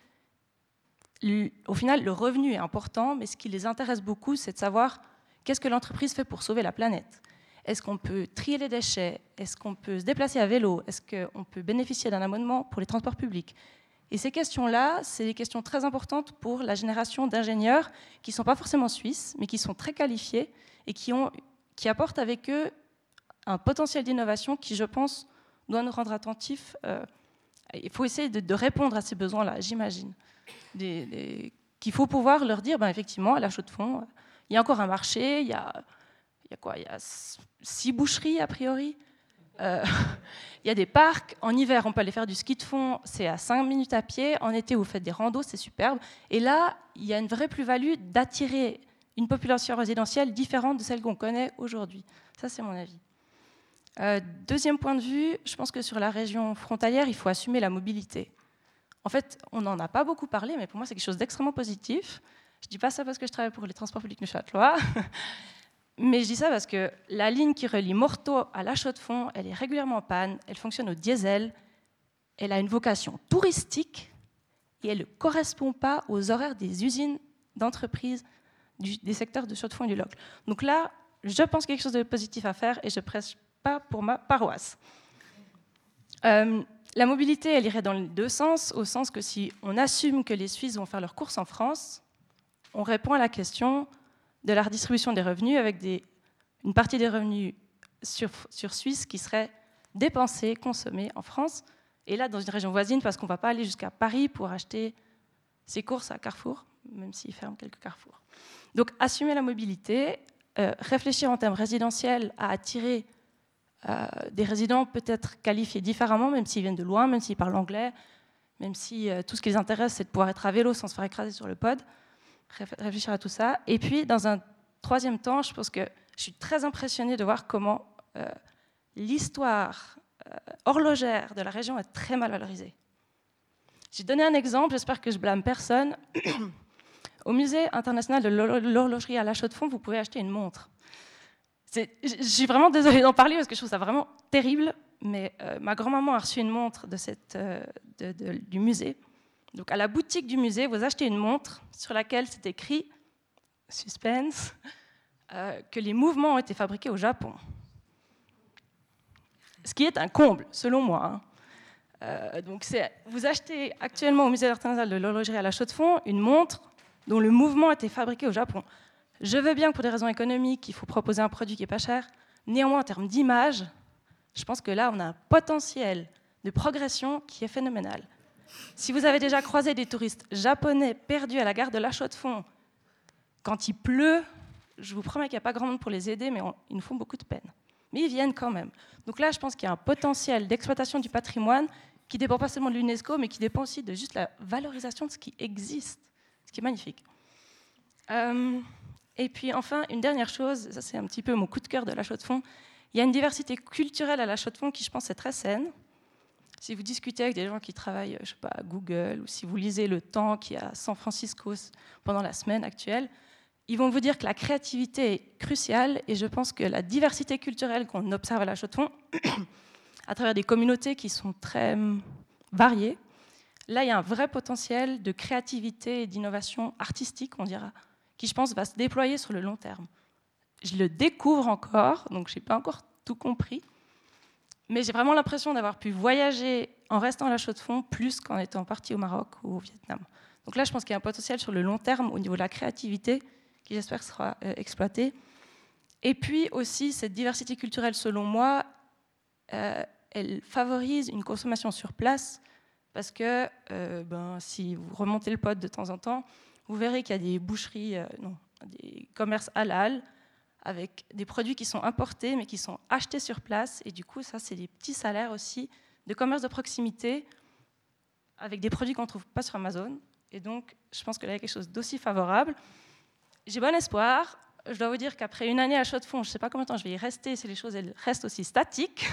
au final, le revenu est important, mais ce qui les intéresse beaucoup, c'est de savoir qu'est-ce que l'entreprise fait pour sauver la planète. Est-ce qu'on peut trier les déchets? Est-ce qu'on peut se déplacer à vélo? Est-ce qu'on peut bénéficier d'un amendement pour les transports publics? Et ces questions-là, c'est des questions très importantes pour la génération d'ingénieurs qui ne sont pas forcément suisses, mais qui sont très qualifiés et qui, ont, qui apportent avec eux un potentiel d'innovation qui, je pense, doit nous rendre attentifs. Euh, il faut essayer de, répondre à ces besoins-là, j'imagine. Qu'il faut pouvoir leur dire, ben, effectivement, à la chaux de fond, il y a encore un marché, il y a quoi Il y a six boucheries a priori. Euh, il y a des parcs. En hiver, on peut aller faire du ski de fond, c'est à 5 minutes à pied. En été, vous faites des randos, c'est superbe. Et là, il y a une vraie plus-value d'attirer une population résidentielle différente de celle qu'on connaît aujourd'hui. Ça, c'est mon avis. Euh, deuxième point de vue, je pense que sur la région frontalière, il faut assumer la mobilité. En fait, on n'en a pas beaucoup parlé, mais pour moi, c'est quelque chose d'extrêmement positif. Je ne dis pas ça parce que je travaille pour les transports publics neuchâtelois. Mais je dis ça parce que la ligne qui relie Morteau à La Chaux-de-Fonds, elle est régulièrement en panne, elle fonctionne au diesel, elle a une vocation touristique et elle ne correspond pas aux horaires des usines d'entreprises des secteurs de Chaux-de-Fonds et du Locle. Donc là, je pense quelque chose de positif à faire et je presse pour ma paroisse. Euh, la mobilité, elle irait dans les deux sens, au sens que si on assume que les Suisses vont faire leurs courses en France, on répond à la question de la redistribution des revenus avec une partie des revenus sur, Suisse qui serait dépensée, consommée en France, et là dans une région voisine, parce qu'on ne va pas aller jusqu'à Paris pour acheter ses courses à Carrefour, même s'ils ferment quelques Carrefour. Donc assumer la mobilité, euh, réfléchir en termes résidentiels à attirer des résidents peut-être qualifiés différemment, même s'ils viennent de loin, même s'ils parlent anglais, même si euh, tout ce qui les intéresse, c'est de pouvoir être à vélo sans se faire écraser sur le pod réfléchir à tout ça. Et puis, dans un troisième temps, je pense que je suis très impressionnée de voir comment euh, l'histoire euh, horlogère de la région est très mal valorisée. J'ai donné un exemple, j'espère que je blâme personne. Au musée international de l'horlogerie à La Chaux-de-Fonds, vous pouvez acheter une montre. Je suis vraiment désolée d'en parler parce que je trouve ça vraiment terrible, mais euh, ma grand-maman a reçu une montre cette, du musée donc à la boutique du musée, vous achetez une montre sur laquelle c'est écrit, suspense, euh, que les mouvements ont été fabriqués au Japon. Ce qui est un comble, selon moi. Hein. Euh, donc vous achetez actuellement au musée international de l'horlogerie à la Chaux-de-Fonds une montre dont le mouvement a été fabriqué au Japon. Je veux bien que pour des raisons économiques, il faut proposer un produit qui n'est pas cher. Néanmoins, en termes d'image, je pense que là, on a un potentiel de progression qui est phénoménal. Si vous avez déjà croisé des touristes japonais perdus à la gare de La Chaux-de-Fonds quand il pleut, je vous promets qu'il n'y a pas grand monde pour les aider, mais ils nous font beaucoup de peine. Mais ils viennent quand même. Donc là, je pense qu'il y a un potentiel d'exploitation du patrimoine qui dépend pas seulement de l'UNESCO, mais qui dépend aussi de juste la valorisation de ce qui existe, ce qui est magnifique. Euh, et puis enfin, une dernière chose, ça c'est un petit peu mon coup de cœur de La Chaux-de-Fonds, il y a une diversité culturelle à La Chaux-de-Fonds qui, je pense, est très saine. Si vous discutez avec des gens qui travaillent, je sais pas, à Google, ou si vous lisez Le Temps qui est à San Francisco pendant la semaine actuelle, ils vont vous dire que la créativité est cruciale et je pense que la diversité culturelle qu'on observe à la Chaux-de-Fonds, à travers des communautés qui sont très hum, variées, là, il y a un vrai potentiel de créativité et d'innovation artistique, on dira, qui, je pense, va se déployer sur le long terme. Je le découvre encore, donc je n'ai pas encore tout compris, mais j'ai vraiment l'impression d'avoir pu voyager en restant à la chaux de fond plus qu'en étant parti au Maroc ou au Vietnam. Donc là, je pense qu'il y a un potentiel sur le long terme au niveau de la créativité qui, j'espère, sera euh, exploité. Et puis aussi, cette diversité culturelle, selon moi, euh, elle favorise une consommation sur place parce que euh, ben, si vous remontez le pod de temps en temps, vous verrez qu'il y a des boucheries, non, des commerces halal, avec des produits qui sont importés mais qui sont achetés sur place. Et du coup, ça, c'est des petits salaires aussi de commerce de proximité avec des produits qu'on ne trouve pas sur Amazon Et donc, je pense que là, il y a quelque chose d'aussi favorable. J'ai bon espoir. Je dois vous dire qu'après une année à chaud de fond, je ne sais pas combien de temps je vais y rester si les choses elles restent aussi statiques.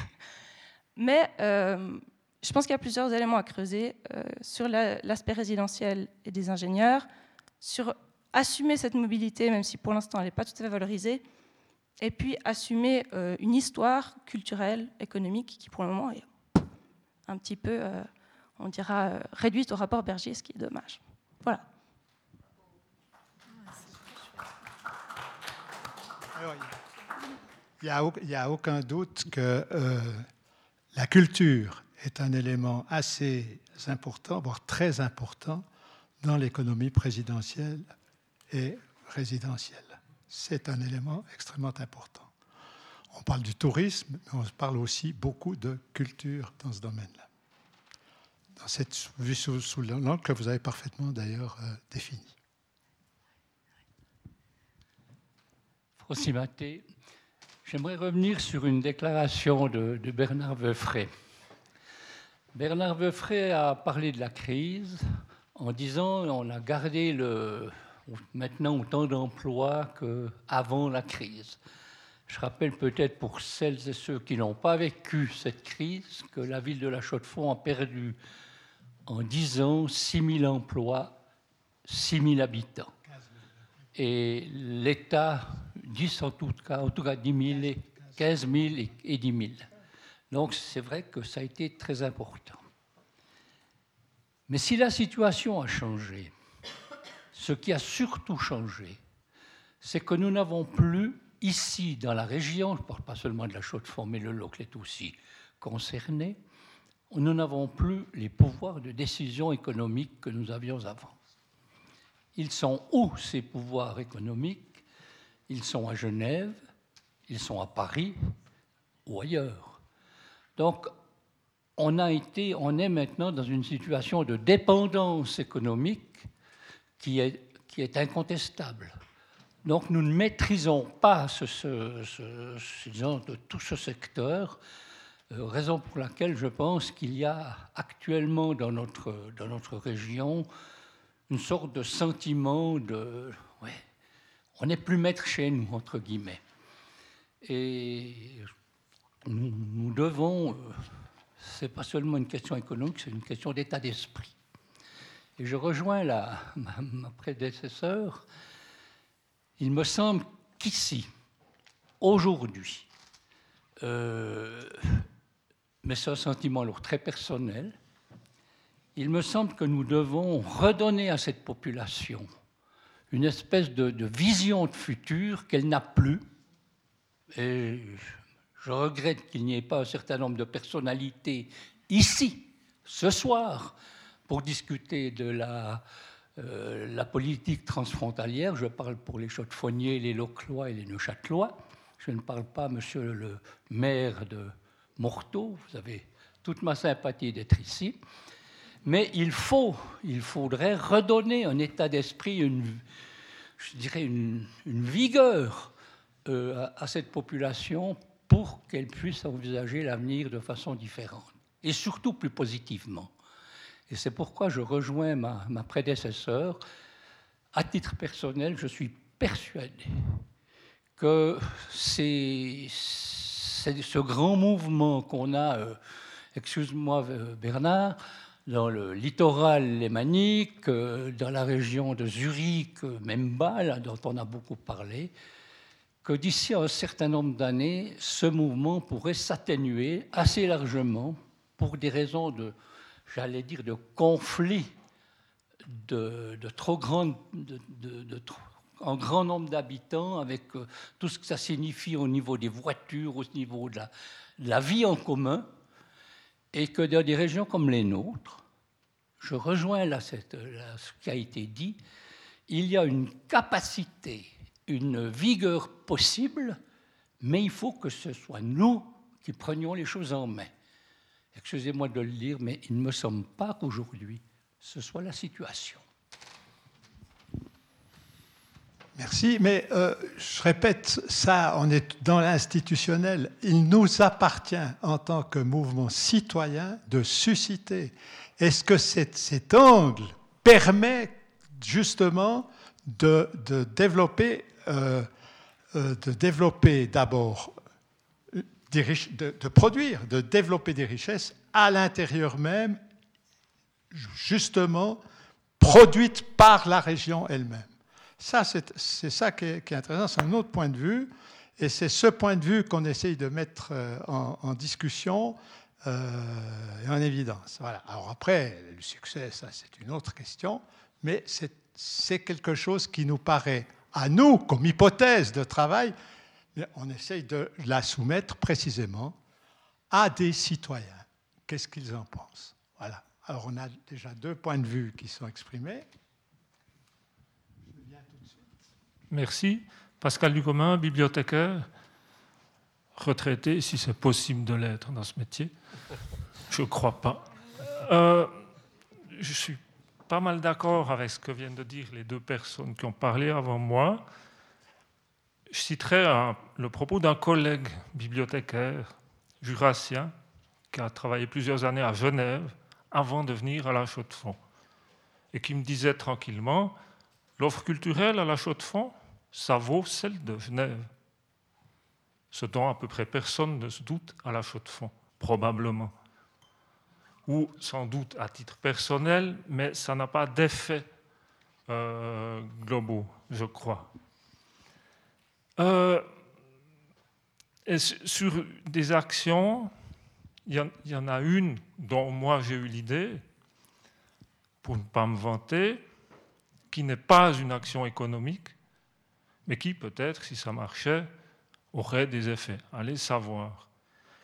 Mais euh, je pense qu'il y a plusieurs éléments à creuser euh, sur l'aspect résidentiel et des ingénieurs, sur assumer cette mobilité, même si pour l'instant elle n'est pas tout à fait valorisée, et puis assumer euh, une histoire culturelle, économique, qui pour le moment est un petit peu, on dira, réduite au rapport Berger, ce qui est dommage. Voilà. il n'y a, aucun doute que euh, la culture est un élément assez important, voire très important, dans l'économie présidentielle et résidentielle. C'est un élément extrêmement important. On parle du tourisme, mais on parle aussi beaucoup de culture dans ce domaine-là. Dans cette vue sous, sous l'angle que vous avez parfaitement d'ailleurs euh. J'aimerais revenir sur une déclaration de, Bernard Veufray. Bernard Veufray a parlé de la crise en disant on a gardé le, maintenant autant d'emplois qu'avant la crise. Je rappelle peut-être pour celles et ceux qui n'ont pas vécu cette crise que la ville de La Chaux-de-Fonds a perdu en 10 ans 6 000 emplois, 6 000 habitants. Et l'État 10 en tout cas, en tout cas 10 000, 15 000 et 10 000. Donc c'est vrai que ça a été très important. Mais si la situation a changé, ce qui a surtout changé, c'est que nous n'avons plus ici dans la région, je ne parle pas seulement de la Chaux-de-Fonds, mais le Locle est aussi concerné, nous n'avons plus les pouvoirs de décision économique que nous avions avant. Ils sont où ces pouvoirs économiques? Ils sont à Genève, ils sont à Paris ou ailleurs. Donc, on a été, on est maintenant dans une situation de dépendance économique qui est, incontestable. Donc, nous ne maîtrisons pas ce, de tout ce secteur, euh, raison pour laquelle je pense qu'il y a actuellement dans notre, dans notre région une sorte de sentiment de, ouais, on n'est plus maître chez nous, entre guillemets. Et nous, devons, euh, ce n'est pas seulement une question économique, c'est une question d'état d'esprit. Et je rejoins la, ma, prédécesseur. Il me semble qu'ici, aujourd'hui, euh, mais c'est un sentiment alors très personnel, il me semble que nous devons redonner à cette population une espèce de, vision de futur qu'elle n'a plus. Et je regrette qu'il n'y ait pas un certain nombre de personnalités ici, ce soir, pour discuter de la, euh, politique transfrontalière. Je parle pour les Chaudefonniers, les Loclois et les Neuchâtelois. Je ne parle pas, monsieur le maire de Morteau. Vous avez toute ma sympathie d'être ici. Mais il faut, il faudrait redonner un état d'esprit, une, je dirais une, vigueur euh, à, cette population pour qu'elle puisse envisager l'avenir de façon différente et surtout plus positivement. Et c'est pourquoi je rejoins ma, ma prédécesseur. À titre personnel, je suis persuadé que c'est ce grand mouvement qu'on a, euh, excuse-moi Bernard, dans le littoral lémanique, euh, dans la région de Zurich, euh, même bas, dont on a beaucoup parlé, que d'ici un certain nombre d'années, ce mouvement pourrait s'atténuer assez largement pour des raisons de, j'allais dire, de conflit de, trop grand, de, un grand nombre d'habitants, avec euh, tout ce que ça signifie au niveau des voitures, au niveau de la vie en commun et que dans des régions comme les nôtres, je rejoins là, ce qui a été dit, il y a une capacité, une vigueur possible, mais il faut que ce soit nous qui prenions les choses en main. Excusez-moi de le dire, mais il ne me semble pas qu'aujourd'hui ce soit la situation. Merci, mais euh, je répète, ça, on est dans l'institutionnel. Il nous appartient en tant que mouvement citoyen de susciter. Est-ce que cet angle permet justement de, développer, euh, euh, de développer d'abord de, produire, de développer des richesses à l'intérieur même, justement produites par la région elle-même. Ça, c'est ça qui est, intéressant, c'est un autre point de vue, et c'est ce point de vue qu'on essaye de mettre euh, en, discussion et en évidence. Voilà. Alors après, le succès, ça c'est une autre question, mais c'est quelque chose qui nous paraît, à nous, comme hypothèse de travail, on essaye de la soumettre précisément à des citoyens. Qu'est-ce qu'ils en pensent? Voilà. Alors on a déjà deux points de vue qui sont exprimés. Merci. Pascal Ducommun, bibliothécaire, retraité, si c'est possible de l'être dans ce métier. Je ne crois pas. Euh, je suis pas mal d'accord avec ce que viennent de dire les deux personnes qui ont parlé avant moi je citerai le propos d'un collègue bibliothécaire jurassien qui a travaillé plusieurs années à Genève avant de venir à la Chaux-de-Fonds et qui me disait tranquillement l'offre culturelle à la Chaux-de-Fonds, ça vaut celle de Genève. Ce dont à peu près personne ne se doute à la Chaux-de-Fonds, probablement. Ou sans doute à titre personnel, mais ça n'a pas d'effet euh, globaux, je crois. Euh, sur des actions, il y, en a une dont moi j'ai eu l'idée, pour ne pas me vanter, qui n'est pas une action économique, mais qui peut-être, si ça marchait, aurait des effets. Allez savoir.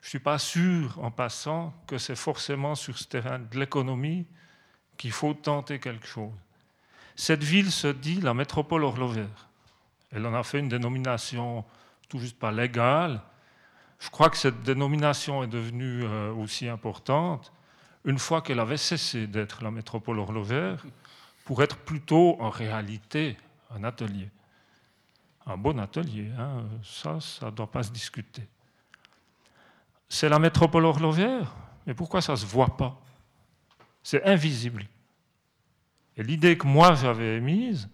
Je ne suis pas sûr, en passant, que c'est forcément sur ce terrain de l'économie qu'il faut tenter quelque chose. Cette ville se dit la métropole horlogère. Elle en a fait une dénomination tout juste pas légale. Je crois que cette dénomination est devenue euh, aussi importante une fois qu'elle avait cessé d'être la métropole horlogère pour être plutôt en réalité un atelier. Un bon atelier, hein. ça, ça ne doit pas se discuter. C'est la métropole horlogère, mais pourquoi ça ne se voit pas? C'est invisible. Et l'idée que moi j'avais émise,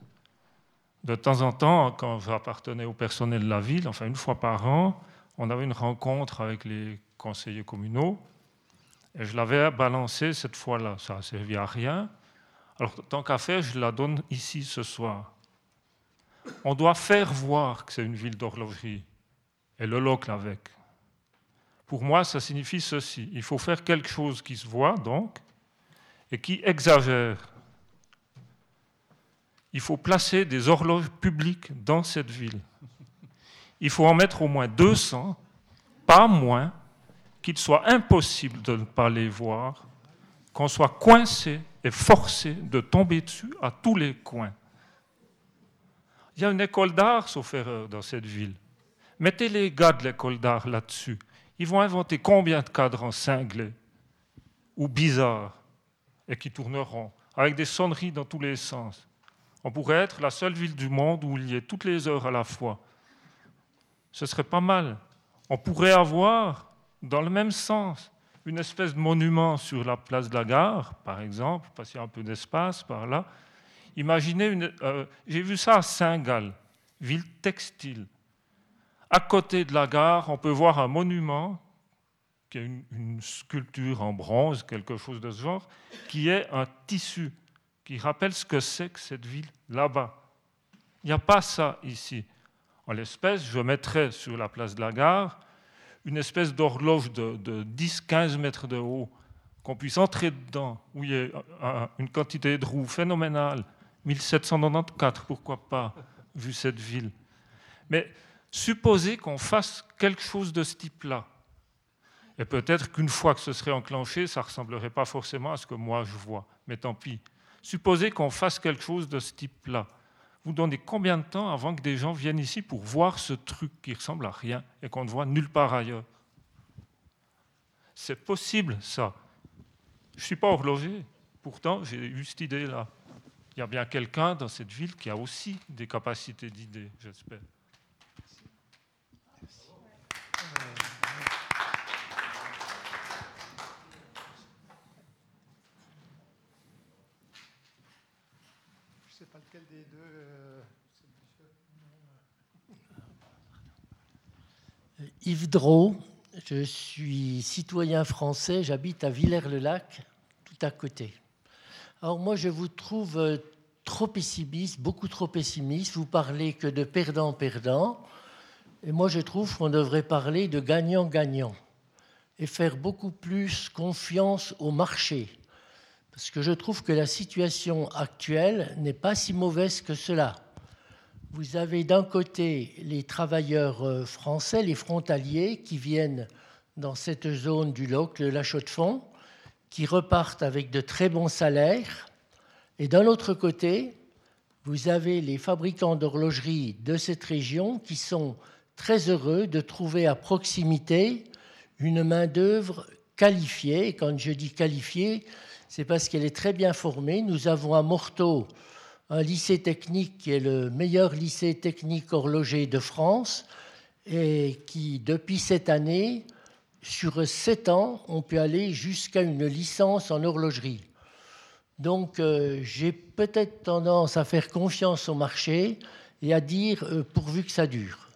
de temps en temps, quand j'appartenais au personnel de la ville, enfin une fois par an, on avait une rencontre avec les conseillers communaux et je l'avais balancé cette fois-là. Ça n'a servi à rien. Alors, tant qu'à faire, je la donne ici ce soir. On doit faire voir que c'est une ville d'horlogerie et le local avec. Pour moi, ça signifie ceci. Il faut faire quelque chose qui se voit, donc, et qui exagère il faut placer des horloges publiques dans cette ville. Il faut en mettre au moins 200, pas moins, qu'il soit impossible de ne pas les voir, qu'on soit coincé et forcé de tomber dessus à tous les coins. Il y a une école d'art, sauf erreur, dans cette ville. Mettez les gars de l'école d'art là-dessus. Ils vont inventer combien de cadrans cinglés ou bizarres et qui tourneront, avec des sonneries dans tous les sens. On pourrait être la seule ville du monde où il y ait toutes les heures à la fois. Ce serait pas mal. On pourrait avoir, dans le même sens, une espèce de monument sur la place de la gare, par exemple, parce un peu d'espace par là. Imaginez, une, euh, j'ai vu ça à Saint-Gall, ville textile. À côté de la gare, on peut voir un monument, qui est une, sculpture en bronze, quelque chose de ce genre, qui est un tissu qui rappelle ce que c'est que cette ville là-bas. Il n'y a pas ça ici. En l'espèce, je mettrais sur la place de la gare une espèce d'horloge de, 10-15 mètres de haut, qu'on puisse entrer dedans, où il y a une quantité de roues phénoménale. 1794, pourquoi pas, vu cette ville. Mais supposez qu'on fasse quelque chose de ce type-là. Et peut-être qu'une fois que ce serait enclenché, ça ne ressemblerait pas forcément à ce que moi je vois. Mais tant pis. Supposez qu'on fasse quelque chose de ce type-là. Vous donnez combien de temps avant que des gens viennent ici pour voir ce truc qui ressemble à rien et qu'on ne voit nulle part ailleurs? C'est possible, ça. Je ne suis pas horloger. Pourtant, j'ai eu cette idée-là. Il y a bien quelqu'un dans cette ville qui a aussi des capacités d'idées, j'espère. Deux euh, Yves Drault, je suis citoyen français, j'habite à Villers-le-Lac, tout à côté. Alors moi, je vous trouve euh, trop pessimiste, beaucoup trop pessimiste. Vous parlez que de perdant-perdant. Et moi, je trouve qu'on devrait parler de gagnant-gagnant et faire beaucoup plus confiance au marché. Parce que je trouve que la situation actuelle n'est pas si mauvaise que cela. Vous avez d'un côté les travailleurs euh, français, les frontaliers, qui viennent dans cette zone du LOC, le Lachaux de Fonds, qui repartent avec de très bons salaires. Et d'un autre côté, vous avez les fabricants d'horlogerie de cette région qui sont très heureux de trouver à proximité une main-d'œuvre qualifiée. Et quand je dis qualifiée, c'est parce qu'elle est très bien formée. Nous avons à Morteau un lycée technique qui est le meilleur lycée technique horloger de France et qui, depuis cette année, sur sept ans, on peut aller jusqu'à une licence en horlogerie. Donc euh, j'ai peut-être tendance à faire confiance au marché et à dire euh, pourvu que ça dure.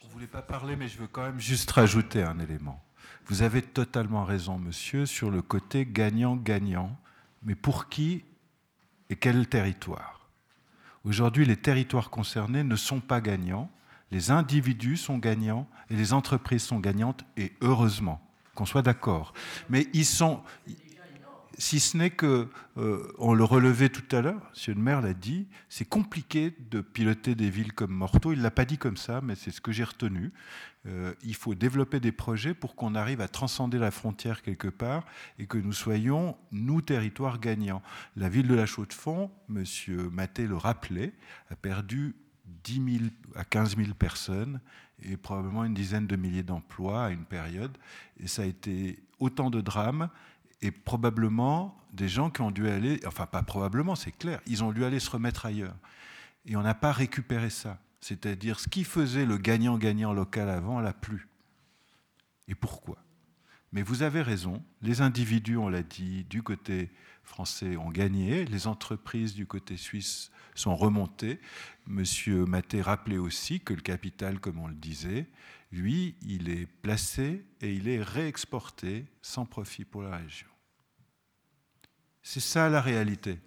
Je ne voulais pas parler, mais je veux quand même juste rajouter un élément. Vous avez totalement raison, monsieur, sur le côté gagnant-gagnant. Mais pour qui et quel territoire? Aujourd'hui, les territoires concernés ne sont pas gagnants, les individus sont gagnants et les entreprises sont gagnantes, et heureusement, qu'on soit d'accord. Mais ils sont, si ce n'est que, euh, on le relevait tout à l'heure, M. le maire l'a dit, c'est compliqué de piloter des villes comme Morteau. Il ne l'a pas dit comme ça, mais c'est ce que j'ai retenu. Euh, il faut développer des projets pour qu'on arrive à transcender la frontière quelque part et que nous soyons, nous, territoires gagnants. La ville de la Chaux-de-Fonds, M. Maté le rappelait, a perdu 10 000 à 15 000 personnes et probablement une dizaine de milliers d'emplois à une période. Et ça a été autant de drames et probablement des gens qui ont dû aller, enfin pas probablement, c'est clair, ils ont dû aller se remettre ailleurs. Et on n'a pas récupéré ça. C'est-à-dire ce qui faisait le gagnant-gagnant local avant l'a plus. Et pourquoi? Mais vous avez raison, les individus, on l'a dit, du côté français ont gagné, les entreprises du côté suisse sont remontées. Monsieur Maté rappelait aussi que le capital, comme on le disait, lui, il est placé et il est réexporté sans profit pour la région. C'est ça la réalité.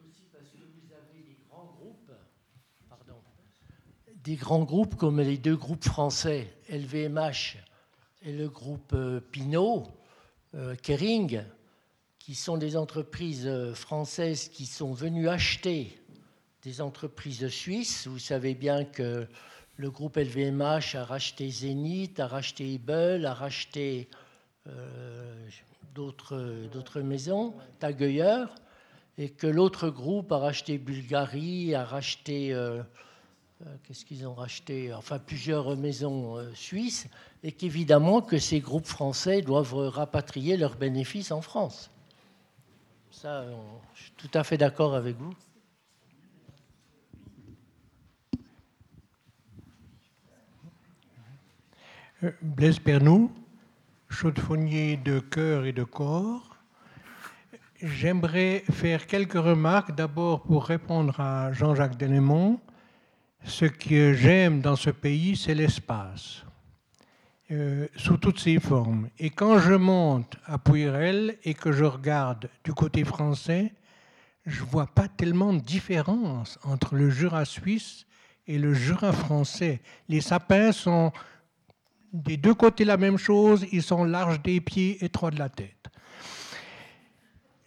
Des grands groupes comme les deux groupes français, LVMH et le groupe euh, Pinot, euh, Kering, qui sont des entreprises euh, françaises qui sont venues acheter des entreprises suisses. Vous savez bien que le groupe LVMH a racheté Zenith, a racheté Ebel, a racheté d'autres maisons, Tagueyer, et que l'autre groupe a racheté Bulgarie, a racheté, qu'est-ce qu'ils ont racheté? Enfin, plusieurs maisons suisses, et qu'évidemment que ces groupes français doivent rapatrier leurs bénéfices en France. Ça, je suis tout à fait d'accord avec vous. Blaise Pernou, chaudefonnier de cœur et de corps. J'aimerais faire quelques remarques, d'abord pour répondre à Jean-Jacques Denémont. Ce que j'aime dans ce pays, c'est l'espace, euh, sous toutes ses formes. Et quand je monte à Puyrel et que je regarde du côté français, je ne vois pas tellement de différence entre le Jura suisse et le Jura français. Les sapins sont des deux côtés la même chose, ils sont larges des pieds, étroits de la tête.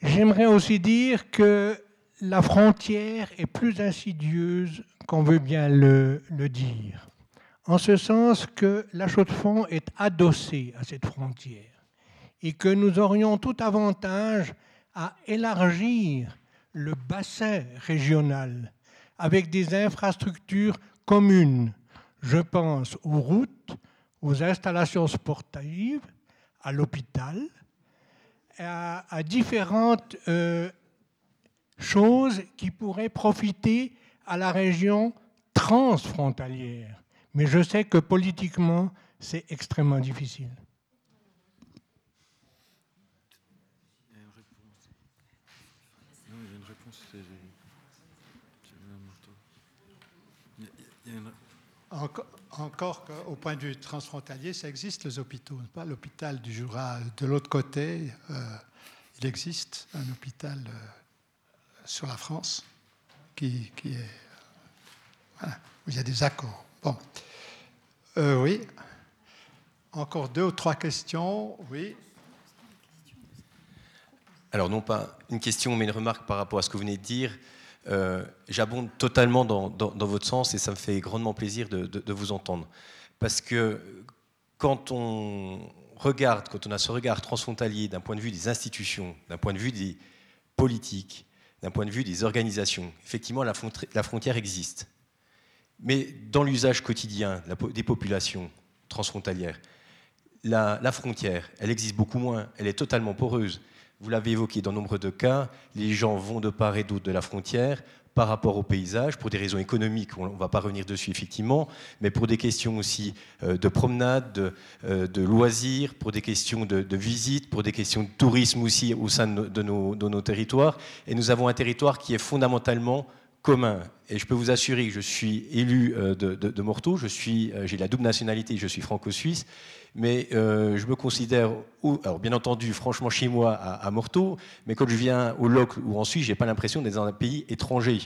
J'aimerais aussi dire que la frontière est plus insidieuse qu'on veut bien le, dire, en ce sens que la Chaux-de-Fonds est adossée à cette frontière et que nous aurions tout avantage à élargir le bassin régional avec des infrastructures communes. Je pense aux routes, aux installations sportives, à l'hôpital, à, différentes euh, chose qui pourrait profiter à la région transfrontalière. Mais je sais que politiquement, c'est extrêmement difficile. Encore qu'au point de vue transfrontalier, ça existe les hôpitaux. Pas? L'hôpital du Jura de l'autre côté, euh, il existe un hôpital. Euh, sur la France qui, est où il y a des accords. Bon, euh, oui. Encore deux ou trois questions. Oui. Alors non pas une question, mais une remarque par rapport à ce que vous venez de dire. Euh, j'abonde totalement dans, votre sens et ça me fait grandement plaisir de, vous entendre. Parce que quand on regarde, quand on a ce regard transfrontalier d'un point de vue des institutions, d'un point de vue des politiques, d'un point de vue des organisations, effectivement, la, frontière existe. Mais dans l'usage quotidien des populations transfrontalières, la frontière, elle existe beaucoup moins, elle est totalement poreuse. Vous l'avez évoqué dans nombre de cas, les gens vont de part et d'autre de la frontière par rapport au paysage, pour des raisons économiques, on ne va pas revenir dessus effectivement, mais pour des questions aussi euh, de promenade, de, euh, loisirs, pour des questions de, visite, pour des questions de tourisme aussi au sein de nos, de territoires. Et nous avons un territoire qui est fondamentalement commun. Et je peux vous assurer que je suis élu euh, de, de, Morteau, j'ai la double nationalité, je suis franco-suisse, mais euh, je me considère, alors bien entendu, franchement chez moi à, Morteau, mais quand je viens au Locle ou en Suisse, j'ai pas l'impression d'être dans un pays étranger.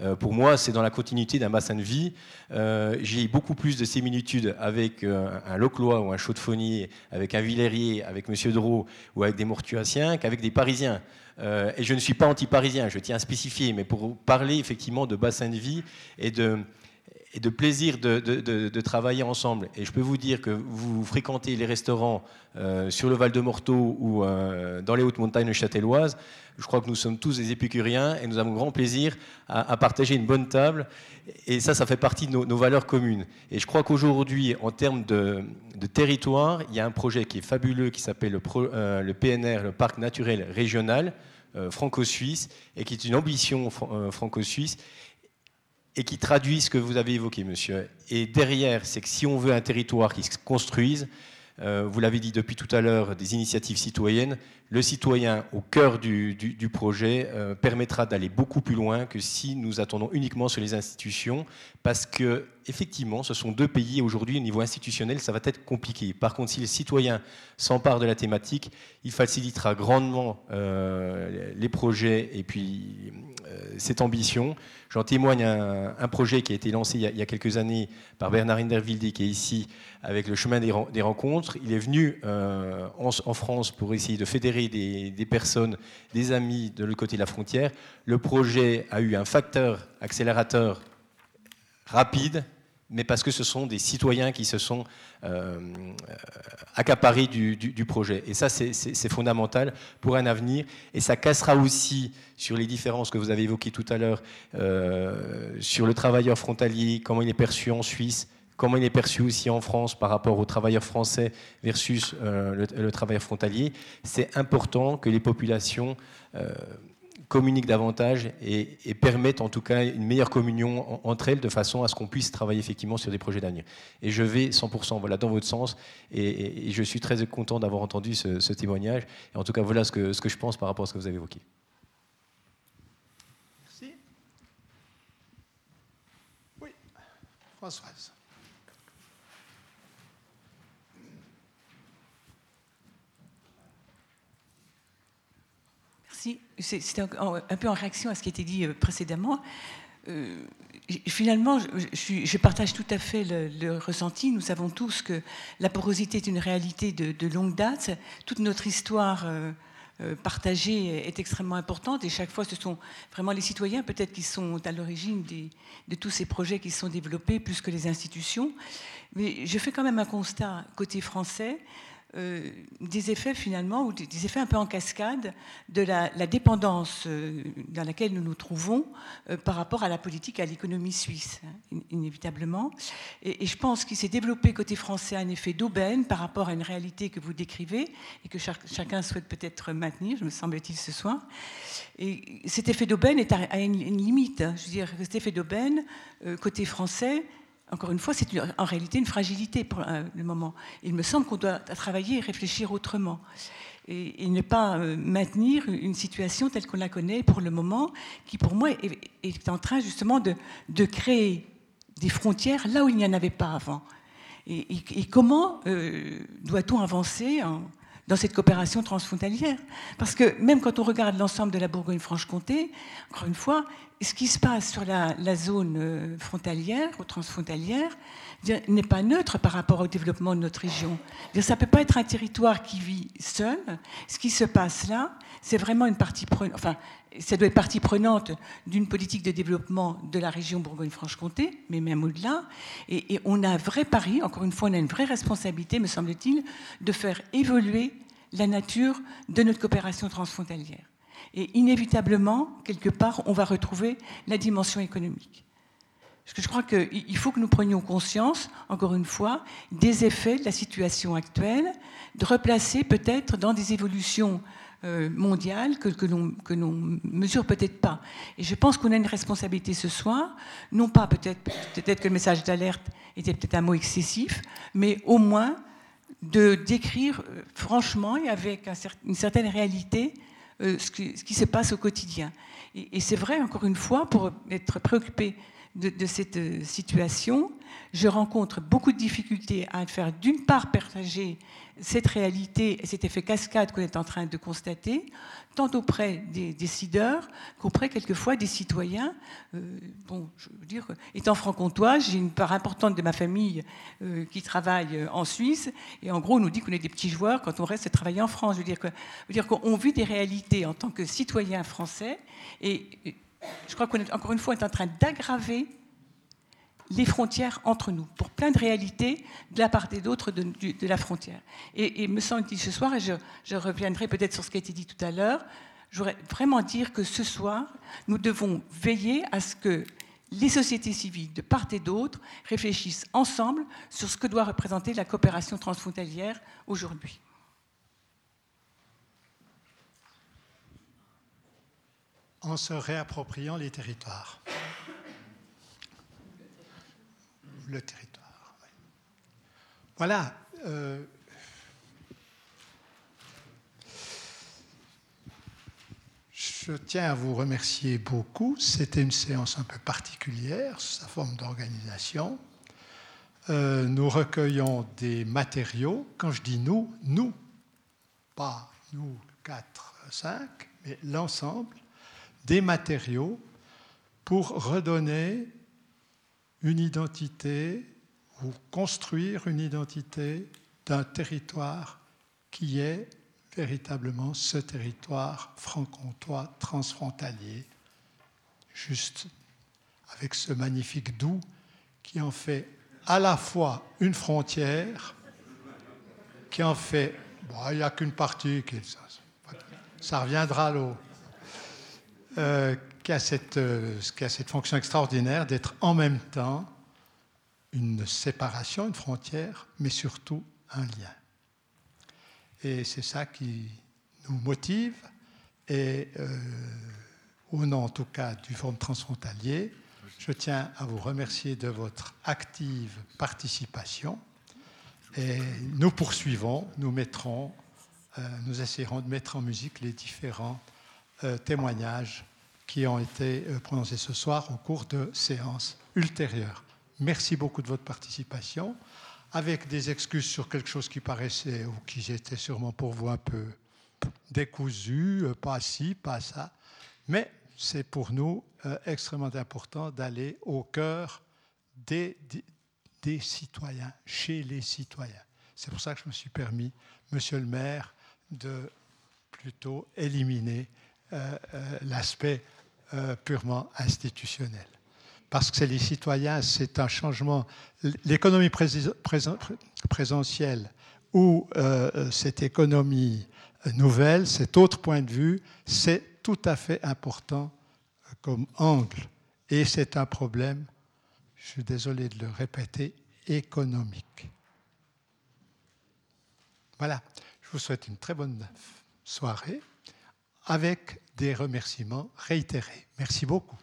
Euh, pour moi, c'est dans la continuité d'un bassin de vie. Euh, j'ai beaucoup plus de similitudes avec un Loclois ou un Chaudefonnier, avec un Villerier, avec Monsieur Drault ou avec des Mortuaciens qu'avec des Parisiens. et je ne suis pas anti-parisien, je tiens à spécifier, mais pour parler effectivement de bassin de vie et de, et de plaisir de, travailler ensemble. Et je peux vous dire que vous fréquentez les restaurants euh, sur le Val de Morteau ou euh, dans les hautes montagnes châtelloises. Je crois que nous sommes tous des épicuriens et nous avons grand plaisir à, partager une bonne table. Et ça, ça fait partie de nos, valeurs communes. Et je crois qu'aujourd'hui, en termes de, territoire, il y a un projet qui est fabuleux qui s'appelle le, euh, le, PNR, le Parc naturel régional franco-suisse, et qui est une ambition franco-suisse et qui traduit ce que vous avez évoqué, monsieur. Et derrière, c'est que si on veut un territoire qui se construise, euh, vous l'avez dit depuis tout à l'heure, des initiatives citoyennes, le citoyen au cœur du, projet euh, permettra d'aller beaucoup plus loin que si nous attendons uniquement sur les institutions, parce que effectivement, ce sont deux pays aujourd'hui au niveau institutionnel, ça va être compliqué. Par contre, si les citoyens s'emparent de la thématique, il facilitera grandement euh, les projets et puis cette ambition. J'en témoigne un, projet qui a été lancé il y a, quelques années par Bernard Hinderwilde, qui est ici avec le chemin des, rencontres. Il est venu euh, en, France pour essayer de fédérer des, personnes, des amis de l'autre côté de la frontière. Le projet a eu un facteur accélérateur rapide, mais parce que ce sont des citoyens qui se sont euh, accaparés du, projet. Et ça, c'est fondamental pour un avenir. Et ça cassera aussi sur les différences que vous avez évoquées tout à l'heure, euh, sur le travailleur frontalier, comment il est perçu en Suisse, comment il est perçu aussi en France par rapport aux travailleurs français versus euh, le, travailleur frontalier. C'est important que les populations communiquent davantage et, permettent en tout cas une meilleure communion entre elles de façon à ce qu'on puisse travailler effectivement sur des projets d'avenir. Et je vais 100% voilà, dans votre sens et, je suis très content d'avoir entendu ce, témoignage. Et en tout cas, voilà ce que, ce que je pense par rapport à ce que vous avez évoqué. Merci. Oui, Françoise. C'est un, peu en réaction à ce qui a été dit euh, précédemment. Euh, finalement, je, partage tout à fait le, ressenti. Nous savons tous que la porosité est une réalité de, longue date. Toute notre histoire euh, partagée est extrêmement importante et chaque fois, ce sont vraiment les citoyens peut-être qui sont à l'origine de tous ces projets qui sont développés plus que les institutions. Mais je fais quand même un constat côté français. Euh, des effets finalement, ou des effets un peu en cascade de la, dépendance euh, dans laquelle nous nous trouvons euh, par rapport à la politique, à l'économie suisse, hein, inévitablement. Et, je pense qu'il s'est développé côté français un effet d'aubaine par rapport à une réalité que vous décrivez et que chacun souhaite peut-être maintenir, je me semble-t-il ce soir. Et cet effet d'aubaine est à, une, limite. Hein. Je veux dire, cet effet d'aubaine, côté français, encore une fois, c'est en réalité une fragilité pour euh, le moment. Il me semble qu'on doit travailler et réfléchir autrement. Et, ne pas euh, maintenir une situation telle qu'on la connaît pour le moment, qui pour moi est, en train justement de, créer des frontières là où il n'y en avait pas avant. Et, comment euh, doit-on avancer dans cette coopération transfrontalière Parce que même quand on regarde l'ensemble de la Bourgogne-Franche-Comté, encore une fois, ce qui se passe sur la, zone euh, frontalière ou transfrontalière n'est pas neutre par rapport au développement de notre région. Ça ne peut pas être un territoire qui vit seul. Ce qui se passe là, c'est vraiment une partie prenante. Enfin, ça doit être partie prenante d'une politique de développement de la région Bourgogne-Franche-Comté, mais même au-delà. Et, on a un vrai pari, encore une fois, on a une vraie responsabilité, me semble-t-il, de faire évoluer la nature de notre coopération transfrontalière. Et inévitablement, quelque part, on va retrouver la dimension économique. Parce que je crois qu'il faut que nous prenions conscience, encore une fois, des effets de la situation actuelle, de replacer peut-être dans des évolutions mondiale que, que l'on mesure peut-être pas. Et je pense qu'on a une responsabilité ce soir, non pas peut-être peut-être que le message d'alerte était peut-être un mot excessif, mais au moins de décrire euh, franchement et avec une certaine réalité euh, ce, qui, ce, qui, se passe au quotidien. Et, c'est vrai, encore une fois, pour être préoccupé de, cette situation, je rencontre beaucoup de difficultés à faire d'une part partager cette réalité et cet effet cascade qu'on est en train de constater, tant auprès des décideurs qu'auprès quelquefois des citoyens. Euh, bon, je veux dire, étant franc-comtois, j'ai une part importante de ma famille euh, qui travaille en Suisse, et en gros, on nous dit qu'on est des petits joueurs quand on reste travailler en France. Je veux dire, qu'on vit des réalités en tant que citoyen français, et je crois qu'on est encore une fois en train d'aggraver les frontières entre nous, pour plein de réalités de la part et d'autre de, la frontière. Et, me semble-t-il ce soir, et je, reviendrai peut-être sur ce qui a été dit tout à l'heure, je voudrais vraiment dire que ce soir, nous devons veiller à ce que les sociétés civiles de part et d'autre réfléchissent ensemble sur ce que doit représenter la coopération transfrontalière aujourd'hui. En se réappropriant les territoires le territoire. Voilà. Euh, je tiens à vous remercier beaucoup. C'était une séance un peu particulière, sa forme d'organisation. Euh, nous recueillons des matériaux. Quand je dis nous, nous, pas nous quatre, cinq, mais l'ensemble, des matériaux pour redonner une identité ou construire une identité d'un territoire qui est véritablement ce territoire franc-comtois transfrontalier, juste avec ce magnifique doux qui en fait à la fois une frontière, qui en fait, bon, il n'y a qu'une partie, ça, ça reviendra à l'eau, euh, qui a cette, euh, cette fonction extraordinaire d'être en même temps une séparation, une frontière, mais surtout un lien. Et c'est ça qui nous motive. Et euh, au nom en tout cas du Forum transfrontalier, je tiens à vous remercier de votre active participation. Et nous poursuivons, nous mettrons, euh, nous essayerons de mettre en musique les différents témoignages qui ont été euh, prononcés ce soir au cours de séances ultérieures. Merci beaucoup de votre participation, avec des excuses sur quelque chose qui paraissait ou qui était sûrement pour vous un peu décousu, euh, pas ci, pas ça. Mais c'est pour nous euh, extrêmement important d'aller au cœur des, des, citoyens, chez les citoyens. C'est pour ça que je me suis permis, monsieur le maire, de plutôt éliminer l'aspect euh, purement institutionnel. Parce que c'est les citoyens, c'est un changement. L'économie présentielle ou euh, cette économie nouvelle, cet autre point de vue, c'est tout à fait important comme angle. Et c'est un problème, je suis désolé de le répéter, économique. Voilà, je vous souhaite une très bonne soirée avec des remerciements réitérés. Merci beaucoup.